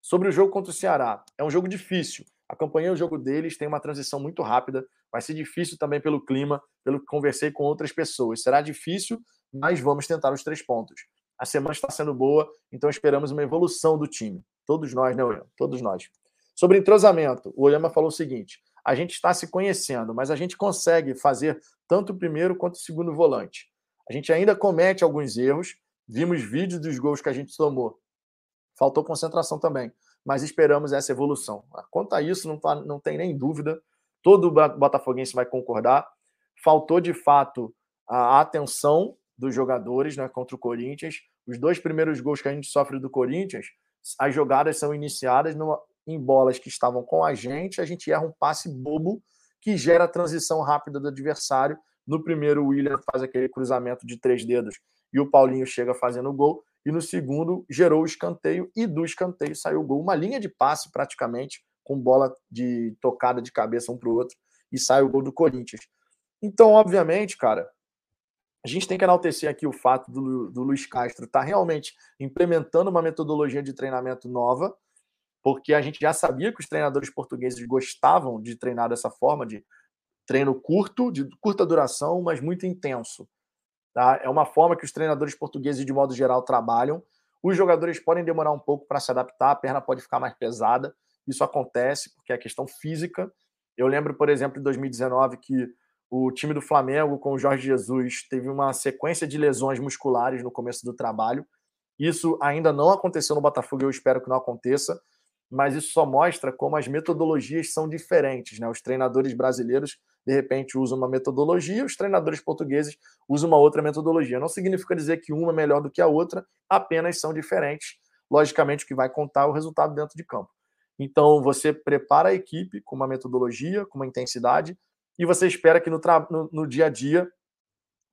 Sobre o jogo contra o Ceará, é um jogo difícil. Acompanhei o jogo deles, tem uma transição muito rápida. Vai ser difícil também pelo clima, pelo que conversei com outras pessoas. Será difícil, mas vamos tentar os três pontos. A semana está sendo boa, então esperamos uma evolução do time. Todos nós, né, Oyama? Todos nós. Sobre entrosamento, o Oyama falou o seguinte: a gente está se conhecendo, mas a gente consegue fazer tanto o primeiro quanto o segundo volante. A gente ainda comete alguns erros, vimos vídeos dos gols que a gente tomou. Faltou concentração também, mas esperamos essa evolução. Quanto a isso, não, não tem nem dúvida, todo botafoguense vai concordar. Faltou, de fato, a atenção dos jogadores né, contra o Corinthians. Os dois primeiros gols que a gente sofre do Corinthians as jogadas são iniciadas em bolas que estavam com a gente, a gente erra um passe bobo que gera a transição rápida do adversário. No primeiro, o William faz aquele cruzamento de três dedos e o Paulinho chega fazendo o gol. E no segundo, gerou o escanteio e do escanteio saiu o gol. Uma linha de passe praticamente, com bola de tocada de cabeça um para o outro, e sai o gol do Corinthians. Então, obviamente, cara, a gente tem que enaltecer aqui o fato do, do Luiz Castro estar tá realmente implementando uma metodologia de treinamento nova, porque a gente já sabia que os treinadores portugueses gostavam de treinar dessa forma, de treino curto, de curta duração, mas muito intenso. Tá? É uma forma que os treinadores portugueses, de modo geral, trabalham. Os jogadores podem demorar um pouco para se adaptar, a perna pode ficar mais pesada. Isso acontece porque é questão física. Eu lembro, por exemplo, em 2019, que o time do Flamengo, com o Jorge Jesus, teve uma sequência de lesões musculares no começo do trabalho. Isso ainda não aconteceu no Botafogo, eu espero que não aconteça, mas isso só mostra como as metodologias são diferentes. Né? Os treinadores brasileiros, de repente, usam uma metodologia, os treinadores portugueses usam uma outra metodologia. Não significa dizer que uma é melhor do que a outra, apenas são diferentes. Logicamente, o que vai contar é o resultado dentro de campo. Então, você prepara a equipe com uma metodologia, com uma intensidade, e você espera que no, no, no dia a dia,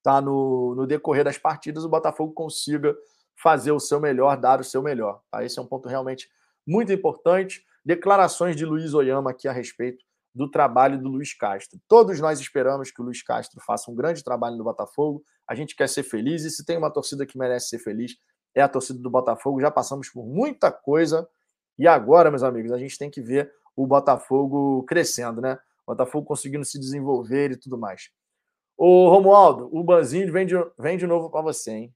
tá, no, no, decorrer das partidas, o Botafogo consiga fazer o seu melhor, dar o seu melhor. Tá? Esse é um ponto realmente muito importante. Declarações de Luiz Oyama aqui a respeito do trabalho do Luiz Castro. Todos nós esperamos que o Luiz Castro faça um grande trabalho no Botafogo. A gente quer ser feliz e se tem uma torcida que merece ser feliz, é a torcida do Botafogo. Já passamos por muita coisa e agora, meus amigos, a gente tem que ver o Botafogo crescendo, né? Botafogo conseguindo se desenvolver e tudo mais. Ô, Romualdo, o Banzinho vem de, vem de novo para você, hein?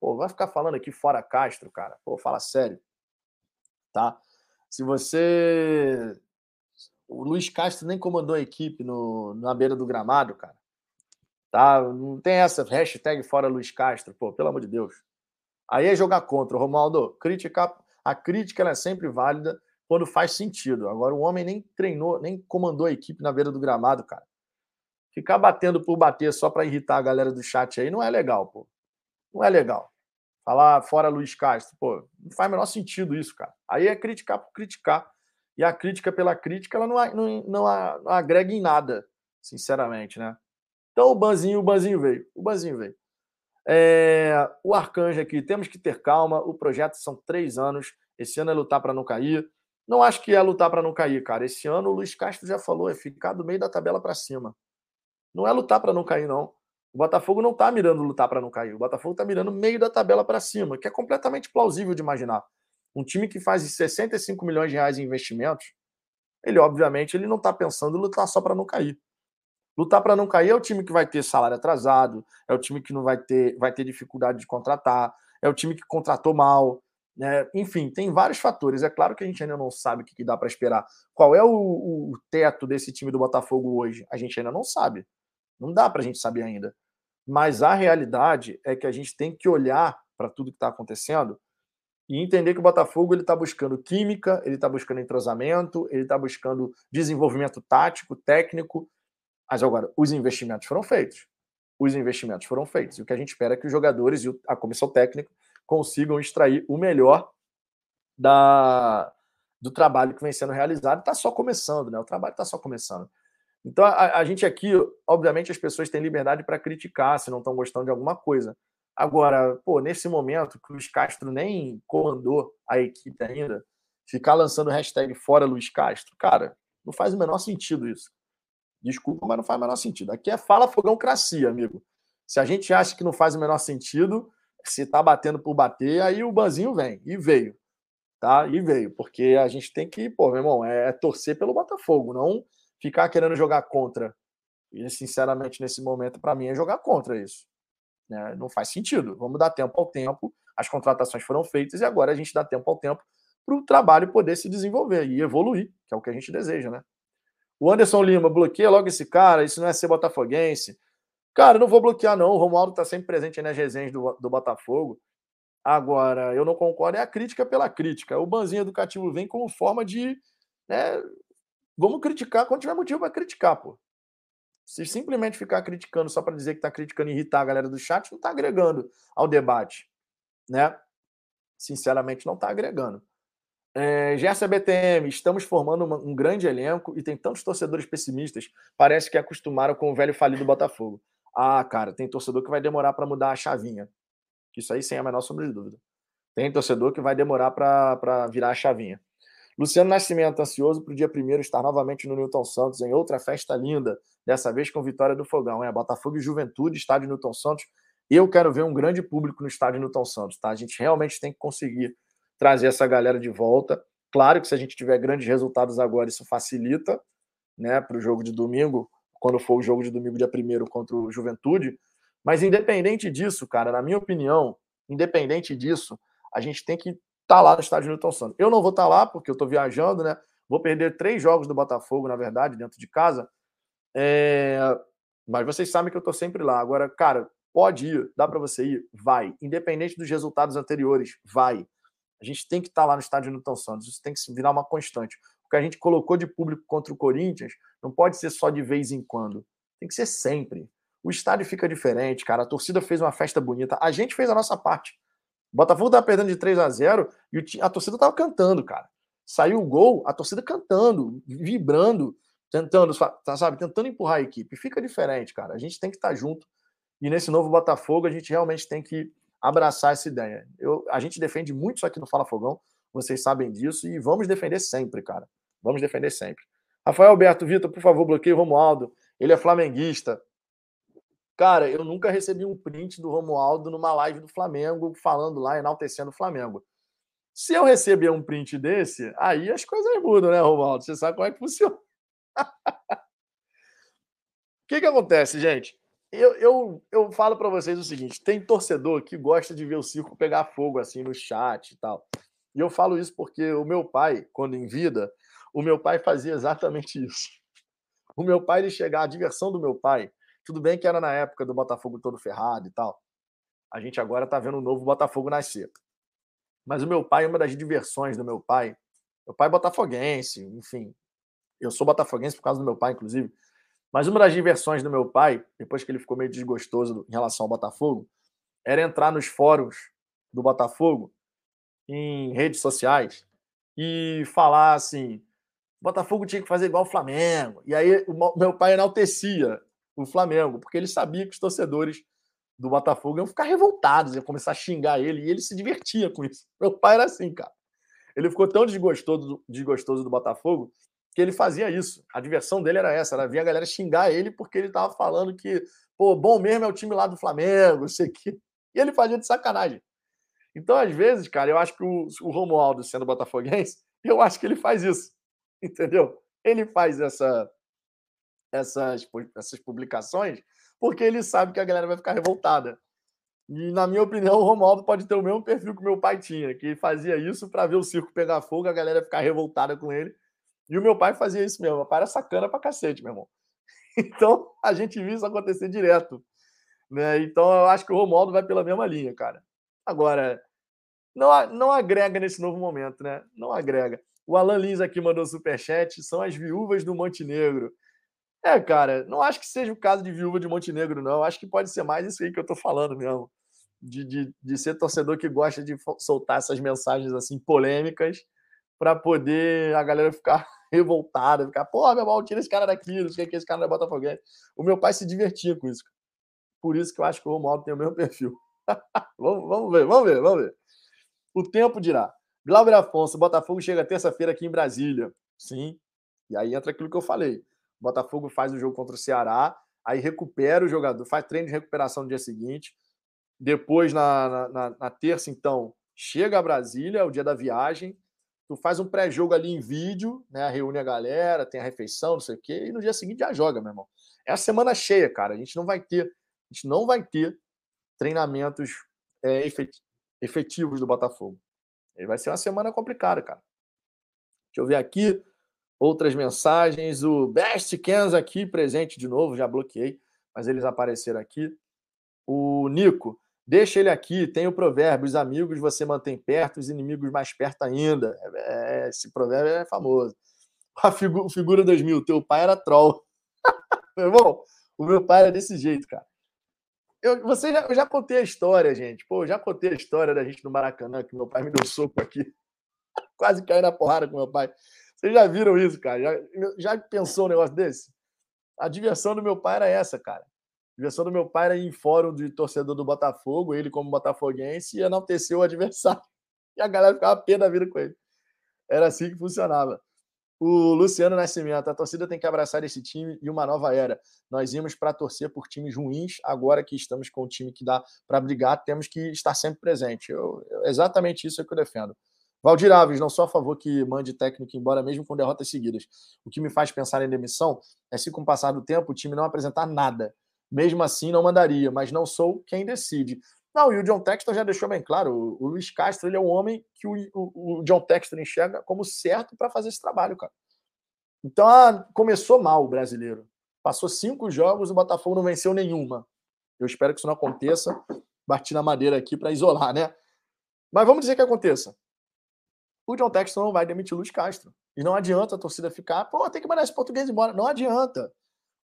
Pô, vai ficar falando aqui fora Castro, cara. Pô, fala sério. Tá? Se você. O Luiz Castro nem comandou a equipe no, na beira do gramado, cara. Tá? Não tem essa hashtag fora Luiz Castro, pô, pelo amor de Deus. Aí é jogar contra. Romualdo, criticar, a crítica é sempre válida quando faz sentido. Agora, o homem nem treinou, nem comandou a equipe na beira do gramado, cara. Ficar batendo por bater só para irritar a galera do chat aí não é legal, pô. Não é legal. Falar fora Luiz Castro, pô, não faz o menor sentido isso, cara. Aí é criticar por criticar. E a crítica pela crítica, ela não, não, não, não agrega em nada, sinceramente, né? Então o Banzinho, o Banzinho veio. O Banzinho veio. É, o Arcanjo aqui, temos que ter calma. O projeto são três anos. Esse ano é lutar para não cair. Não acho que é lutar para não cair, cara. Esse ano o Luiz Castro já falou, é ficar do meio da tabela para cima. Não é lutar para não cair, não. O Botafogo não está mirando lutar para não cair. O Botafogo está mirando meio da tabela para cima, que é completamente plausível de imaginar. Um time que faz 65 milhões de reais em investimentos, ele obviamente ele não está pensando em lutar só para não cair. Lutar para não cair é o time que vai ter salário atrasado, é o time que não vai ter, vai ter dificuldade de contratar, é o time que contratou mal, né? Enfim, tem vários fatores. É claro que a gente ainda não sabe o que, dá para esperar. Qual é o, o, teto desse time do Botafogo hoje? A gente ainda não sabe. Não dá para a gente saber ainda. Mas a realidade é que a gente tem que olhar para tudo que está acontecendo e entender que o Botafogo ele está buscando química, ele está buscando entrosamento, ele está buscando desenvolvimento tático, técnico. Mas agora, os investimentos foram feitos. Os investimentos foram feitos. E o que a gente espera é que os jogadores e a comissão técnica consigam extrair o melhor da, do trabalho que vem sendo realizado. Está só começando, né? O trabalho está só começando. Então, a, a, gente aqui, obviamente, as pessoas têm liberdade para criticar se não estão gostando de alguma coisa. Agora, pô, nesse momento que o Luiz Castro nem comandou a equipe ainda, ficar lançando hashtag fora Luiz Castro, cara, não faz o menor sentido isso. Desculpa, mas não faz o menor sentido. Aqui é fala fogão cracia, amigo. Se a gente acha que não faz o menor sentido, se tá batendo por bater, aí o Banzinho vem. E veio. Tá? E veio. Porque a gente tem que, pô, meu irmão, é, é torcer pelo Botafogo, não ficar querendo jogar contra. E, sinceramente, nesse momento, para mim, é jogar contra isso. Né? Não faz sentido. Vamos dar tempo ao tempo. As contratações foram feitas e agora a gente dá tempo ao tempo para o trabalho poder se desenvolver e evoluir, que é o que a gente deseja, né? O Anderson Lima, bloqueia logo esse cara, isso não é ser botafoguense. Cara, não vou bloquear, não. O Romualdo está sempre presente nas resenhas do, do Botafogo. Agora, eu não concordo, é a crítica pela crítica. O banzinho educativo vem como forma de. Né, vamos criticar quando tiver motivo para criticar, pô. Se simplesmente ficar criticando só para dizer que está criticando e irritar a galera do chat, não está agregando ao debate, né? Sinceramente, não está agregando. É, Gerson BTM, estamos formando uma, um grande elenco e tem tantos torcedores pessimistas, parece que acostumaram com o velho falido Botafogo. Ah, cara, tem torcedor que vai demorar para mudar a chavinha. Isso aí sem a menor sombra de dúvida. Tem torcedor que vai demorar para virar a chavinha. Luciano Nascimento, ansioso para o dia primeiro estar novamente no Newton Santos em outra festa linda, dessa vez com vitória do Fogão. É Botafogo e Juventude, estádio Newton Santos. Eu quero ver um grande público no estádio Newton Santos, tá? A gente realmente tem que conseguir trazer essa galera de volta. Claro que se a gente tiver grandes resultados agora, isso facilita, né, para o jogo de domingo, quando for o jogo de domingo, dia primeiro contra o Juventude. Mas independente disso, cara, na minha opinião, independente disso, a gente tem que tá lá no estádio Newton Santos. Eu não vou estar tá lá porque eu estou viajando, né? Vou perder três jogos do Botafogo, na verdade, dentro de casa. É... Mas vocês sabem que eu estou sempre lá. Agora, cara, pode ir, dá para você ir, vai. Independente dos resultados anteriores, vai. A gente tem que estar tá lá no estádio Newton Santos. Isso tem que se virar uma constante. O que a gente colocou de público contra o Corinthians não pode ser só de vez em quando. Tem que ser sempre. O estádio fica diferente, cara. A torcida fez uma festa bonita. A gente fez a nossa parte. O Botafogo estava perdendo de 3 a 0 e a torcida estava cantando, cara. Saiu o gol, a torcida cantando, vibrando, tentando, tá, sabe, tentando empurrar a equipe. Fica diferente, cara. A gente tem que estar junto. E nesse novo Botafogo, a gente realmente tem que abraçar essa ideia. Eu, a gente defende muito isso aqui no Fala Fogão, vocês sabem disso, e vamos defender sempre, cara. Vamos defender sempre. Rafael Alberto Vitor, por favor, bloqueie o Romualdo. Ele é flamenguista. Cara, eu nunca recebi um print do Romualdo numa live do Flamengo, falando lá, enaltecendo o Flamengo. Se eu receber um print desse, aí as coisas mudam, né, Romualdo? Você sabe como é que funciona. O que, que acontece, gente? Eu, eu, eu falo para vocês o seguinte: tem torcedor que gosta de ver o circo pegar fogo assim no chat e tal. E eu falo isso porque o meu pai, quando em vida, o meu pai fazia exatamente isso. O meu pai, ele chegar, a diversão do meu pai, tudo bem que era na época do Botafogo todo ferrado e tal. A gente agora tá vendo um novo Botafogo nascer. Mas o meu pai, uma das diversões do meu pai, meu pai é botafoguense, enfim. Eu sou botafoguense por causa do meu pai, inclusive. Mas uma das diversões do meu pai, depois que ele ficou meio desgostoso em relação ao Botafogo, era entrar nos fóruns do Botafogo, em redes sociais, e falar assim: Botafogo tinha que fazer igual o Flamengo. E aí o meu pai enaltecia o Flamengo, porque ele sabia que os torcedores do Botafogo iam ficar revoltados, iam começar a xingar ele, e ele se divertia com isso. Meu pai era assim, cara. Ele ficou tão desgostoso, desgostoso do Botafogo que ele fazia isso. A diversão dele era essa, era ver a galera xingar ele porque ele estava falando que, pô, bom mesmo é o time lá do Flamengo, sei que. E ele fazia de sacanagem. Então, às vezes, cara, eu acho que o, o Romualdo, sendo botafoguense, eu acho que ele faz isso. Entendeu? Ele faz essa, essas, essas publicações porque ele sabe que a galera vai ficar revoltada. E, na minha opinião, o Romualdo pode ter o mesmo perfil que meu pai tinha, que fazia isso para ver o circo pegar fogo, a galera ficar revoltada com ele e o meu pai fazia isso mesmo. Meu pai era sacana pra cacete, meu irmão. Então, a gente viu isso acontecer direto. Né? Então, eu acho que o Romualdo vai pela mesma linha, cara. Agora, não, não agrega nesse novo momento, né? Não agrega. O Alan Lins aqui mandou superchat, são as viúvas do Montenegro. É, cara, não acho que seja o caso de viúva de Montenegro, não. Acho que pode ser mais isso aí que eu tô falando mesmo. De, de, de ser torcedor que gosta de soltar essas mensagens assim polêmicas para poder a galera ficar revoltada, ficar, pô, meu irmão, tira esse cara daqui, não sei o que, esse cara não é Botafoguense. O meu pai se divertia com isso. Por isso que eu acho que o Romualdo tem o mesmo perfil. vamos, vamos ver, vamos ver, vamos ver. O tempo dirá. Glauber Afonso, Botafogo chega terça-feira aqui em Brasília. Sim. E aí entra aquilo que eu falei. Botafogo faz o jogo contra o Ceará, aí recupera o jogador, faz treino de recuperação no dia seguinte. Depois, na, na, na terça, então, chega a Brasília, é o dia da viagem tu faz um pré-jogo ali em vídeo, né? Reúne a galera, tem a refeição, não sei o quê, e no dia seguinte já joga, meu irmão. É a semana cheia, cara. A gente não vai ter, a gente não vai ter treinamentos é, efetivos do Botafogo. E vai ser uma semana complicada, cara. Deixa eu ver aqui outras mensagens. O Best Kens aqui presente de novo, já bloqueei, mas eles apareceram aqui. O Nico, Deixa ele aqui, tem o provérbio: os amigos você mantém perto, os inimigos mais perto ainda. É, esse provérbio é famoso. A figu figura 2000, teu pai era troll. meu irmão, o meu pai era desse jeito, cara. Eu, você já, eu já contei a história, gente. Pô, já contei a história da gente no Maracanã, que meu pai me deu soco aqui. quase caí na porrada com meu pai. Vocês já viram isso, cara? Já, já pensou um negócio desse? A diversão do meu pai era essa, cara. A diversão do meu pai era ir em fórum de torcedor do Botafogo, ele como botafoguense, e enaltecer o adversário. E a galera ficava pé da vida com ele. Era assim que funcionava. O Luciano Nascimento, a torcida tem que abraçar esse time e uma nova era. Nós íamos para torcer por times ruins, agora que estamos com um time que dá para brigar, temos que estar sempre presente. Eu, exatamente isso é que eu defendo. Valdir Alves, não sou a favor que mande técnico embora, mesmo com derrotas seguidas. O que me faz pensar em demissão é se, com o passar do tempo, o time não apresentar nada. Mesmo assim, não mandaria, mas não sou quem decide. Não, e o John Textor já deixou bem claro: o, Luiz Castro ele é o homem que o, o, o John Textor enxerga como certo para fazer esse trabalho, cara. Então, ah, começou mal o brasileiro. Passou cinco jogos, o Botafogo não venceu nenhuma. Eu espero que isso não aconteça. Bati na madeira aqui para isolar, né? Mas vamos dizer que aconteça. O John Texton não vai demitir o Luiz Castro. E não adianta a torcida ficar, pô, tem que mandar esse português embora. Não adianta.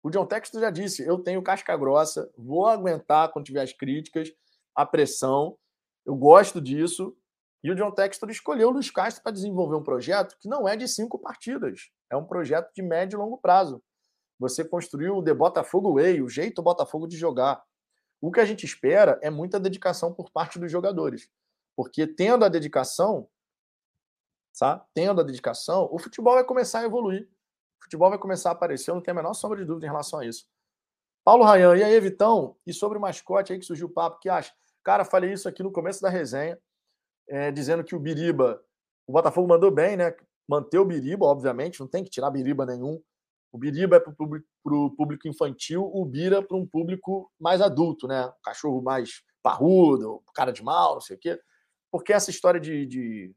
O John Texton já disse: eu tenho casca grossa, vou aguentar quando tiver as críticas a pressão. Eu gosto disso. E o John Textor escolheu o Luiz Castro para desenvolver um projeto que não é de cinco partidas. É um projeto de médio e longo prazo. Você construiu o The Botafogo Way, o jeito Botafogo de jogar. O que a gente espera é muita dedicação por parte dos jogadores. Porque tendo a dedicação, sabe? tendo a dedicação, o futebol vai começar a evoluir. O futebol vai começar a aparecer, eu não tenho a menor sombra de dúvida em relação a isso. Paulo Rayan, e aí, Vitão? E sobre o mascote aí que surgiu o papo, que acha? Cara, falei isso aqui no começo da resenha, é, dizendo que o Biriba, o Botafogo mandou bem, né? Manter o Biriba, obviamente, não tem que tirar Biriba nenhum. O Biriba é para o público, infantil, o Bira para um público mais adulto, né? Cachorro mais parrudo, cara de mal, não sei o quê. Porque essa história de, de,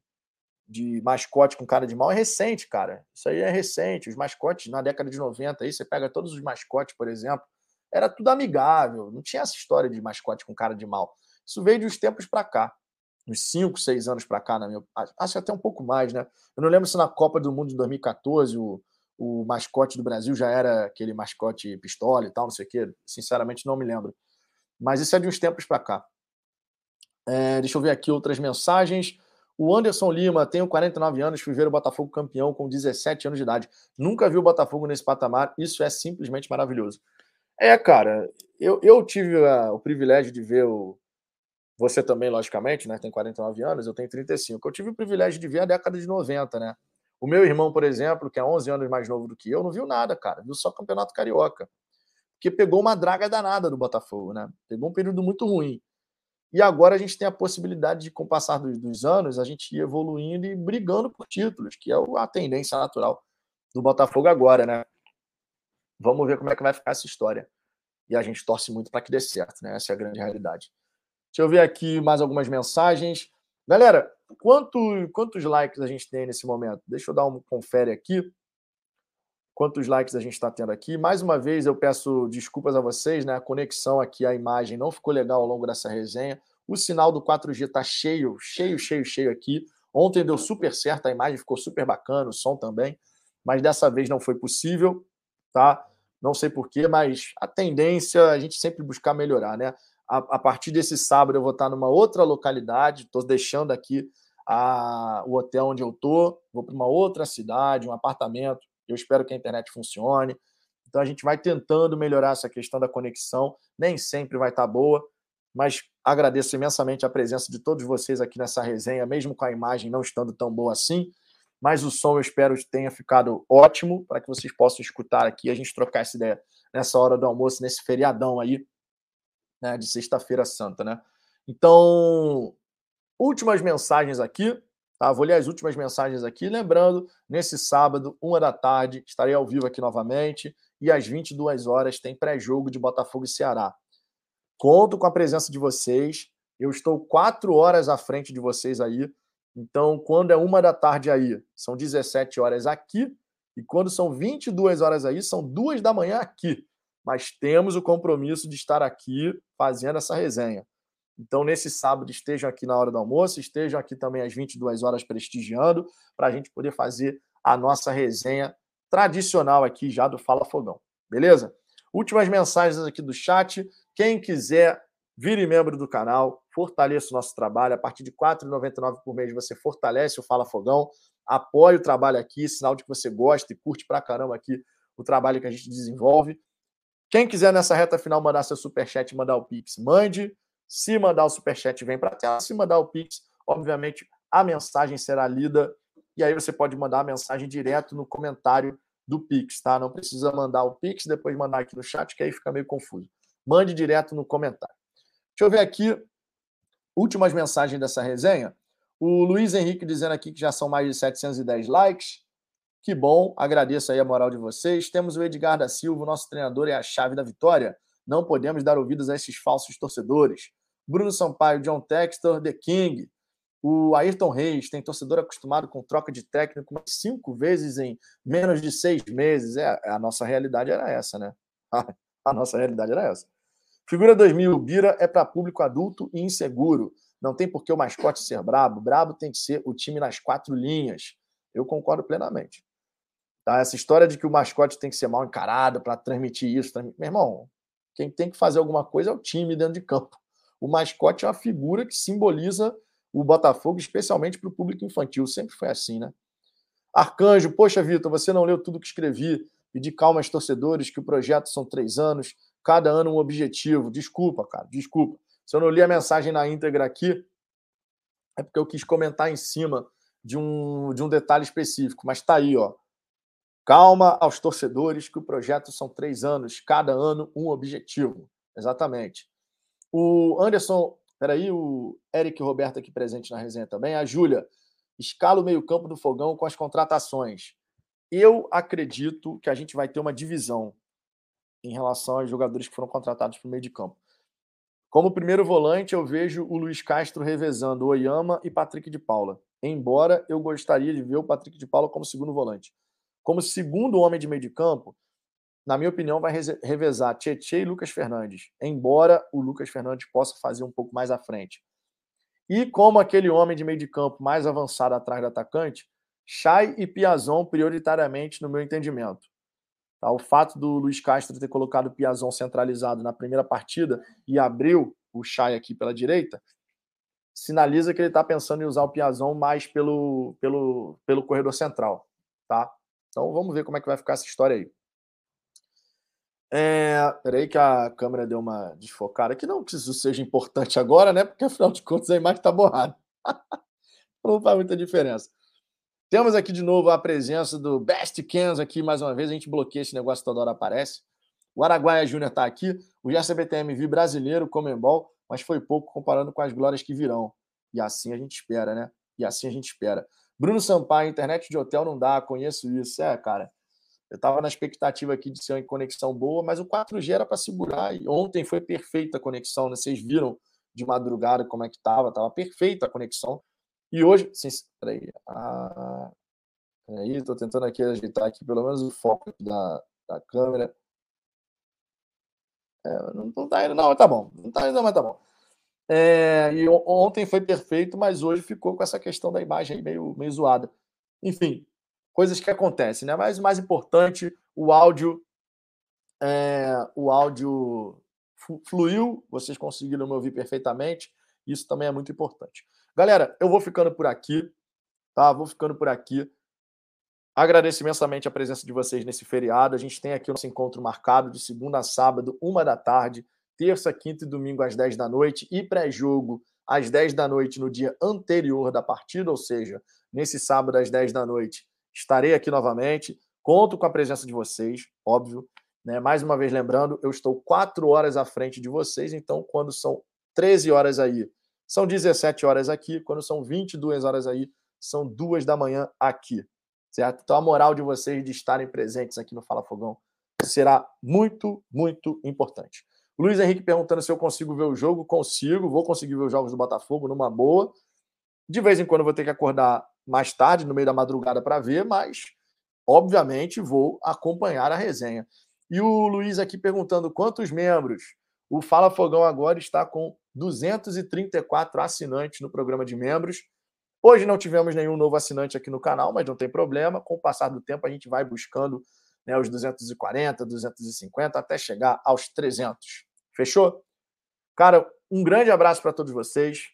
de, mascote com cara de mal é recente, cara. Isso aí é recente. Os mascotes na década de 90, aí você pega todos os mascotes, por exemplo, era tudo amigável. Não tinha essa história de mascote com cara de mal. Isso veio de uns tempos para cá, uns 5, 6 anos para cá, na minha, acho até um pouco mais, né? Eu não lembro se na Copa do Mundo de 2014 o, o mascote do Brasil já era aquele mascote pistola e tal, não sei o quê. Sinceramente, não me lembro. Mas isso é de uns tempos para cá. É, deixa eu ver aqui outras mensagens. O Anderson Lima, tenho 49 anos, fui ver o Botafogo campeão com 17 anos de idade. Nunca vi o Botafogo nesse patamar, isso é simplesmente maravilhoso. É, cara, eu, eu tive a, o privilégio de ver o, você também, logicamente, né? Tem 49 anos, eu tenho 35. Eu tive o privilégio de ver a década de 90, né? O meu irmão, por exemplo, que é 11 anos mais novo do que eu, não viu nada, cara. Viu só Campeonato Carioca. Porque pegou uma draga danada do Botafogo, né? Pegou um período muito ruim. E agora a gente tem a possibilidade de, com o passar dos, dos anos, a gente ir evoluindo e brigando por títulos, que é a tendência natural do Botafogo agora, né? Vamos ver como é que vai ficar essa história. E a gente torce muito para que dê certo, né? Essa é a grande realidade. Deixa eu ver aqui mais algumas mensagens. Galera, quanto, quantos likes a gente tem nesse momento? Deixa eu dar um confere aqui. Quantos likes a gente está tendo aqui? Mais uma vez eu peço desculpas a vocês, né? A conexão aqui, a imagem não ficou legal ao longo dessa resenha. O sinal do 4G está cheio, cheio, cheio, cheio aqui. Ontem deu super certo, a imagem ficou super bacana, o som também, mas dessa vez não foi possível, tá? Não sei porquê, mas a tendência é a gente sempre buscar melhorar, né? a, a partir desse sábado eu vou estar numa outra localidade, estou deixando aqui a, o hotel onde eu estou, vou para uma outra cidade, um apartamento. Eu espero que a internet funcione. Então a gente vai tentando melhorar essa questão da conexão. Nem sempre vai estar boa, mas agradeço imensamente a presença de todos vocês aqui nessa resenha, mesmo com a imagem não estando tão boa assim. Mas o som eu espero que tenha ficado ótimo para que vocês possam escutar aqui a gente trocar essa ideia nessa hora do almoço, nesse feriadão aí né, de Sexta-feira Santa, né? Então, últimas mensagens aqui, tá? Vou ler as últimas mensagens aqui, lembrando, nesse sábado, uma da tarde, estarei ao vivo aqui novamente e às 22 horas tem pré-jogo de Botafogo e Ceará. Conto com a presença de vocês. Eu estou quatro horas à frente de vocês aí. Então, quando é uma da tarde aí, são 17 horas aqui. E quando são 22 horas aí, são duas da manhã aqui mas temos o compromisso de estar aqui fazendo essa resenha. Então, nesse sábado, estejam aqui na hora do almoço, estejam aqui também às 22 horas prestigiando, para a gente poder fazer a nossa resenha tradicional aqui já do Fala Fogão. Beleza? Últimas mensagens aqui do chat. Quem quiser Vire membro do canal, fortaleça o nosso trabalho. A partir de R$ 4,99 por mês você fortalece o Fala Fogão, apoie o trabalho aqui, sinal de que você gosta e curte pra caramba aqui o trabalho que a gente desenvolve. Quem quiser nessa reta final mandar seu superchat, mandar o Pix, mande. Se mandar o superchat, vem para a tela. Se mandar o Pix, obviamente a mensagem será lida e aí você pode mandar a mensagem direto no comentário do Pix, tá? Não precisa mandar o Pix, depois mandar aqui no chat, que aí fica meio confuso. Mande direto no comentário. Deixa eu ver aqui últimas mensagens dessa resenha. O Luiz Henrique dizendo aqui que já são mais de 710 likes. Que bom, agradeço aí a moral de vocês. Temos o Edgar da Silva, nosso treinador é a chave da vitória. Não podemos dar ouvidos a esses falsos torcedores. Bruno Sampaio, John Textor, The King. O Ayrton Reis tem torcedor acostumado com troca de técnico cinco vezes em menos de seis meses. É, a nossa realidade era essa, né? A nossa realidade era essa. Figura 2000, Bira é para público adulto e inseguro. Não tem por que o mascote ser brabo. Brabo tem que ser o time nas quatro linhas. Eu concordo plenamente. Tá? Essa história de que o mascote tem que ser mal encarado para transmitir isso. Meu irmão, quem tem que fazer alguma coisa é o time dentro de campo. O mascote é uma figura que simboliza o Botafogo, especialmente para o público infantil. Sempre foi assim, né? Arcanjo, poxa, Vitor, você não leu tudo que escrevi. De calma aos torcedores que o projeto são três anos cada ano um objetivo. Desculpa, cara, desculpa. Se eu não li a mensagem na íntegra aqui, é porque eu quis comentar em cima de um, de um detalhe específico, mas tá aí, ó. Calma aos torcedores que o projeto são três anos, cada ano um objetivo. Exatamente. O Anderson, peraí, o Eric Roberto aqui presente na resenha também. A Júlia, escala o meio-campo do fogão com as contratações. Eu acredito que a gente vai ter uma divisão em relação aos jogadores que foram contratados para o meio de campo. Como primeiro volante, eu vejo o Luiz Castro revezando Oyama e Patrick de Paula. Embora eu gostaria de ver o Patrick de Paula como segundo volante. Como segundo homem de meio de campo, na minha opinião, vai revezar Tietchan e Lucas Fernandes. Embora o Lucas Fernandes possa fazer um pouco mais à frente. E como aquele homem de meio de campo mais avançado atrás do atacante, Chay e Piazon prioritariamente no meu entendimento. Tá? O fato do Luiz Castro ter colocado o Piazon centralizado na primeira partida e abriu o Chay aqui pela direita, sinaliza que ele está pensando em usar o Piazon mais pelo, pelo, pelo corredor central. Tá? Então vamos ver como é que vai ficar essa história aí. É, peraí que a câmera deu uma desfocada, que não que isso seja importante agora, né? Porque afinal de contas a imagem está borrada. não faz muita diferença. Temos aqui de novo a presença do Best Cans aqui mais uma vez. A gente bloqueia esse negócio toda hora aparece. O Araguaia Júnior está aqui. O GCBTMV brasileiro, Comembol, mas foi pouco comparando com as glórias que virão. E assim a gente espera, né? E assim a gente espera. Bruno Sampaio, internet de hotel não dá, conheço isso. É, cara. Eu estava na expectativa aqui de ser uma conexão boa, mas o 4G era para segurar. E ontem foi perfeita a conexão, né? Vocês viram de madrugada como é que estava, estava perfeita a conexão. E hoje, sim, peraí, ah, peraí, estou tentando aqui ajeitar aqui pelo menos o foco da, da câmera. É, não, não tá indo, não, tá bom. Não tá indo, mas tá bom. É, e ontem foi perfeito, mas hoje ficou com essa questão da imagem meio, meio zoada. Enfim, coisas que acontecem, né? Mas o mais importante, o áudio, é, o áudio fluiu, vocês conseguiram me ouvir perfeitamente. Isso também é muito importante. Galera, eu vou ficando por aqui, tá? Vou ficando por aqui. Agradeço imensamente a presença de vocês nesse feriado. A gente tem aqui o nosso encontro marcado de segunda a sábado, uma da tarde, terça, quinta e domingo às 10 da noite e pré-jogo às 10 da noite no dia anterior da partida, ou seja, nesse sábado às 10 da noite, estarei aqui novamente. Conto com a presença de vocês, óbvio. Né? Mais uma vez lembrando, eu estou quatro horas à frente de vocês, então quando são 13 horas aí são 17 horas aqui, quando são 22 horas aí, são duas da manhã aqui, certo? Então a moral de vocês de estarem presentes aqui no Fala Fogão será muito, muito importante. Luiz Henrique perguntando se eu consigo ver o jogo. Consigo, vou conseguir ver os jogos do Botafogo numa boa. De vez em quando eu vou ter que acordar mais tarde, no meio da madrugada, para ver, mas obviamente vou acompanhar a resenha. E o Luiz aqui perguntando quantos membros. O Fala Fogão agora está com 234 assinantes no programa de membros. Hoje não tivemos nenhum novo assinante aqui no canal, mas não tem problema. Com o passar do tempo, a gente vai buscando né, os 240, 250, até chegar aos 300. Fechou? Cara, Um grande abraço para todos vocês.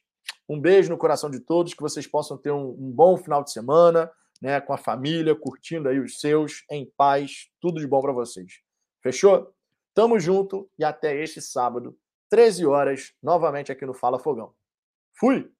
Um beijo no coração de todos, que vocês possam ter um, um bom final de semana, né, com a família, curtindo aí os seus, em paz, tudo de bom para vocês. Fechou? Tamo junto e até este sábado, 13 horas, novamente aqui no Fala Fogão. Fui!